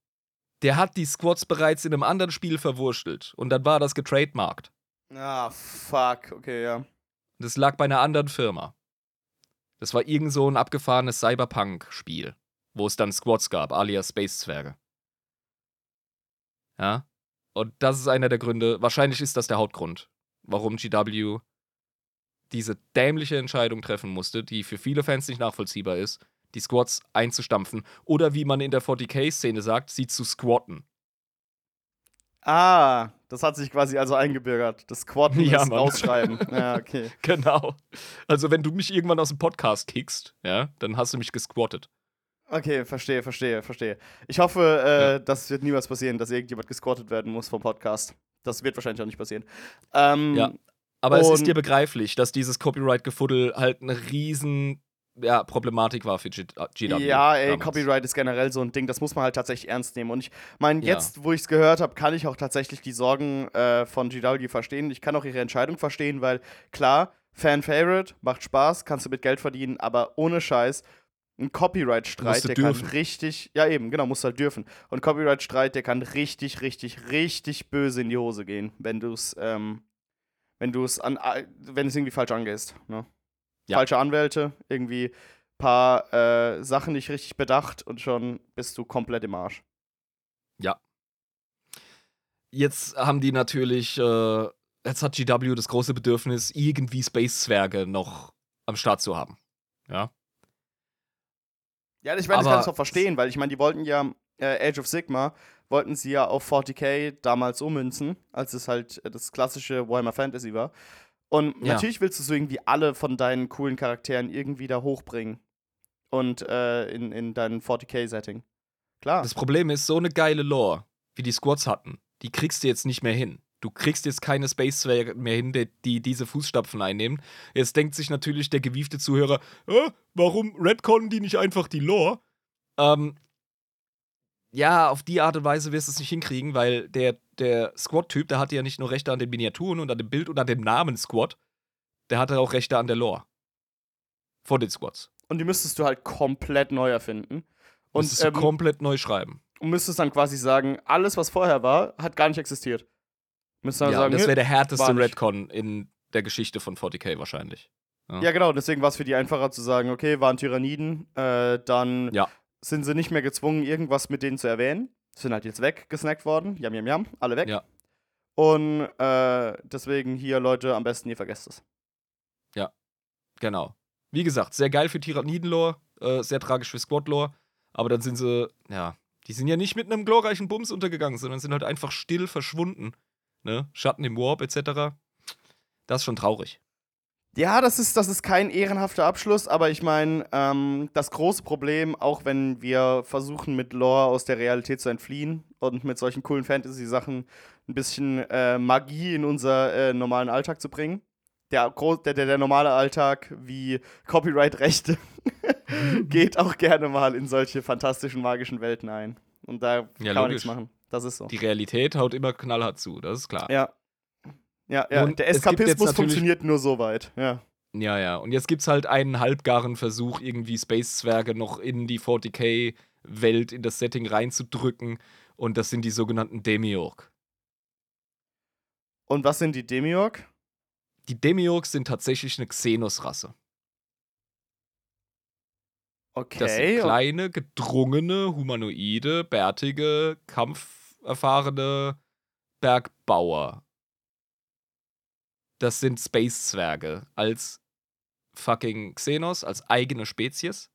der hat die Squads bereits in einem anderen Spiel verwurstelt und dann war das getrademarkt. Ah, fuck, okay, ja. Das lag bei einer anderen Firma. Das war irgend so ein abgefahrenes Cyberpunk-Spiel, wo es dann Squads gab, alias Space-Zwerge. Ja. Und das ist einer der Gründe, wahrscheinlich ist das der Hauptgrund, warum GW diese dämliche Entscheidung treffen musste, die für viele Fans nicht nachvollziehbar ist, die Squads einzustampfen oder wie man in der 40k-Szene sagt, sie zu squatten. Ah, das hat sich quasi also eingebürgert. Das Squatten Ja, ist Mann. rausschreiben. ja, okay. Genau. Also wenn du mich irgendwann aus dem Podcast kickst, ja, dann hast du mich gesquattet. Okay, verstehe, verstehe, verstehe. Ich hoffe, äh, Ja. das wird niemals passieren, dass irgendjemand gesquattet werden muss vom Podcast. Das wird wahrscheinlich auch nicht passieren. Ähm, Ja. Aber es ist dir begreiflich, dass dieses Copyright-Gefuddel halt eine riesen ja, Problematik war für G GW. Ja, ey, damals. Copyright ist generell so ein Ding, das muss man halt tatsächlich ernst nehmen. Und ich meine, Ja. jetzt, wo ich es gehört habe, kann ich auch tatsächlich die Sorgen äh, von GW verstehen. Ich kann auch ihre Entscheidung verstehen, weil klar, Fan-Favorite, macht Spaß, kannst du mit Geld verdienen, aber ohne Scheiß, ein Copyright-Streit, der dürfen. kann richtig, ja eben, genau, musst halt dürfen. Und Copyright-Streit, der kann richtig, richtig, richtig böse in die Hose gehen, wenn du es, ähm, wenn du es an, wenn es irgendwie falsch angehst. Ne? Ja. Falsche Anwälte, irgendwie paar äh, Sachen nicht richtig bedacht und schon bist du komplett im Arsch. Jetzt haben die natürlich, äh, jetzt hat GW das große Bedürfnis, irgendwie Space-Zwerge noch am Start zu haben. Ja. Ja, ich meine, das Aber- kann ich auch verstehen, weil ich meine, die wollten ja äh, Age of Sigma, wollten sie ja auf 40k damals ummünzen, als es halt äh, das klassische Warhammer Fantasy war. Und Ja. natürlich willst du so irgendwie alle von deinen coolen Charakteren irgendwie da hochbringen. Und äh, in, in dein 40k-Setting. Klar. Das Problem ist, so eine geile Lore, wie die Squads hatten, die kriegst du jetzt nicht mehr hin. Du kriegst jetzt keine Space-Zwerge mehr hin, die, die diese Fußstapfen einnehmen. Jetzt denkt sich natürlich der gewiefte Zuhörer, äh, warum redconnen die nicht einfach die Lore? Ähm, ja, auf die Art und Weise wirst du es nicht hinkriegen, weil der, der Squad-Typ, der hatte ja nicht nur Rechte an den Miniaturen und an dem Bild und an dem Namen Squad, der hatte auch Rechte an der Lore. Von den Squads. und die müsstest du halt komplett neu erfinden. Und du ähm, komplett neu schreiben. und müsstest dann quasi sagen, alles, was vorher war, hat gar nicht existiert. Müsstest dann Ja, sagen, das "Nö, wäre der härteste war nicht." Redcon in der Geschichte von 40k wahrscheinlich. Ja, genau, deswegen war es für die einfacher zu sagen, okay, waren Tyranniden, äh, dann Ja. sind sie nicht mehr gezwungen, irgendwas mit denen zu erwähnen. Sind halt jetzt weggesnackt worden. Jam, jam, jam, alle weg. Ja. Und äh, deswegen hier, Leute, am besten ihr vergesst es. Genau. Wie gesagt, sehr geil für Tyranniden-Lore, äh, sehr tragisch für Squad-Lore, aber dann sind sie, ja, die sind ja nicht mit einem glorreichen Bums untergegangen, sondern sind halt einfach still verschwunden. Ne? Schatten im Warp etc. Das ist schon traurig. Ja, das ist, das ist kein ehrenhafter Abschluss, aber ich meine, ähm, das große Problem, auch wenn wir versuchen, mit Lore aus der Realität zu entfliehen und mit solchen coolen Fantasy-Sachen ein bisschen äh, Magie in unser äh, normalen Alltag zu bringen. Der, der, der, der normale Alltag wie Copyright-Rechte geht auch gerne mal in solche fantastischen, magischen Welten ein. Und da Ja, kann man logisch. nichts machen. Das ist so. Die Realität haut immer knallhart zu, das ist klar. Ja. Ja, ja. Und Der es gibt Eskapismus funktioniert nur so weit. Ja. Ja, ja. Und jetzt gibt's halt einen halbgaren Versuch, irgendwie Space-Zwerge noch in die 40k-Welt, in das Setting reinzudrücken. Und das sind die sogenannten Demiurg. Und was sind die Demiurg? Die Demiurg sind tatsächlich eine Xenos-Rasse. Okay. Das sind kleine, gedrungene, humanoide, bärtige, kampferfahrene Bergbauer. Das sind Space-Zwerge als fucking Xenos, als eigene Spezies.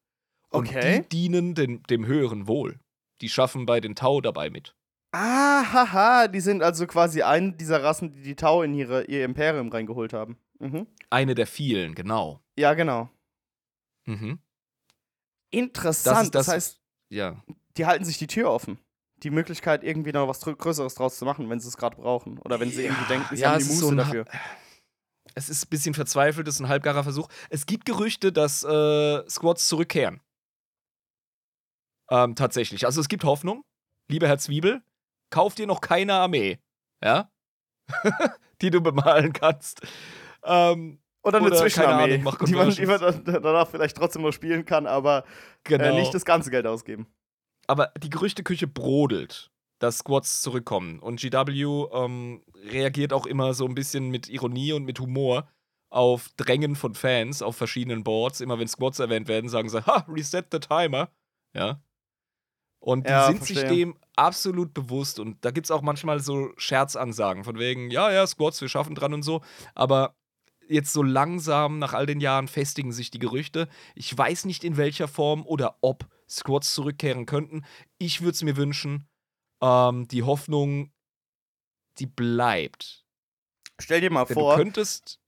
Und Okay. die dienen den, dem höheren Wohl. Die schaffen bei den Tau dabei mit. Ah, haha, die sind also quasi eine dieser Rassen, die die Tau in ihre, ihr Imperium reingeholt haben. Mhm. Eine der vielen, genau. Ja, genau. Mhm. Interessant. Das, das- heißt, Ja. die halten sich die Tür offen. Die Möglichkeit, irgendwie noch was Grö- Größeres draus zu machen, wenn sie es gerade brauchen. Oder wenn sie irgendwie denken, sie Ja, haben die es ist Muße so dafür. Es ist ein bisschen verzweifelt, es ist ein halbgarer Versuch. Es gibt Gerüchte, dass äh, Squads zurückkehren. Ähm, tatsächlich. Also es gibt Hoffnung. Lieber Herr Zwiebel, kauf dir noch keine Armee. Ja? die du bemalen kannst. Ähm, Oder eine oder, Zwischenarmee, Ahnung, die man, die man danach vielleicht trotzdem noch spielen kann, aber genau. äh, nicht das ganze Geld ausgeben. Aber die Gerüchteküche brodelt, dass Squads zurückkommen. Und GW ähm, reagiert auch immer so ein bisschen mit Ironie und mit Humor auf Drängen von Fans auf verschiedenen Boards. Immer wenn Squads erwähnt werden, sagen sie, ha, reset the timer. Ja. Und die Ja, sind sich verstehe. dem absolut bewusst. Und da gibt es auch manchmal so Scherzansagen von wegen, ja, ja, Squads, wir schaffen dran und so. Aber jetzt so langsam nach all den Jahren festigen sich die Gerüchte. Ich weiß nicht in welcher Form oder ob Squads zurückkehren könnten. Ich würde es mir wünschen. Ähm, die Hoffnung, die bleibt. Stell dir mal Denn vor, du könntest.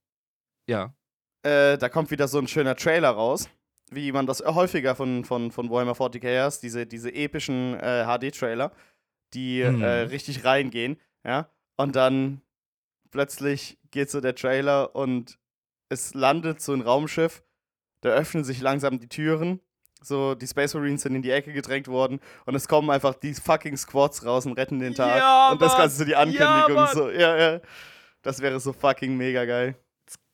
Ja. äh, da kommt wieder so ein schöner Trailer raus, wie man das häufiger von, von, von Warhammer 40k hast, diese, diese epischen äh, HD-Trailer, die Mhm. äh, richtig reingehen, ja, und dann plötzlich geht so der Trailer und es landet so ein Raumschiff, da öffnen sich langsam die Türen, so die Space Marines sind in die Ecke gedrängt worden und es kommen einfach die fucking Squads raus und retten den Tag Ja, und das. Ganze so die Ja, Ankündigung, Mann. so, ja, ja, das wäre so fucking mega geil.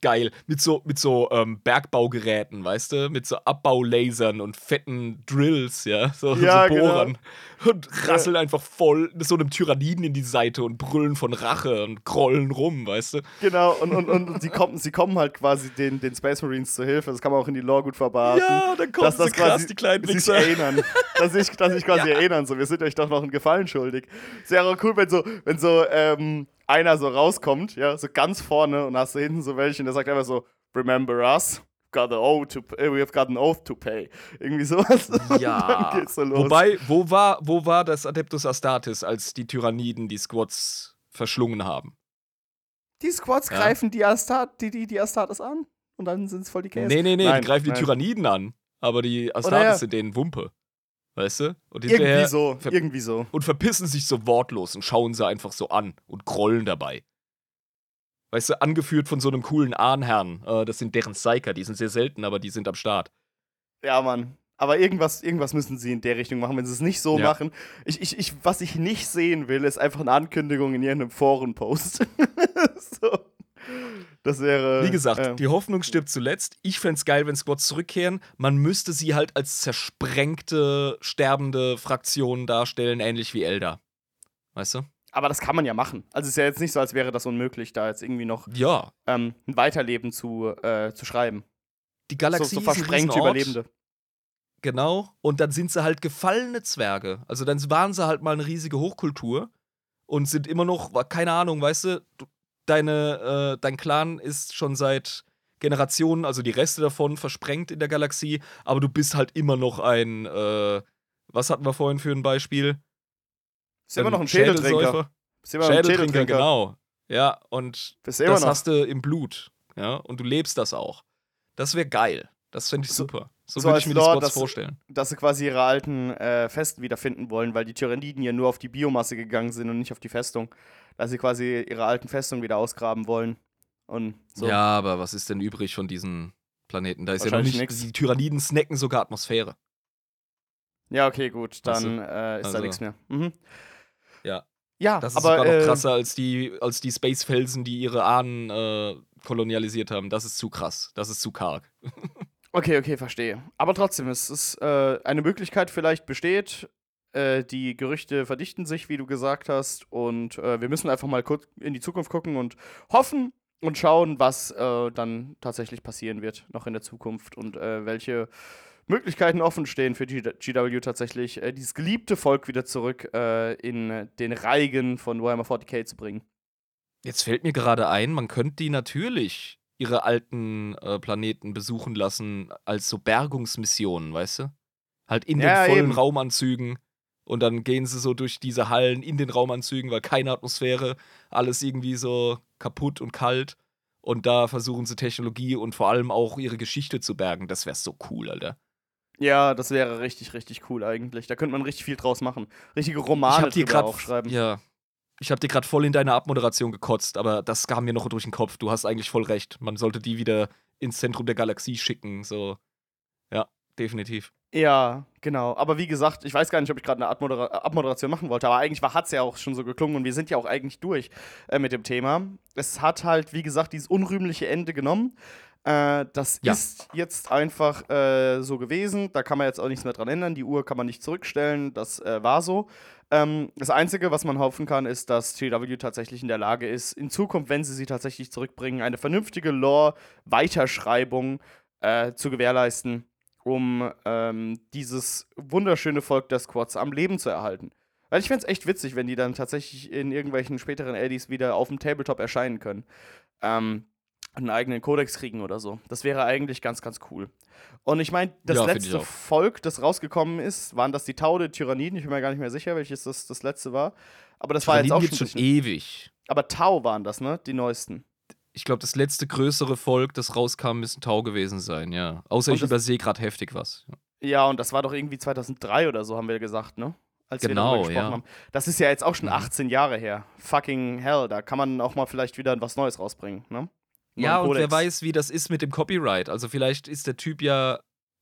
Geil. Mit so, mit so ähm, Bergbaugeräten, weißt du? Mit so Abbaulasern und fetten Drills, ja? So, Ja, so genau. Und rasseln einfach voll mit so einem Tyranniden in die Seite und brüllen von Rache und grollen rum, weißt du? Genau, und, und, und sie, kommen, sie kommen halt quasi den, den Space Marines zur Hilfe. Das kann man auch in die Lore gut verbarten. Ja, dann kommen dass das krass, quasi die kleinen sich erinnern. dass sich dass sich quasi erinnern. So, wir sind euch doch noch einen Gefallen schuldig. Es wäre auch cool, wenn so, wenn so ähm, einer so rauskommt, ja, so ganz vorne und hast du hinten so welche und der sagt einfach so, remember us? Got an oath to pay. We have got an oath to pay. Irgendwie sowas. Ja. dann geht's so los. Wobei, wo war, wo war das Adeptus Astartes, als die Tyranniden die Squads verschlungen haben? die Squads Ja. greifen die, Astart, die, die, die Astartes an und dann sind es voll die Käse. Nee, nee, nee, Nein, die greifen die nein. Tyranniden an. Aber die Astartes ja. sind denen Wumpe. Weißt du? Und Irgendwie so, irgendwie so. und verpissen sich so wortlos und schauen sie einfach so an und grollen dabei. Weißt du, angeführt von so einem coolen Ahnherrn. Äh, das sind deren Psyker, die sind sehr selten, aber die sind am Start. Ja, Mann. Aber irgendwas, irgendwas müssen sie in der Richtung machen, wenn sie es nicht so Ja. machen. Ich, ich, ich, was ich nicht sehen will, ist einfach eine Ankündigung in irgendeinem Forenpost. so. Das wäre. Wie gesagt, äh, die Hoffnung stirbt zuletzt. Ich fänd's geil, wenn Squads zurückkehren. Man müsste sie halt als zersprengte, sterbende Fraktion darstellen, ähnlich wie Elder. Weißt du? Aber das kann man ja machen. Also es ist ja jetzt nicht so, als wäre das unmöglich, da jetzt irgendwie noch Ja. ähm, ein Weiterleben zu, äh, zu schreiben. Die So, Galaxie so ist ein versprengte Riesenort. Überlebende. Genau. Und dann sind sie halt gefallene Zwerge. Also dann waren sie halt mal eine riesige Hochkultur und sind immer noch, keine Ahnung, weißt du, du deine, äh, dein Clan ist schon seit Generationen, also die Reste davon, versprengt in der Galaxie, aber du bist halt immer noch ein, äh, was hatten wir vorhin für ein Beispiel? Ist immer noch ein Schädeltrinker. Schädelsäufer. Ist immer noch ein Schädeltrinker, genau. Ja, und Bist das noch. hast du im Blut. Ja, und du lebst das auch. Das wäre geil. Das fände ich So- super. So, so würde ich mir die Lore, Squads dass- vorstellen. dass sie quasi ihre alten äh, Festen wiederfinden wollen, weil die Tyranniden ja nur auf die Biomasse gegangen sind und nicht auf die Festung. Dass sie quasi ihre alten Festungen wieder ausgraben wollen. Und so. Ja, aber was ist denn übrig von diesen Planeten? Da ist ja noch nicht. nix. Die Tyranniden snacken sogar Atmosphäre. Ja, okay, gut. Dann äh, ist da Also- nichts mehr. Mhm. Ja. Ja, Das ist aber sogar noch äh, krasser als die, als die Space-Felsen, die ihre Ahnen äh, kolonialisiert haben. Das ist zu krass. Das ist zu karg. Okay, okay, verstehe. Aber trotzdem, es ist äh, eine Möglichkeit vielleicht besteht. Äh, die Gerüchte verdichten sich, wie du gesagt hast. Und äh, wir müssen einfach mal kurz in die Zukunft gucken und hoffen und schauen, was dann tatsächlich passieren wird noch in der Zukunft und welche Möglichkeiten offen stehen für GW tatsächlich, äh, dieses geliebte Volk wieder zurück äh, in den Reigen von Warhammer 40k zu bringen. Jetzt fällt mir gerade ein, man könnte die natürlich ihre alten äh, Planeten besuchen lassen als so Bergungsmissionen, weißt du? Halt in Ja, den vollen eben. Raumanzügen. Und dann gehen sie so durch diese Hallen in den Raumanzügen, weil keine Atmosphäre, alles irgendwie so kaputt und kalt. Und da versuchen sie Technologie und vor allem auch ihre Geschichte zu bergen. Das wäre so cool, Alter. Ja, das wäre richtig, richtig cool eigentlich. Da könnte man richtig viel draus machen. Richtige ich Romane hab dir drüber grad, auch schreiben. Ja. Ich habe dir gerade voll in deine Abmoderation gekotzt, aber das kam mir noch durch den Kopf. Du hast eigentlich voll recht. Man sollte die wieder ins Zentrum der Galaxie schicken. So. Ja, definitiv. Ja, genau. Aber wie gesagt, ich weiß gar nicht, ob ich gerade eine Abmodera Abmoderation machen wollte, aber eigentlich hat es ja auch schon so geklungen und wir sind ja auch eigentlich durch äh, mit dem Thema. Es hat halt, wie gesagt, dieses unrühmliche Ende genommen. Äh, das Ja. ist jetzt einfach äh, so gewesen. Da kann man jetzt auch nichts mehr dran ändern. Die Uhr kann man nicht zurückstellen. Das äh, war so. Ähm, das Einzige, was man hoffen kann, ist, dass GW tatsächlich in der Lage ist, in Zukunft, wenn sie sie tatsächlich zurückbringen, eine vernünftige Lore-Weiterschreibung äh, zu gewährleisten, um ähm, dieses wunderschöne Volk der Squads am Leben zu erhalten. Weil ich fände es echt witzig, wenn die dann tatsächlich in irgendwelchen späteren Eddies wieder auf dem Tabletop erscheinen können. Ähm, einen eigenen Kodex kriegen oder so. Das wäre eigentlich ganz, ganz cool. Und ich meine, das Ja, letzte. Volk, das rausgekommen ist, waren das die Taude Tyranniden. Ich bin mir gar nicht mehr sicher, welches das, das letzte war. Aber das war jetzt auch schon, schon ewig. Aber Tau waren das, ne? Die neuesten. Ich glaube, das letzte größere Volk, das rauskam, müssen Tau gewesen sein, ja. Außer Und ich übersehe gerade heftig was. Ja, und das war doch irgendwie 2003 oder so, haben wir gesagt, ne? Als wir Genau, darüber gesprochen ja. haben. Das ist ja jetzt auch schon Mhm. 18 Jahre her. Fucking hell, da kann man auch mal vielleicht wieder was Neues rausbringen, ne? Ja, und wer weiß, wie das ist mit dem Copyright. Also vielleicht ist der Typ ja.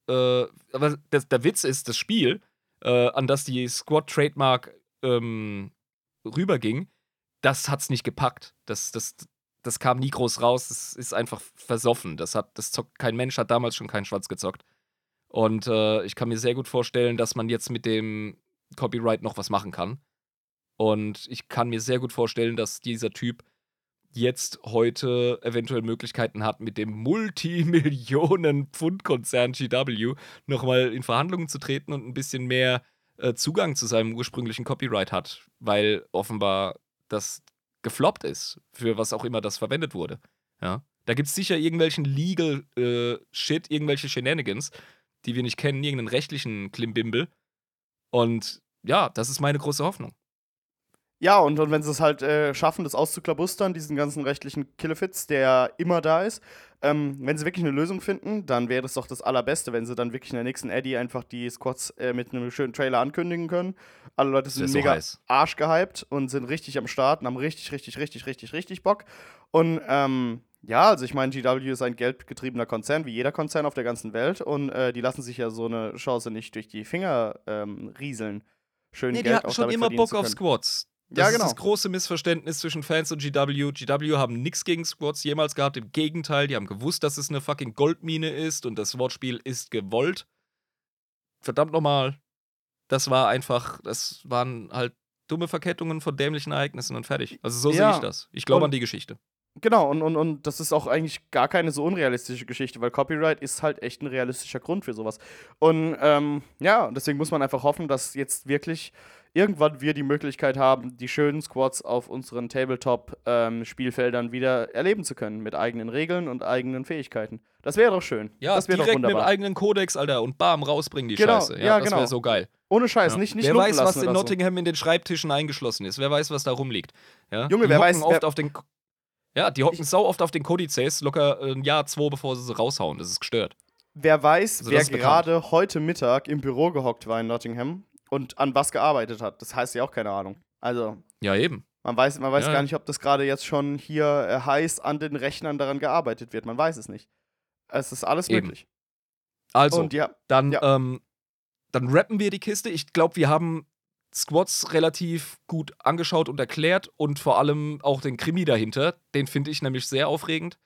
Äh, aber das, der Witz ist, das Spiel, äh, an das die Squad Trademark ähm, rüberging, das hat's nicht gepackt. Das, das, das kam nie groß raus. Das ist einfach versoffen. Das hat, das zockt, kein Mensch hat damals schon keinen Schwanz gezockt. Und äh, ich kann mir sehr gut vorstellen, dass man jetzt mit dem Copyright noch was machen kann. Und ich kann mir sehr gut vorstellen, dass dieser Typ jetzt heute eventuell Möglichkeiten hat, mit dem Multimillionen-Pfund-Konzern GW nochmal in Verhandlungen zu treten und ein bisschen mehr äh, Zugang zu seinem ursprünglichen Copyright hat, weil offenbar das gefloppt ist, für was auch immer das verwendet wurde. Ja. Da gibt es sicher irgendwelchen Legal äh, irgendwelche Shenanigans, die wir nicht kennen, irgendeinen rechtlichen Klimbimbel. Und ja, das ist meine große Hoffnung. Ja, und, und wenn sie es halt äh, schaffen, das auszuklabustern, diesen ganzen rechtlichen Killefits, der immer da ist, ähm, wenn sie wirklich eine Lösung finden, dann wäre das doch das Allerbeste, wenn sie dann wirklich in der nächsten Eddie einfach die Squads äh, mit einem schönen Trailer ankündigen können. Alle Leute sind so mega heiß. arschgehypt und sind richtig am Start und haben richtig, richtig, richtig, richtig, richtig Bock. Und ähm, ja, also ich meine, GW ist ein geldgetriebener Konzern, wie jeder Konzern auf der ganzen Welt. Und äh, die lassen sich ja so eine Chance nicht durch die Finger ähm, rieseln. Schön Nee, die Geld hatten auch schon immer Bock auf. Squads. Das Ja, ist genau. das große Missverständnis zwischen Fans und GW. GW haben nichts gegen Squads jemals gehabt. Im Gegenteil, die haben gewusst, dass es eine fucking Goldmine ist und das Wortspiel ist gewollt. Verdammt nochmal. Das war einfach, das waren halt dumme Verkettungen von dämlichen Ereignissen und fertig. Also so Ja. sehe ich das. Ich glaube an die Geschichte. Genau, und, und, und das ist auch eigentlich gar keine so unrealistische Geschichte, weil Copyright ist halt echt ein realistischer Grund für sowas. Und ähm, ja, und deswegen muss man einfach hoffen, dass jetzt wirklich irgendwann wir die Möglichkeit haben, die schönen Squads auf unseren Tabletop-Spielfeldern wieder erleben zu können, mit eigenen Regeln und eigenen Fähigkeiten. Das wäre doch schön. Ja, das wäre doch direkt mit dem wunderbar. eigenen Kodex, Alter, und bam, rausbringen die Genau, Scheiße. Ja, ja, das genau. wäre so geil. Ohne Scheiß, Ja. nicht, nicht wer weiß, was in oder so. Nottingham in den Schreibtischen eingeschlossen ist. Wer weiß, was da rumliegt. Ja? Junge, die wer hocken weiß, oft wer- auf den. Ja, die hocken sau oft auf den Kodizes, locker ein Jahr, zwei, bevor sie sie raushauen. Das ist gestört. Wer weiß, Also wer gerade heute Mittag im Büro gehockt war in Nottingham und an was gearbeitet hat. Das heißt ja auch keine Ahnung. Also, Ja, eben. Man weiß, man weiß Ja, gar nicht, ob das gerade jetzt schon hier äh, heiß an den Rechnern daran gearbeitet wird. Man weiß es nicht. Es ist alles Eben. möglich. Also, Und ja, dann, ja. ähm, dann rappen wir die Kiste. Ich glaube, wir haben Squads relativ gut angeschaut und erklärt und vor allem auch den Krimi dahinter. Den finde ich nämlich sehr aufregend.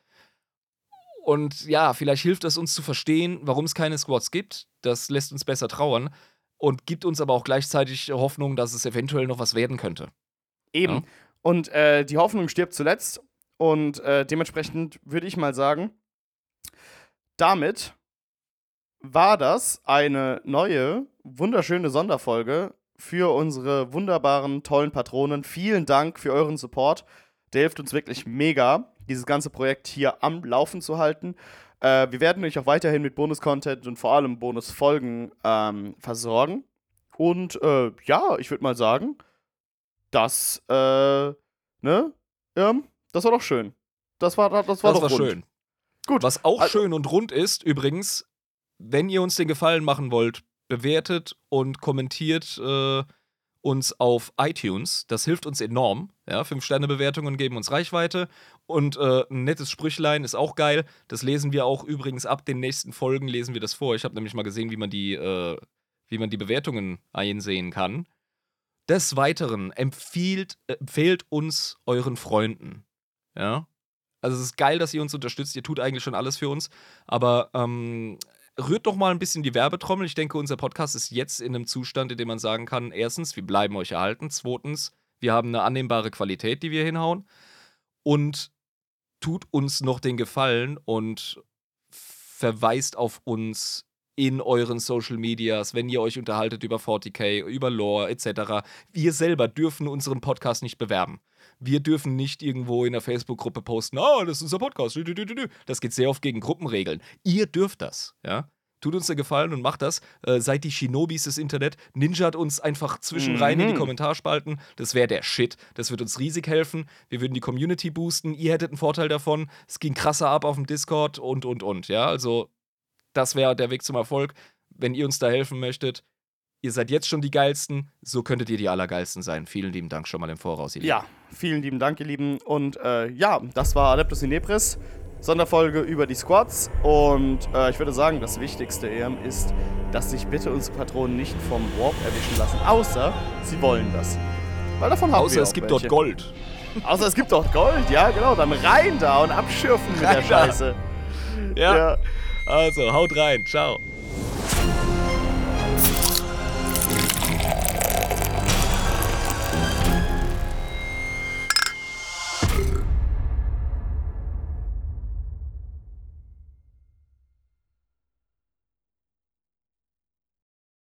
Und ja, vielleicht hilft es uns zu verstehen, warum es keine Squads gibt. Das lässt uns besser trauern und gibt uns aber auch gleichzeitig Hoffnung, dass es eventuell noch was werden könnte. Eben. Ja. Und äh, die Hoffnung stirbt zuletzt. Und äh, dementsprechend würde ich mal sagen, damit war das eine neue, wunderschöne Sonderfolge für unsere wunderbaren, tollen Patronen. Vielen Dank für euren Support. Der hilft uns wirklich mega, dieses ganze Projekt hier am Laufen zu halten. Äh, wir werden euch auch weiterhin mit Bonus-Content und vor allem Bonus-Folgen ähm, versorgen. Und äh, ja, ich würde mal sagen, das, äh, ne? Ähm, das war doch schön. Das war, das war das doch war rund. schön. Gut. Was auch also, schön und rund ist, übrigens, wenn ihr uns den Gefallen machen wollt, bewertet und kommentiert äh, uns auf iTunes. Das hilft uns enorm. Ja, Fünf-Sterne-Bewertungen geben uns Reichweite. Und äh, ein nettes Sprüchlein ist auch geil. Das lesen wir auch übrigens ab den nächsten Folgen, lesen wir das vor. Ich habe nämlich mal gesehen, wie man die, äh, wie man die Bewertungen einsehen kann. Des Weiteren empfiehlt, empfehlt uns euren Freunden. Ja. Also es ist geil, dass ihr uns unterstützt. Ihr tut eigentlich schon alles für uns. Aber ähm, rührt doch mal ein bisschen die Werbetrommel. Ich denke, unser Podcast ist jetzt in einem Zustand, in dem man sagen kann: erstens, wir bleiben euch erhalten. Zweitens, wir haben eine annehmbare Qualität, die wir hinhauen. Und tut uns noch den Gefallen und verweist auf uns in euren Social Medias, wenn ihr euch unterhaltet über 40k, über Lore etc. Wir selber dürfen unseren Podcast nicht bewerben. Wir dürfen nicht irgendwo in der Facebook-Gruppe posten, ah, das ist unser Podcast. Das geht sehr oft gegen Gruppenregeln. Ihr dürft das, ja. Tut uns den Gefallen und macht das. Äh, seid die Shinobis des Internet. Ninjat uns einfach zwischenrein mhm. in die mhm. Kommentarspalten. Das wäre der Shit. Das wird uns riesig helfen. Wir würden die Community boosten. Ihr hättet einen Vorteil davon. Es ging krasser ab auf dem Discord und, und, und. Ja, also das wäre der Weg zum Erfolg. Wenn ihr uns da helfen möchtet, ihr seid jetzt schon die Geilsten, so könntet ihr die Allergeilsten sein. Vielen lieben Dank schon mal im Voraus, ihr Lieben. Ja, vielen lieben Dank, ihr Lieben. Und äh, ja, das war Adeptus Inepris, Sonderfolge über die Squads. Und äh, ich würde sagen, das Wichtigste, EM, ist, dass sich bitte unsere Patronen nicht vom Warp erwischen lassen, außer sie wollen das. Weil davon haben außer wir es gibt welche. dort Gold. Außer es gibt dort Gold, ja, genau. Dann rein da und abschürfen mit der Scheiße. ja. ja. Also, haut rein. Ciao.